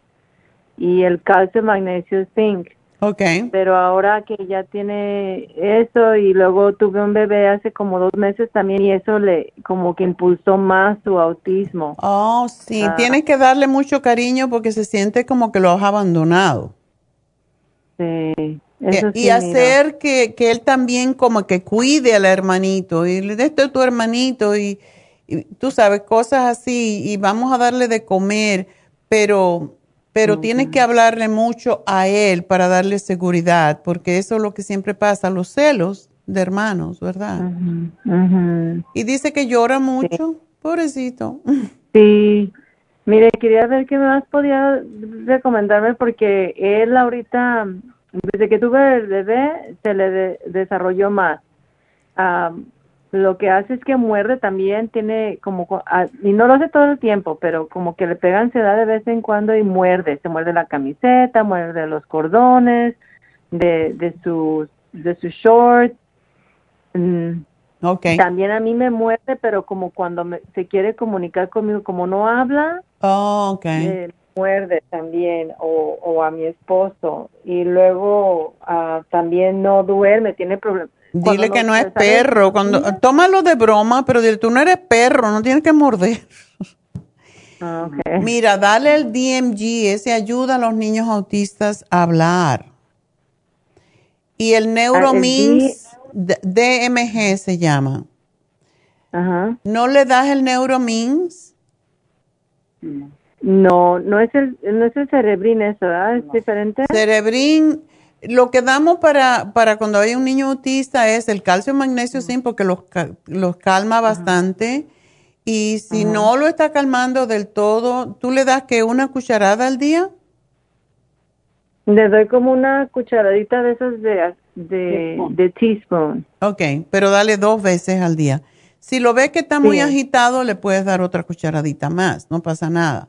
y el calcio magnesio zinc. Ok. Pero ahora que ya tiene eso y luego tuve un bebé hace como dos meses también y eso le como que impulsó más su autismo. Oh, sí. Ah. Tienes que darle mucho cariño porque se siente como que lo has abandonado. Sí, Y- eso y sí, hacer que, que él también como que cuide al hermanito y le esto es tu hermanito y, y tú sabes, cosas así y vamos a darle de comer, pero, pero tienes que hablarle mucho a él para darle seguridad, porque eso es lo que siempre pasa, los celos de hermanos, ¿verdad? Y dice que llora mucho, pobrecito. (laughs) Sí. Mire, quería ver qué más podía recomendarme porque él ahorita, desde que tuve el bebé, se le desarrolló más. Lo que hace es que muerde también, tiene como, y no lo hace todo el tiempo, pero como que le pega ansiedad de vez en cuando y muerde. Se muerde la camiseta, muerde los cordones de, de sus de sus shorts. Mm, okay. También a mí me muerde, pero como cuando se quiere comunicar conmigo, como no habla, oh, okay. me muerde también, o, o a mi esposo. Y luego uh, también no duerme, tiene problemas. Dile que no es perro. Cuando, tómalo de broma, pero dile, tú no eres perro, no tienes que morder. Ah, okay. Mira, dale el DMG, ese ayuda a los niños autistas a hablar. Y el Neuromins DMG se llama. Ajá. ¿No le das el Neuromins? No, no es el, no es el Cerebrin eso, ¿verdad? ¿Es diferente? Cerebrin, lo que damos para, para cuando hay un niño autista es el calcio, magnesio, zinc, porque los, los calma bastante. Y si no lo está calmando del todo, ¿tú le das que una cucharada al día? Le doy como una cucharadita de esas de, de, de teaspoon. Ok, pero dale dos veces al día. Si lo ves que está muy agitado, le puedes dar otra cucharadita más, no pasa nada.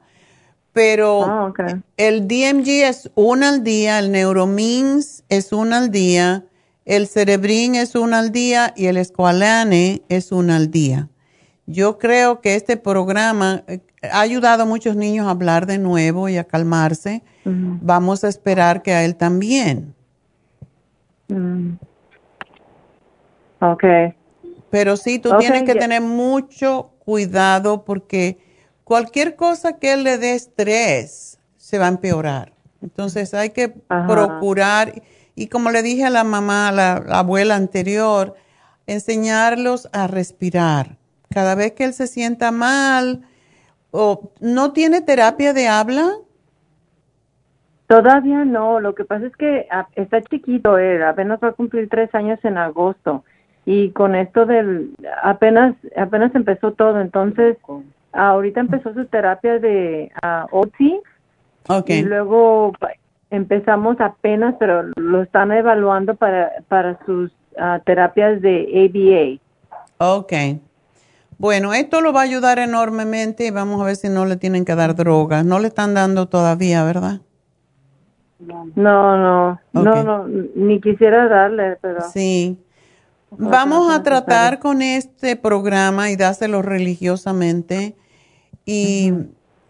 Pero ah, el DMG es una al día, el Neuromins es una al día, el Cerebrin es una al día y el Esqualane es una al día. Yo creo que este programa eh, ha ayudado a muchos niños a hablar de nuevo y a calmarse. Vamos a esperar que a él también. Mm. Ok. Pero sí, tú tienes que tener mucho cuidado porque cualquier cosa que él le dé estrés se va a empeorar. Entonces hay que procurar, y como le dije a la mamá, a la abuela anterior, enseñarlos a respirar. Cada vez que él se sienta mal, o no tiene terapia de habla. Todavía no, lo que pasa es que ah, está chiquito él, apenas va a cumplir tres años en agosto y con esto del, apenas, apenas empezó todo, entonces ahorita empezó su terapia de uh, OT y luego empezamos apenas, pero lo están evaluando para, para sus ah, terapias de ABA. Ok. Bueno, esto lo va a ayudar enormemente y vamos a ver si no le tienen que dar drogas. No le están dando todavía, ¿verdad? No, no, no, no, ni quisiera darle, pero... Sí. Vamos a tratar con este programa y dárselo religiosamente y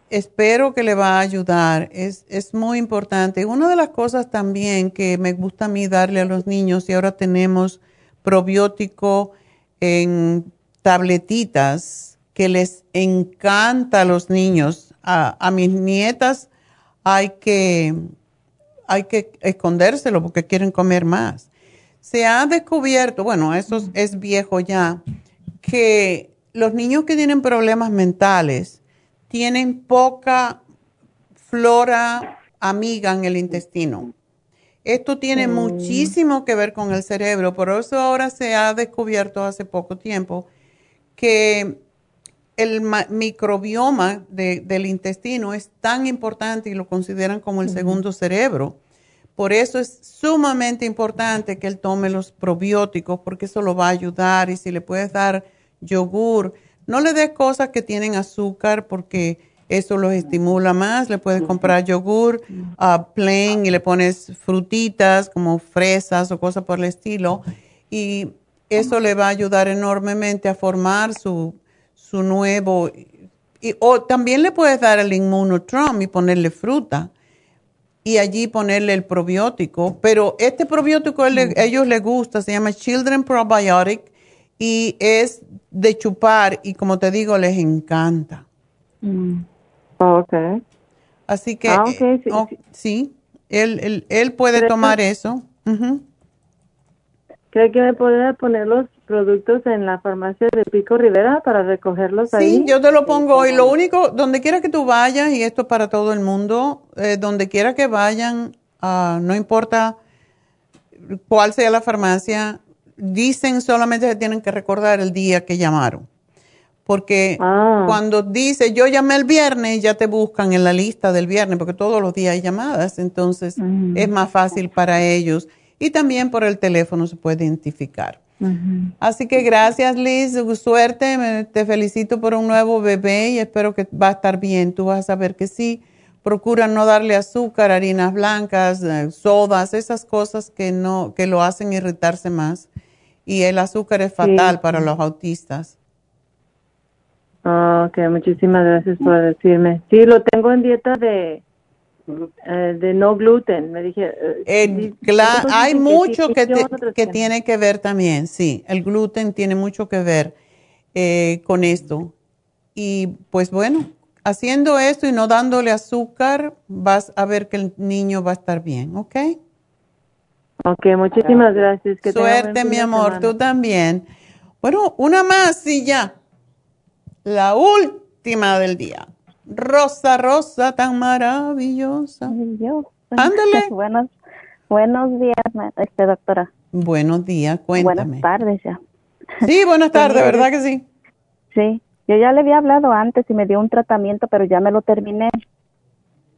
espero que le va a ayudar. Es, es muy importante. Una de las cosas también que me gusta a mí darle a los niños y ahora tenemos probiótico en tabletitas que les encanta a los niños. A, a mis nietas hay que hay que escondérselo porque quieren comer más. Se ha descubierto, bueno, eso es viejo ya, que los niños que tienen problemas mentales tienen poca flora amiga en el intestino. Esto tiene mm. muchísimo que ver con el cerebro, por eso ahora se ha descubierto hace poco tiempo que el microbioma del intestino es tan importante y lo consideran como el segundo cerebro. Por eso es sumamente importante que él tome los probióticos porque eso lo va a ayudar y si le puedes dar yogur, no le des cosas que tienen azúcar porque eso los estimula más. Le puedes comprar yogur uh, plain y le pones frutitas como fresas o cosas por el estilo. Y eso le va a ayudar enormemente a formar su su nuevo, y, o también le puedes dar el inmunotrom y ponerle fruta y allí ponerle el probiótico, pero este probiótico a ellos les gusta, se llama Children Probiotic y es de chupar y como te digo, les encanta. Mm. Okay. Así que, ah, sí, oh, sí. él, él, puede tomar eso. ¿Cree que me puede poner los productos en la farmacia de Pico Rivera para recogerlos ahí? Sí, yo te lo pongo hoy. Lo único, donde quiera que tú vayas, y esto es para todo el mundo, eh, donde quiera que vayan, ah, no importa cuál sea la farmacia, dicen solamente que tienen que recordar el día que llamaron. Porque Ah. cuando dice yo llamé el viernes, ya te buscan en la lista del viernes, porque todos los días hay llamadas, entonces es más fácil para ellos. Y también por el teléfono se puede identificar. Así que gracias Liz, suerte, me- te felicito por un nuevo bebé y espero que va a estar bien. Tú vas a saber que sí. Procura no darle azúcar, harinas blancas, eh, sodas, esas cosas que no que lo hacen irritarse más. Y el azúcar es fatal para los autistas. Ah, ok, muchísimas gracias por decirme. Sí, lo tengo en dieta de eh, de no gluten. Me dije. eh, hay que mucho sí, que, te- que tiene que ver también, sí. El gluten tiene mucho que ver eh, con esto. Y pues bueno, haciendo esto y no dándole azúcar, vas a ver que el niño va a estar bien, ¿ok? Ok, muchísimas gracias. Que Suerte, mi amor, semana. tú también. Bueno, una más y ya. La última del día. Rosa, Rosa, tan maravillosa. Ándale. (laughs) Buenos, buenos días, este, doctora. Buenos días, cuéntame. Buenas tardes ya. Sí, buenas (laughs) tardes, Pues, ¿verdad que sí? Sí, yo ya le había hablado antes y me dio un tratamiento, pero ya me lo terminé.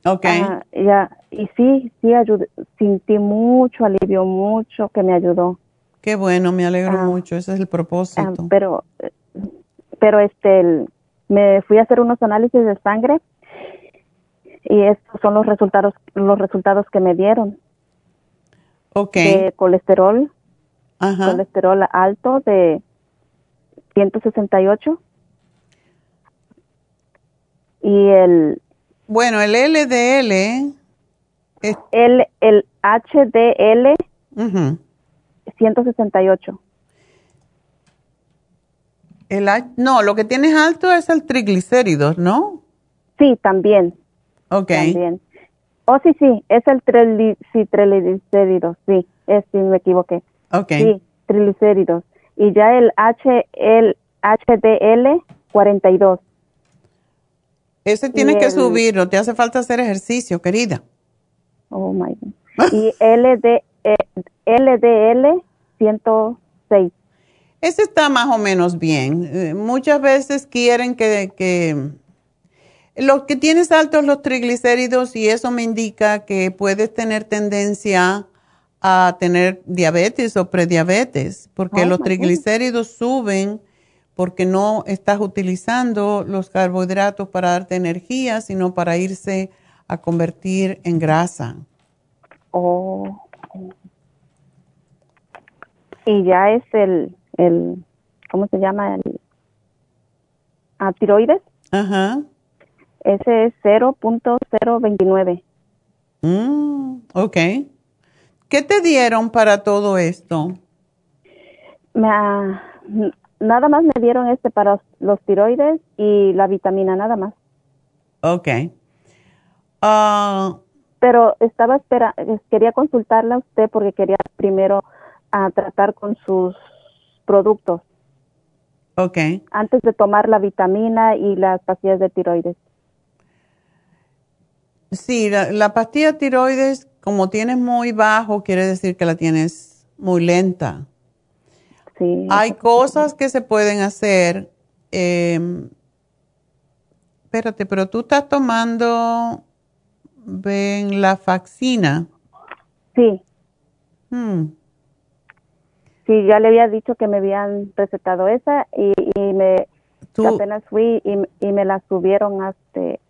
Ok. Ah, ya, y sí, sí, ayudé, sentí mucho, alivio mucho, que me ayudó. Qué bueno, me alegro Ah. mucho, ese es el Ah, propósito. pero, eh, pero este, el- me fui a hacer unos análisis de sangre y estos son los resultados, los resultados que me dieron. ok. De colesterol, Ajá. colesterol alto de 168 y el Bueno, el LDL es... el, el HDL Ujú. 168. el no, lo que tienes alto es el triglicéridos, ¿no? Sí, también. Ok. También. Oh, sí, sí, es el triglicéridos, sí, es, sí, me equivoqué. Ok. Sí, triglicéridos. Y ya el H, el HDL 42. Ese tienes Y que el- subirlo, te hace falta hacer ejercicio, querida. Oh my God. (laughs) Y LD, LDL 106. Ese está más o menos bien. Eh, muchas veces quieren que, que lo que tienes altos los triglicéridos y eso me indica que puedes tener tendencia a tener diabetes o prediabetes, porque Oh, los triglicéridos suben porque no estás utilizando los carbohidratos para darte energía, sino para irse a convertir en grasa. Oh. Y ya es el, el ¿cómo se llama? El ah, tiroides. Ajá. Ese es 0.029. Mm, ok. ¿Qué te dieron para todo esto? Me, nada más me dieron este para los tiroides y la vitamina, nada más. Ok. Ah, Pero estaba espera, quería consultarla a usted porque quería primero ah, tratar con sus productos ok. antes de tomar la vitamina y las pastillas de tiroides. Sí, la, la pastilla tiroides, como tienes muy bajo, quiere decir que la tienes muy lenta. Sí. Hay cosas que se pueden hacer. eh, espérate, pero tú estás tomando, ven, la faxina. Sí. Hmm, Sí, ya le había dicho que me habían recetado esa y, y me apenas fui y, y me la subieron hace,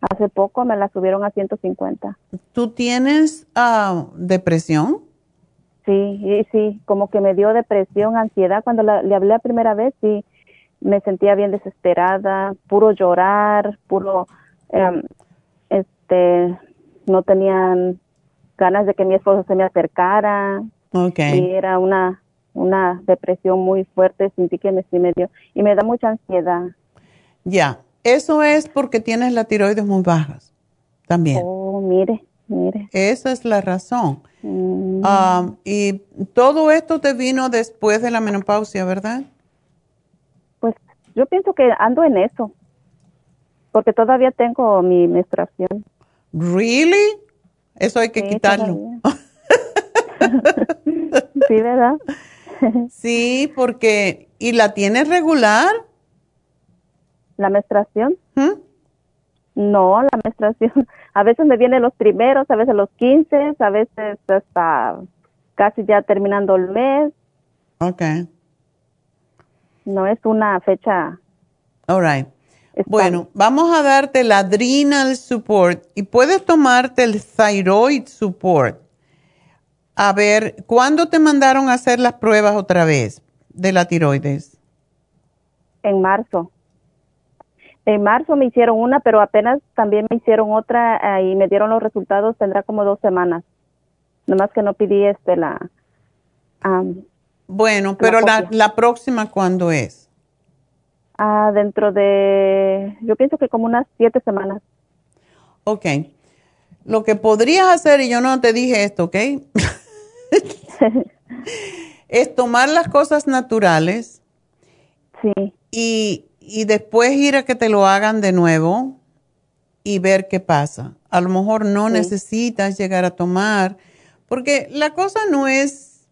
hace poco, me la subieron a 150. ¿Tú tienes ah, depresión? Sí, y sí, como que me dio depresión, ansiedad. Cuando la- le hablé la primera vez, sí, me sentía bien desesperada, puro llorar, puro, em, este, no tenían ganas de que mi esposo se me acercara. Ok. Y era una, una depresión muy fuerte, sentí que me, sí me dio, y me da mucha ansiedad. Ya, eso es porque tienes la tiroides muy bajas también. Oh, mire, mire. Esa es la razón. Mm. Ah, y todo esto te vino después de la menopausia, ¿verdad? Pues yo pienso que ando en eso, porque todavía tengo mi menstruación. ¿Really? Eso hay que Sí, quitarlo. (laughs) (laughs) sí, ¿verdad? (laughs) sí, porque ¿y la tienes regular? ¿La menstruación? No, la menstruación. (laughs) A veces me vienen los primeros, a veces los 15, a veces hasta casi ya terminando el mes. Ok. No es una fecha. All right. Bueno, vamos a darte el adrenal support y puedes tomarte el thyroid support. A ver, ¿cuándo te mandaron a hacer las pruebas otra vez de la tiroides? En marzo. En marzo me hicieron una, pero apenas también me hicieron otra eh, y me dieron los resultados, tendrá como dos semanas. Nomás que no pedí este la... bueno, pero la, la, próxima, ¿cuándo es? Ah, dentro de, yo pienso que como unas siete semanas. Ok. Lo que podrías hacer, y yo no te dije esto, ¿ok? (laughs) es tomar las cosas naturales. Sí. Y y después ir a que te lo hagan de nuevo y ver qué pasa. A lo mejor no necesitas llegar a tomar, porque la cosa no es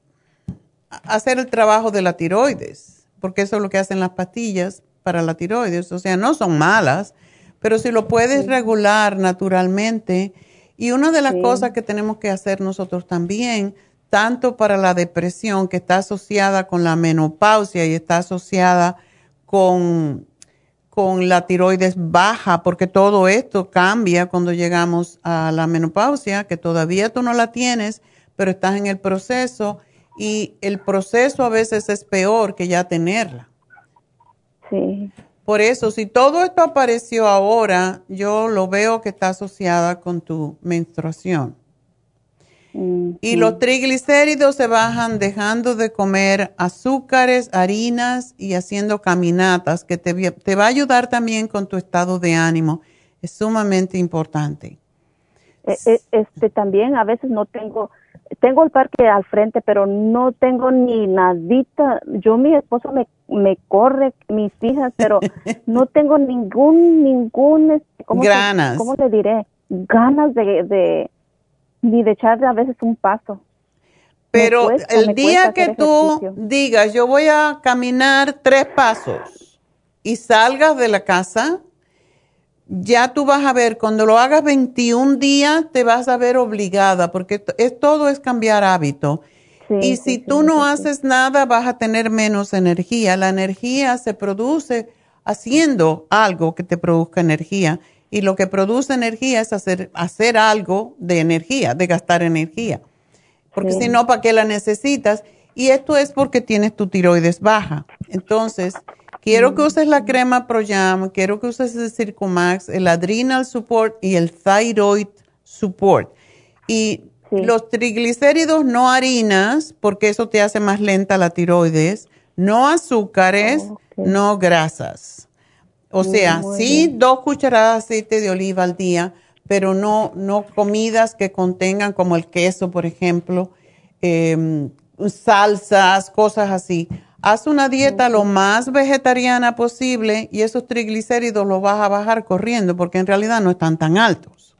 hacer el trabajo de la tiroides, porque eso es lo que hacen las pastillas para la tiroides, o sea, no son malas, pero si lo puedes regular naturalmente, y una de las cosas que tenemos que hacer nosotros también, tanto para la depresión que está asociada con la menopausia y está asociada con, con la tiroides baja, porque todo esto cambia cuando llegamos a la menopausia, que todavía tú no la tienes, pero estás en el proceso y el proceso a veces es peor que ya tenerla. Sí. Por eso, si todo esto apareció ahora, yo lo veo que está asociada con tu menstruación. Y los triglicéridos se bajan dejando de comer azúcares, harinas y haciendo caminatas, que te, te, va a ayudar también con tu estado de ánimo. Es sumamente importante. E, e, este también a veces no tengo, tengo el parque al frente, pero no tengo ni nadita. Yo mi esposo me, me corre, mis hijas, pero (laughs) no tengo ningún, ningún, este, ¿cómo ganas. ¿cómo le diré? Ganas de ni de echarle a veces un paso. Pero el día que tú digas, yo voy a caminar tres pasos y salgas de la casa, ya tú vas a ver, cuando lo hagas 21 días, te vas a ver obligada, porque es, todo es cambiar hábito. y si tú no haces nada, vas a tener menos energía. La energía se produce haciendo algo que te produzca energía y lo que produce energía es hacer, hacer algo de energía, de gastar energía. Porque si no, ¿para qué la necesitas? Y esto es porque tienes tu tiroides baja. Entonces, quiero que uses la crema ProYam, quiero que uses el Circumax, el Adrenal Support y el Thyroid Support. Y los triglicéridos no harinas, porque eso te hace más lenta la tiroides, no azúcares, oh, no grasas. O sea, sí, dos cucharadas de aceite de oliva al día, pero no, no comidas que contengan como el queso, por ejemplo, em, salsas, cosas así. Haz una dieta lo más vegetariana posible y esos triglicéridos los vas a bajar corriendo porque en realidad no están tan altos.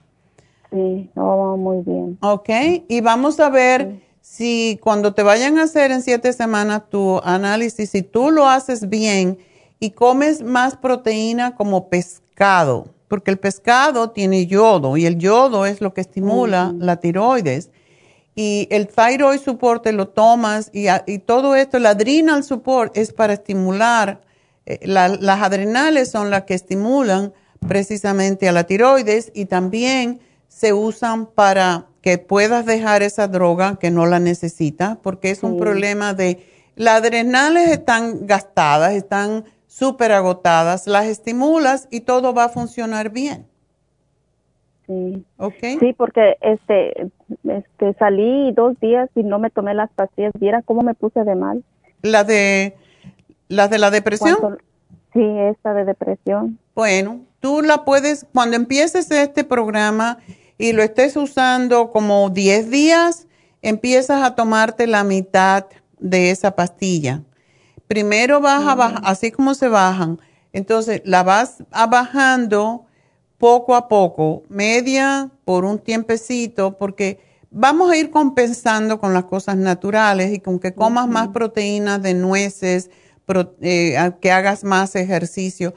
Sí, no, muy bien. Ok, y vamos a ver si cuando te vayan a hacer en siete semanas tu análisis, si tú lo haces bien, y comes más proteína como pescado, porque el pescado tiene yodo y el yodo es lo que estimula la tiroides. Y el thyroid support lo tomas y, todo esto, el adrenal support es para estimular, eh, las adrenales son las que estimulan precisamente a la tiroides y también se usan para que puedas dejar esa droga que no la necesitas, porque es un problema de, las adrenales están gastadas, están súper agotadas, las estimulas y todo va a funcionar bien. Sí. Sí, porque este, este, salí dos días y no me tomé las pastillas. ¿Viera cómo me puse de mal? ¿La de, la de la depresión? sí, esta de depresión. Bueno, tú la puedes, cuando empieces este programa y lo estés usando como 10 días, empiezas a tomarte la mitad de esa pastilla primero vas a bajar, así como se bajan, entonces la vas a bajando poco a poco, media por un tiempecito, porque vamos a ir compensando con las cosas naturales y con que comas más proteínas de nueces, eh, que hagas más ejercicio.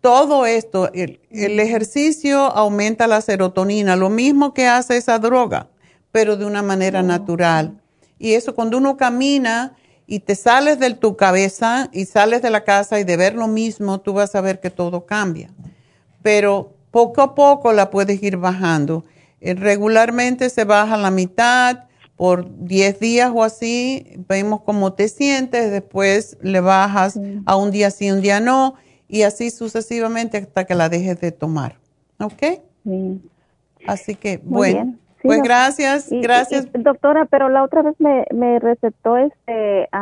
Todo esto, el, ejercicio aumenta la serotonina, lo mismo que hace esa droga, pero de una manera natural. Y eso cuando uno camina y te sales de tu cabeza y sales de la casa y de ver lo mismo, tú vas a ver que todo cambia. Pero poco a poco la puedes ir bajando. Eh, regularmente se baja la mitad por 10 días o así, vemos cómo te sientes, después le bajas a un día sí, un día no, y así sucesivamente hasta que la dejes de tomar. ¿Ok? Así que, bueno. Pues gracias, gracias. doctora, pero la otra vez me, me recetó este, este,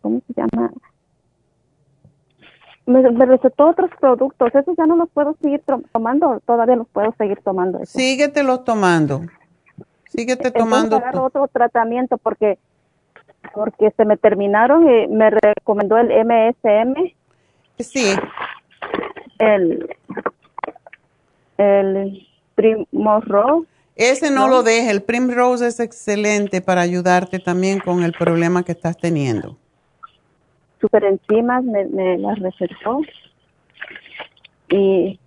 ¿cómo se llama? me, recetó otros productos. Esos ya no los puedo seguir tomando, todavía los puedo seguir tomando. Síguete los tomando. Síguete tomando. Agarro otro tratamiento porque porque se me terminaron y me recomendó el MSM. Sí. El el Primrose. Ese no, lo deje, el Primrose es excelente para ayudarte también con el problema que estás teniendo. Super enzimas me, me las recetó y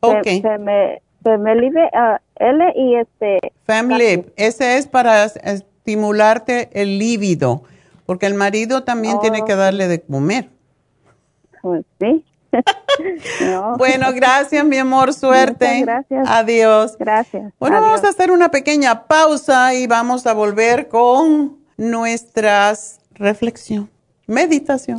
okay. se, me se me libe, uh, L y este Femlib, ese es para estimularte el líbido, porque el marido también tiene que darle de comer. Pues (laughs) Bueno, gracias, mi amor, suerte. gracias. Adiós. Gracias. Bueno, vamos a hacer una pequeña pausa y vamos a volver con nuestras reflexión, meditación.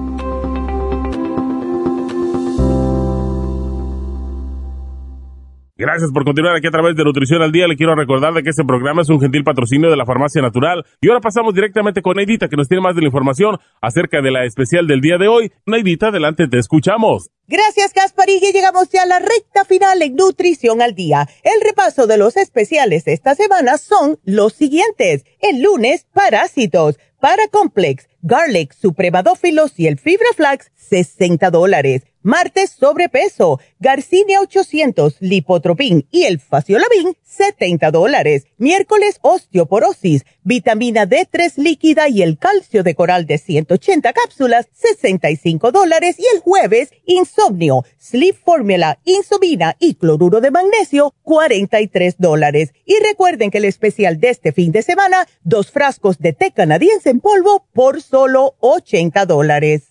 Gracias por continuar aquí a través de Nutrición al Día. Le quiero recordar de que este programa es un gentil patrocinio de la Farmacia Natural. Y ahora pasamos directamente con Neidita, que nos tiene más de la información acerca de la especial del día de hoy. Neidita, adelante, te escuchamos. Gracias, y Llegamos ya a la recta final en Nutrición al Día. El repaso de los especiales de esta semana son los siguientes. El lunes, parásitos, Paracomplex, Garlic, Supremadófilos y el Fibra Flax, 60 dólares. Martes, sobrepeso, Garcinia 800, Lipotropin y el Faciolabin, 70 dólares. Miércoles, osteoporosis, vitamina D3 líquida y el calcio de coral de 180 cápsulas, 65 dólares. Y el jueves, insomnio, sleep formula, insomina y cloruro de magnesio, 43 dólares. Y recuerden que el especial de este fin de semana, dos frascos de té canadiense en polvo por solo 80 dólares.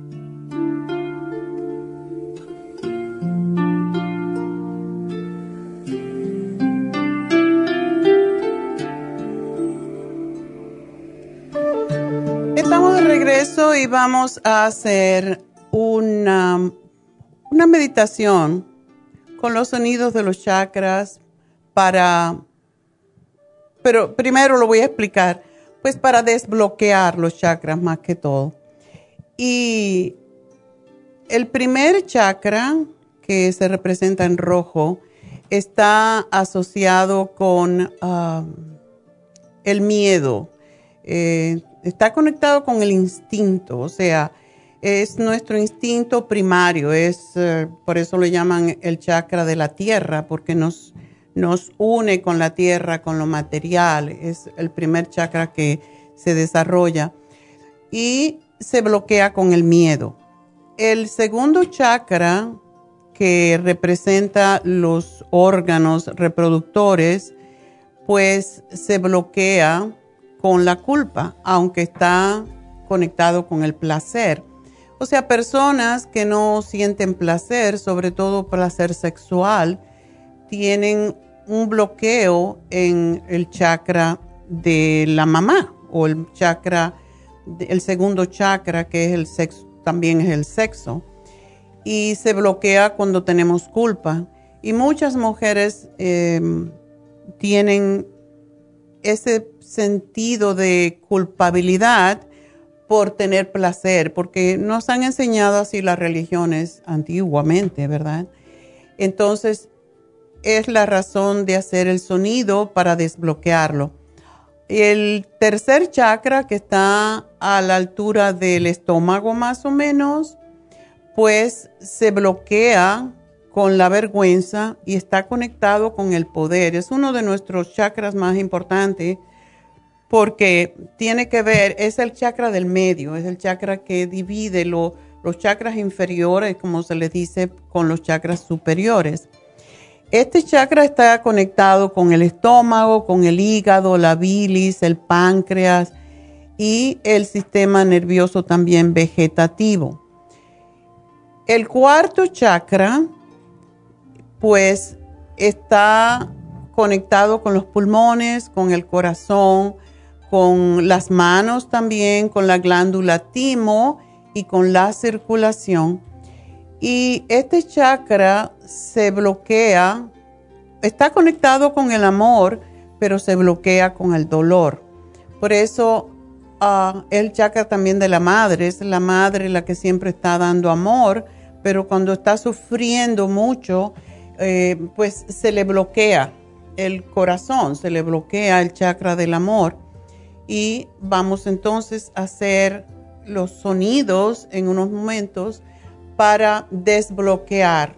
Regreso y vamos a hacer una, una meditación con los sonidos de los chakras para, pero primero lo voy a explicar, pues para desbloquear los chakras más que todo. Y el primer chakra, que se representa en rojo, está asociado con um, el miedo. Eh, está conectado con el instinto, o sea, es nuestro instinto primario, es eh, por eso lo llaman el chakra de la tierra, porque nos, nos une con la tierra, con lo material, es el primer chakra que se desarrolla y se bloquea con el miedo. El segundo chakra que representa los órganos reproductores, pues se bloquea con la culpa, aunque está conectado con el placer. O sea, personas que no sienten placer, sobre todo placer sexual, tienen un bloqueo en el chakra de la mamá o el chakra, el segundo chakra que es el sexo, también es el sexo. Y se bloquea cuando tenemos culpa. Y muchas mujeres em, tienen ese sentido de culpabilidad por tener placer, porque nos han enseñado así las religiones antiguamente, ¿verdad? Entonces, es la razón de hacer el sonido para desbloquearlo. El tercer chakra, que está a la altura del estómago más o menos, pues se bloquea con la vergüenza y está conectado con el poder. Es uno de nuestros chakras más importantes porque tiene que ver, es el chakra del medio, es el chakra que divide los chakras inferiores, como se les dice, con los chakras superiores. Este chakra está conectado con el estómago, con el hígado, la bilis, el páncreas y el sistema nervioso también vegetativo. El cuarto chakra, pues, está conectado con los pulmones, con el corazón, con las manos también, con la glándula timo y con la circulación. Y este chakra se bloquea, está conectado con el amor, pero se bloquea con el dolor. Por eso uh, el chakra también de la madre, es la madre la que siempre está dando amor, pero cuando está sufriendo mucho, eh, pues se le bloquea el corazón, se le bloquea el chakra del amor y vamos entonces a hacer los sonidos en unos momentos para desbloquear,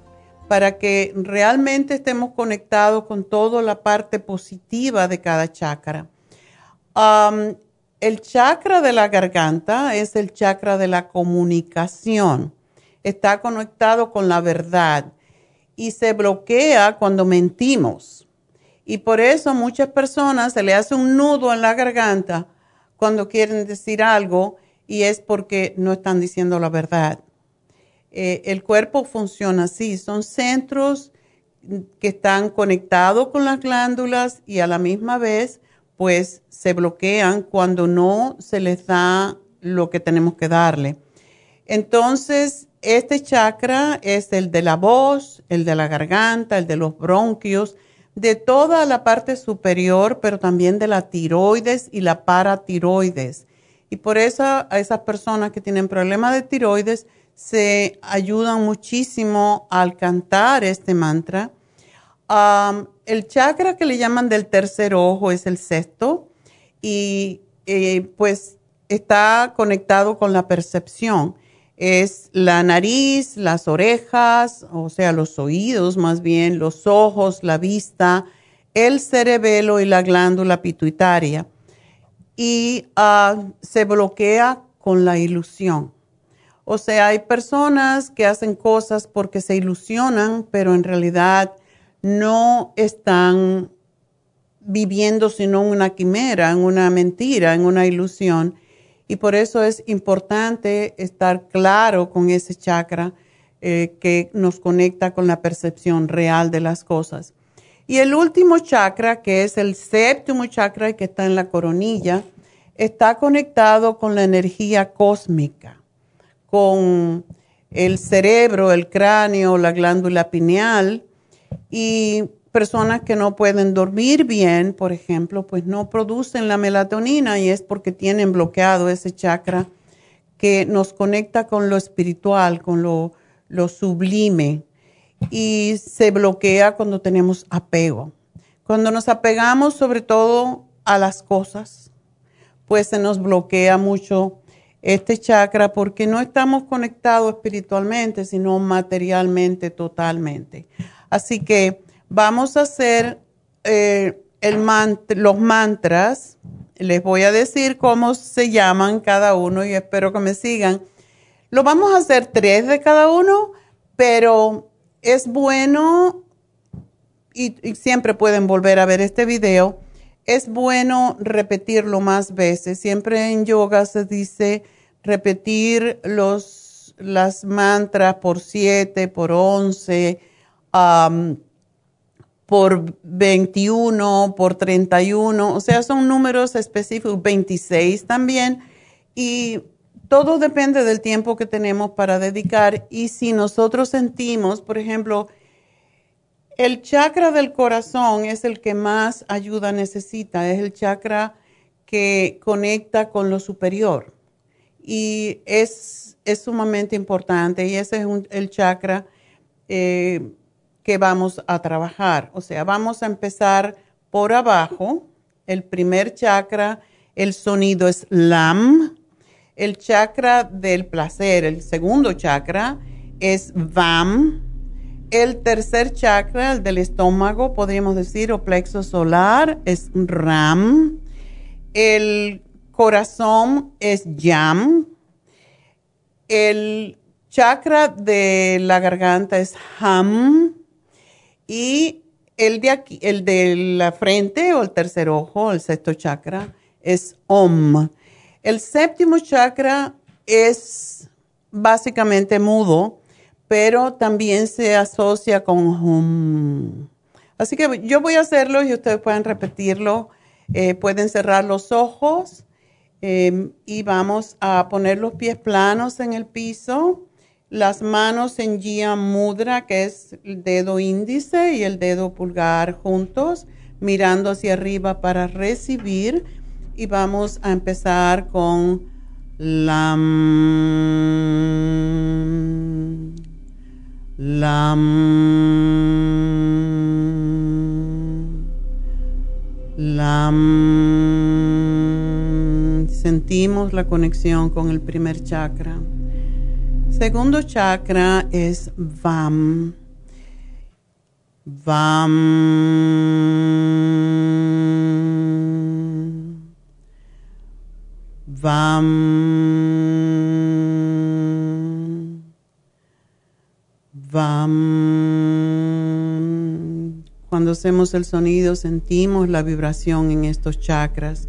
para que realmente estemos conectados con toda la parte positiva de cada chakra. el chakra de la garganta es el chakra de la comunicación. Está conectado con la verdad y se bloquea cuando mentimos y por eso muchas personas se le hace un nudo en la garganta cuando quieren decir algo y es porque no están diciendo la verdad. Eh, el cuerpo funciona así, son centros que están conectados con las glándulas y a la misma vez pues se bloquean cuando no se les da lo que tenemos que darle. Entonces, este chakra es el de la voz, el de la garganta, el de los bronquios, de toda la parte superior, pero también de la tiroides y la paratiroides. Y por eso a esas personas que tienen problemas de tiroides se ayudan muchísimo al cantar este mantra. el chakra que le llaman del tercer ojo es el sexto y eh, pues está conectado con la percepción es la nariz, las orejas, o sea, los oídos más bien, los ojos, la vista, el cerebelo y la glándula pituitaria. Y ah, se bloquea con la ilusión. O sea, hay personas que hacen cosas porque se ilusionan, pero en realidad no están viviendo sino una quimera, en una mentira, en una ilusión y por eso es importante estar claro con ese chakra eh, que nos conecta con la percepción real de las cosas. Y el último chakra, que es el séptimo chakra que está en la coronilla, está conectado con la energía cósmica, con el cerebro, el cráneo, la glándula pineal y personas que no pueden dormir bien, por ejemplo, pues no producen la melatonina y es porque tienen bloqueado ese chakra que nos conecta con lo espiritual, con lo, lo sublime y se bloquea cuando tenemos apego. Cuando nos apegamos sobre todo a las cosas, pues se nos bloquea mucho este chakra porque no estamos conectados espiritualmente, sino materialmente totalmente. Así que vamos a hacer eh, los mantras. Les voy a decir cómo se llaman cada uno y espero que me sigan. Lo vamos a hacer tres de cada uno, pero es bueno, y, siempre pueden volver a ver este video, es bueno repetirlo más veces. Siempre en yoga se dice repetir los, las mantras por siete, por once, por 21, por 31, o sea, son números específicos, 26 también, y todo depende del tiempo que tenemos para dedicar. Y si nosotros sentimos, por ejemplo, el chakra del corazón es el que más ayuda necesita, es el chakra que conecta con lo superior y es, sumamente importante y ese es el chakra eh, que vamos a trabajar. O sea, vamos a empezar por abajo. El primer chakra, el sonido es LAM. El chakra del placer, el segundo chakra, es VAM el tercer chakra, el del estómago, podríamos decir, o plexo solar, es RAM. El corazón es YAM. El chakra de la garganta es HAM. Y el de aquí, el de la frente o el tercer ojo, el sexto chakra, es OM. El séptimo chakra es básicamente mudo pero también se asocia con hum. Así que yo voy a hacerlo y ustedes pueden repetirlo. Eh, pueden cerrar los ojos em, y vamos a poner los pies planos en el piso, las manos en Jia Mudra, que es el dedo índice y el dedo pulgar juntos, mirando hacia arriba para recibir. Y vamos a empezar con la Lam. Lam. Sentimos la conexión con el primer chakra. Segundo chakra es Vam. Vam. Vam. Cuando hacemos el sonido sentimos la vibración en estos chakras.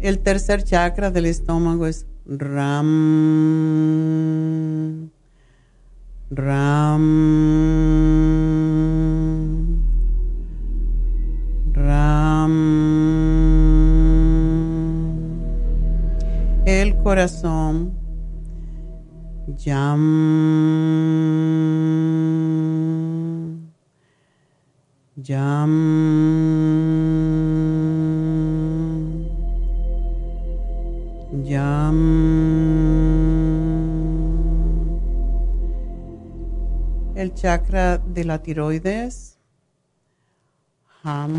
El tercer chakra del estómago es Ram. Ram. Ram. El corazón. Yam. Jam. El chakra de la tiroides. Ham.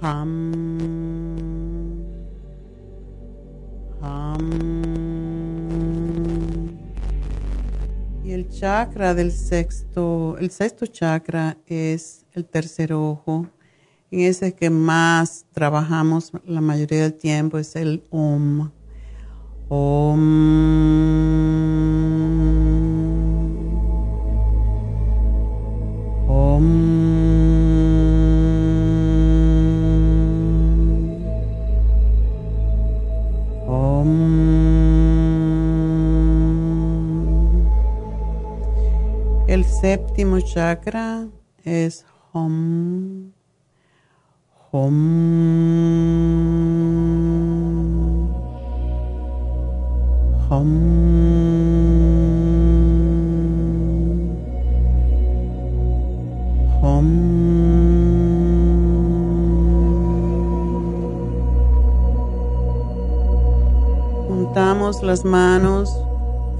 Ham. Ham. el chakra del sexto, el sexto chakra es el tercer ojo. En ese que más trabajamos la mayoría del tiempo es el OM. OM. OM. séptimo chakra es Hom. Hom. Hom. Hom. Juntamos las manos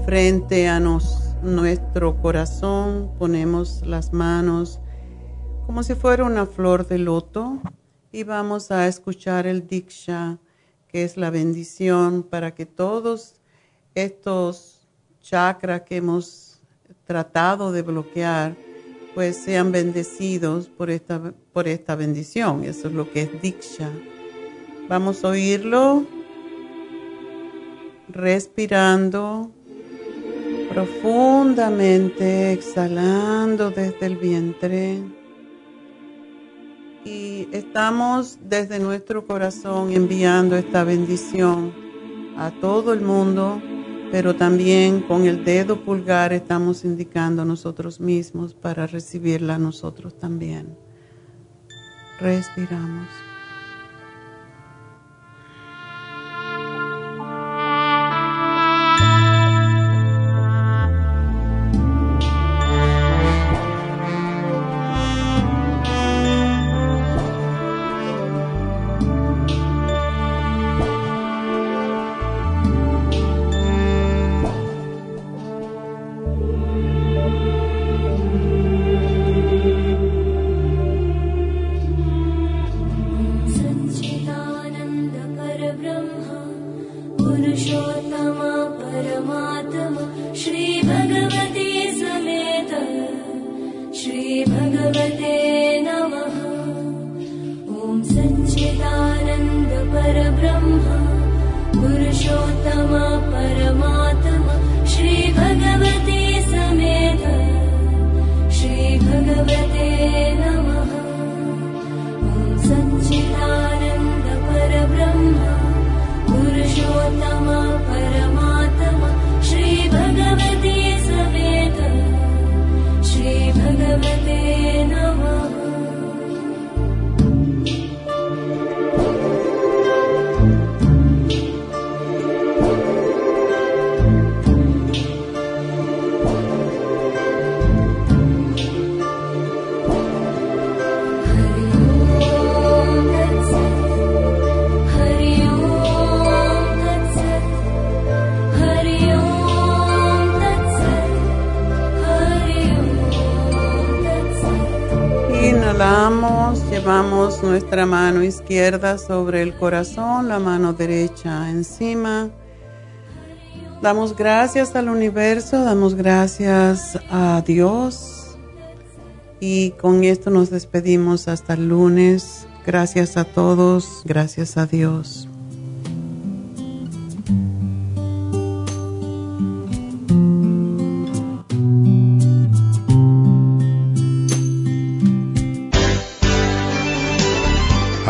frente a nuestro corazón, ponemos las manos como si fuera una flor de loto y vamos a escuchar el Diksha, que es la bendición para que todos estos chakras que hemos tratado de bloquear, pues sean bendecidos por esta, por esta bendición. Eso es lo que es Diksha. Vamos a oírlo respirando profundamente, exhalando desde el vientre. Y estamos desde nuestro corazón enviando esta bendición a todo el mundo, pero también con el dedo pulgar estamos indicando a nosotros mismos para recibirla nosotros también. Respiramos. Nuestra mano izquierda sobre el corazón, la mano derecha encima. Damos gracias al universo, damos gracias a Dios y con esto nos despedimos hasta el lunes. Gracias a todos, gracias a Dios.